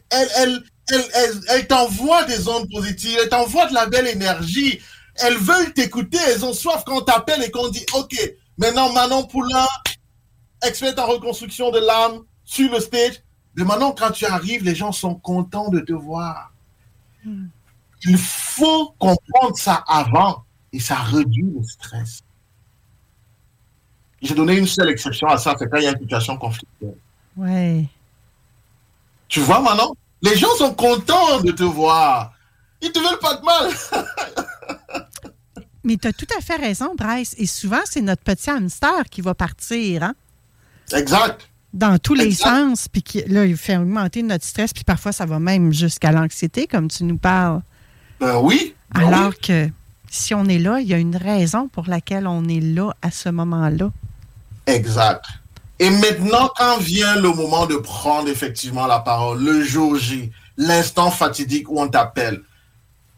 Elles, elles, elles, elles, elles t'envoient des ondes positives, elles t'envoient de la belle énergie. Elles veulent t'écouter, elles ont soif quand on t'appelle et qu'on dit, OK, maintenant Manon Poulain, expert en reconstruction de l'âme, sur le stage. Mais maintenant, quand tu arrives, les gens sont contents de te voir. Il faut comprendre ça avant et ça réduit le stress. J'ai donné une seule exception à ça, c'est quand il y a une situation conflictuelle. Ouais. Tu vois maintenant Les gens sont contents de te voir. Ils te veulent pas de mal. Mais tu as tout à fait raison, Bryce. Et souvent, c'est notre petit hamster qui va partir, hein? Exact. Dans tous les sens. Puis qui- là, il fait augmenter notre stress. Puis parfois, ça va même jusqu'à l'anxiété, comme tu nous parles. Ben oui. ben Alors oui. que si on est là, il y a une raison pour laquelle on est là à ce moment-là. Exact. Et maintenant, quand vient le moment de prendre effectivement la parole, le jour J, l'instant fatidique où on t'appelle,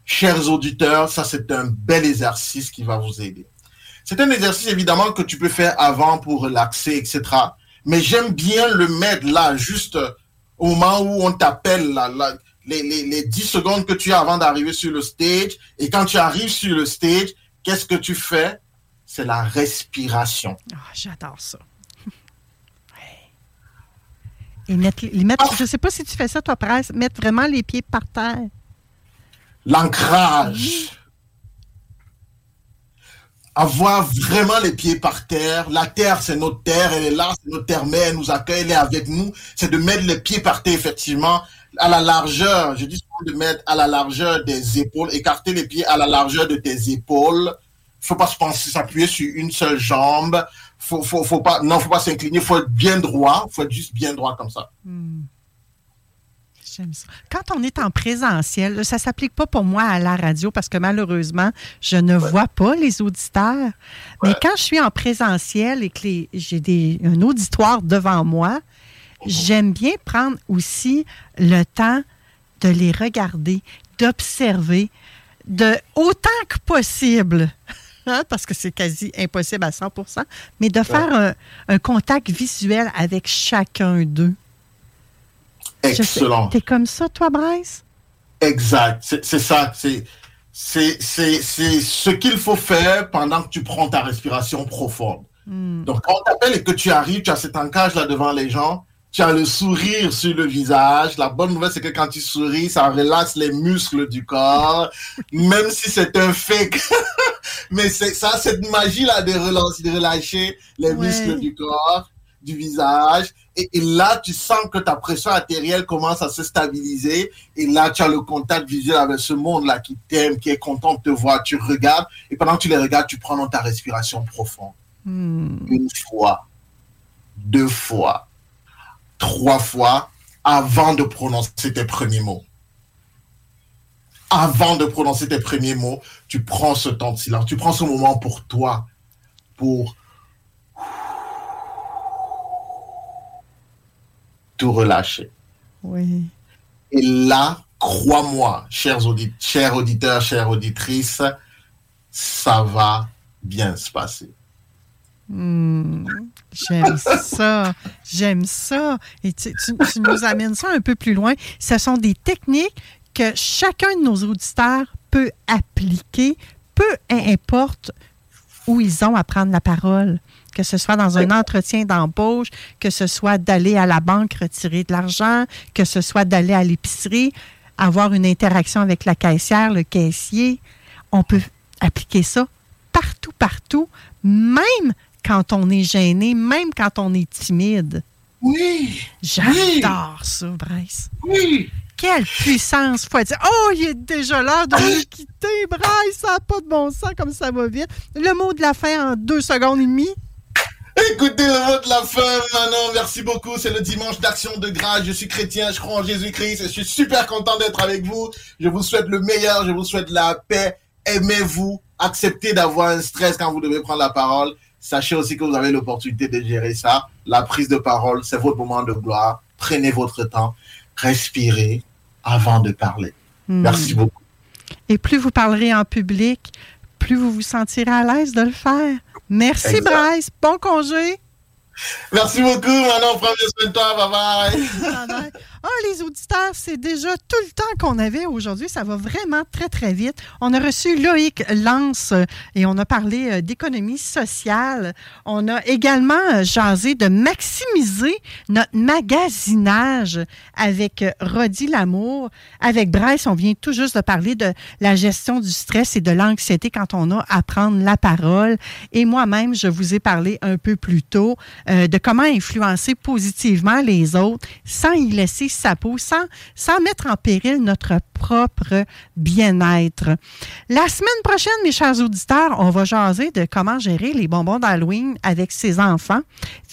chers auditeurs, ça c'est un bel exercice qui va vous aider. C'est un exercice évidemment que tu peux faire avant pour relaxer, etc. Mais j'aime bien le mettre là, juste au moment où on t'appelle, là, les, les 10 secondes que tu as avant d'arriver sur le stage. Et quand tu arrives sur le stage, qu'est-ce que tu fais? C'est la respiration. Ah, J'adore ça. Et mettre, les mettre, je ne sais pas si tu fais ça, toi, Presse, mettre vraiment les pieds par terre. l'ancrage. Avoir vraiment les pieds par terre. La terre, c'est notre terre, elle est là, c'est notre terre mère, elle nous accueille, elle est avec nous. C'est de mettre les pieds par terre, effectivement, à la largeur. Je dis souvent de mettre à la largeur des épaules, écarter les pieds à la largeur de tes épaules. Faut pas se penser s'appuyer sur une seule jambe. Faut, faut, faut pas, non, faut pas s'incliner. Faut être bien droit. Faut être juste bien droit comme ça. Hmm. J'aime ça. Quand on est en présentiel, ça ne s'applique pas pour moi à la radio parce que malheureusement, je ne vois pas les auditeurs. Mais quand je suis en présentiel et que j'ai un auditoire devant moi, j'aime bien prendre aussi le temps de les regarder, d'observer, de autant que possible. hein, Parce que c'est quasi impossible à 100% mais de faire un, un contact visuel avec chacun d'eux. Excellent. T'es comme ça, toi, Bryce? Exact, c'est ça, c'est c'est c'est c'est ce qu'il faut faire pendant que tu prends ta respiration profonde. Hmm. Donc quand on t'appelle et que tu arrives, tu as cet ancrage là devant les gens, tu as le sourire sur le visage. La bonne nouvelle c'est que quand tu souris, ça relaxe les muscles du corps, même si c'est un fake. Mais c'est ça cette magie là de relancer, de relâcher les Ouais. muscles du corps, du visage. Et, et là, tu sens que ta pression artérielle commence à se stabiliser. Et là, tu as le contact visuel avec ce monde-là qui t'aime, qui est content de te voir. Tu regardes. Et pendant que tu les regardes, tu prends dans ta respiration profonde. Hmm. Une fois, deux fois, trois fois, avant de prononcer tes premiers mots. Avant de prononcer tes premiers mots, tu prends ce temps de silence. Tu prends ce moment pour toi, pour tout relâcher. Oui. Et là, crois-moi, chers, chers auditeurs, chères auditrices, ça va bien se passer. Hmm, J'aime ça. J'aime ça. Et tu, nous amènes ça un peu plus loin. Ce sont des techniques que chacun de nos auditeurs peut appliquer, peu importe où ils ont à prendre la parole. Que ce soit dans un entretien d'embauche, que ce soit d'aller à la banque retirer de l'argent, que ce soit d'aller à l'épicerie, avoir une interaction avec la caissière, le caissier. On peut appliquer ça partout, partout, même quand on est gêné, même quand on est timide. Oui! J'adore ça, Bryce. Oui! Quelle puissance! Faut dire, oh, il est déjà l'heure de nous quitter, Bryce. Ça n'a pas de bon sens comme ça va vite. Le mot de la fin en deux secondes et demie. Écoutez le mot de la fin, Manon. Merci beaucoup. C'est le dimanche d'action de grâce. Je suis chrétien, je crois en Jésus-Christ et je suis super content d'être avec vous. Je vous souhaite le meilleur, je vous souhaite la paix. Aimez-vous, acceptez d'avoir un stress quand vous devez prendre la parole. Sachez aussi que vous avez l'opportunité de gérer ça. La prise de parole, c'est votre moment de gloire. Prenez votre temps, respirez avant de parler. Hmm. Merci beaucoup. Et plus vous parlerez en public, plus vous vous sentirez à l'aise de le faire. Merci, Exact. Bryce. Bon congé. Merci beaucoup, Manon. Prends bien toi. Bye bye. Ah, les auditeurs, c'est déjà tout le temps qu'on avait aujourd'hui. Ça va vraiment très, très vite. On a reçu Loïc Lance euh, et on a parlé euh, d'économie sociale. On a également euh, jasé de maximiser notre magasinage avec Rodi Lamour. Avec Bryce, on vient tout juste de parler de la gestion du stress et de l'anxiété quand on a à prendre la parole. Et moi-même, je vous ai parlé un peu plus tôt euh, de comment influencer positivement les autres sans y laisser sa peau, sans, sans mettre en péril notre propre bien-être. La semaine prochaine, mes chers auditeurs, on va jaser de comment gérer les bonbons d'Halloween avec ses enfants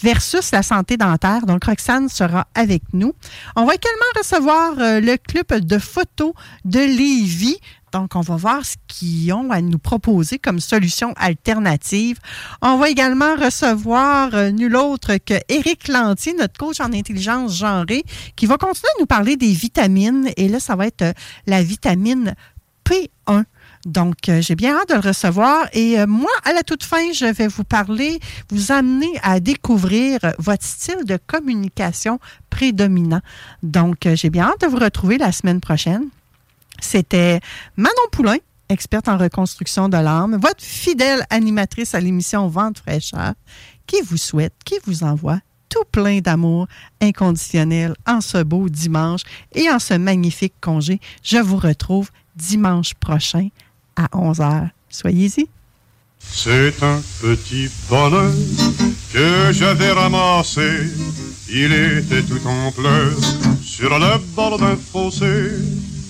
versus la santé dentaire. Donc, Roxane sera avec nous. On va également recevoir euh, le club de photos de Lévis. Donc, on va voir ce qu'ils ont à nous proposer comme solution alternative. On va également recevoir euh, nul autre que Éric Lantier, notre coach en intelligence genrée, qui va continuer à nous parler des vitamines. Et là, ça va être euh, la vitamine P1. Donc, euh, j'ai bien hâte de le recevoir. Et moi, à la toute fin, je vais vous parler, vous amener à découvrir votre style de communication prédominant. Donc, j'ai bien hâte de vous retrouver la semaine prochaine. C'était Manon Poulain, experte en reconstruction de l'âme, votre fidèle animatrice à l'émission Vente fraîcheur, qui vous souhaite, qui vous envoie tout plein d'amour inconditionnel en ce beau dimanche et en ce magnifique congé. Je vous retrouve dimanche prochain à 11h. Soyez-y. C'est un petit bonheur que j'avais ramassé. Il était tout en pleurs sur le bord d'un fossé.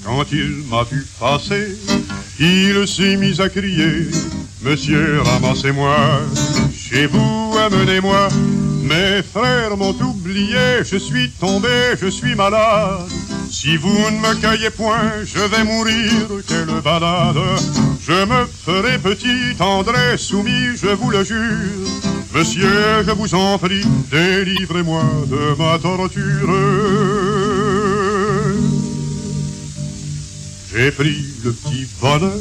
Quand il m'a vu passer, il s'est mis à crier Monsieur, ramassez-moi, chez vous, amenez-moi. Mes frères m'ont oublié, je suis tombé, je suis malade. Si vous ne me cueillez point, je vais mourir, quelle balade. Je me ferai petit, tendré, soumis, je vous le jure. Monsieur, je vous en prie, délivrez-moi de ma torture. J'ai pris le petit bonheur,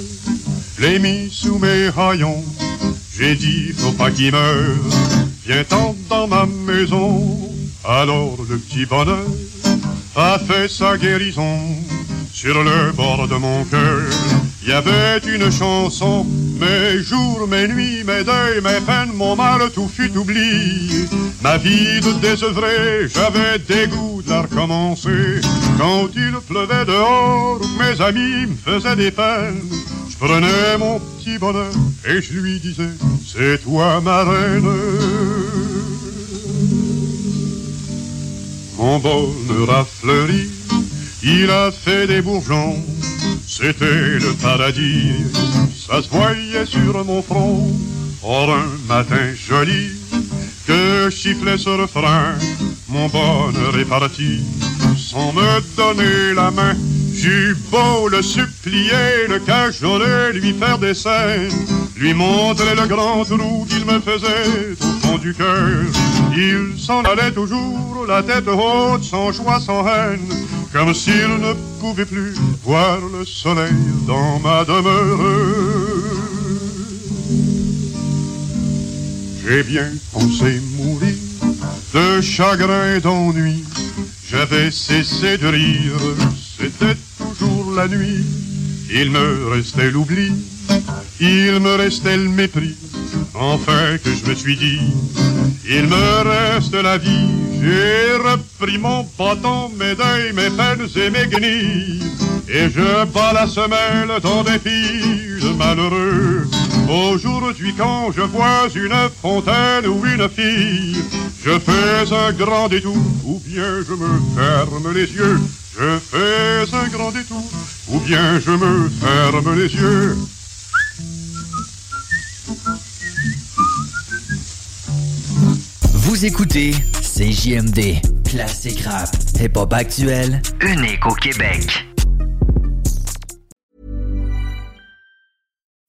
l'ai mis sous mes haillons. J'ai dit, faut pas qu'il meure, viens-t'en dans ma maison. Alors le petit bonheur a fait sa guérison. Sur le bord de mon cœur, il y avait une chanson. Mes jours, mes nuits, mes deuils, mes peines, mon mal, tout fut oublié. Ma vie de désœuvré, j'avais dégoût de la recommencer. Quand il pleuvait dehors, mes amis me faisaient des peines. Je prenais mon petit bonheur et je lui disais, c'est toi ma reine. Mon bonheur a fleuri, il a fait des bourgeons. C'était le paradis, ça se voyait sur mon front. Or un matin joli, que chifflait ce refrain, mon bonheur est parti, sans me donner la main. J'eus beau le supplier, le cajoler, lui faire des scènes, lui montrer le grand trou qu'il me faisait au fond du cœur. Il s'en allait toujours, la tête haute, sans joie, sans haine, comme s'il ne pouvait plus voir le soleil dans ma demeure. j'ai bien pensé mourir de chagrin et d'ennui. J'avais cessé de rire, c'était toujours la nuit. Il me restait l'oubli, il me restait le mépris. Enfin que je me suis dit, il me reste la vie. J'ai repris mon bâton, mes deuils, mes peines et mes guenilles. Et je bats la semelle dans des de malheureux. Aujourd'hui, quand je vois une fontaine ou une fille, je fais un grand détour, ou bien je me ferme les yeux. Je fais un grand détour, ou bien je me ferme les yeux. Vous écoutez CJMD, classique rap, hip-hop actuel, unique au Québec.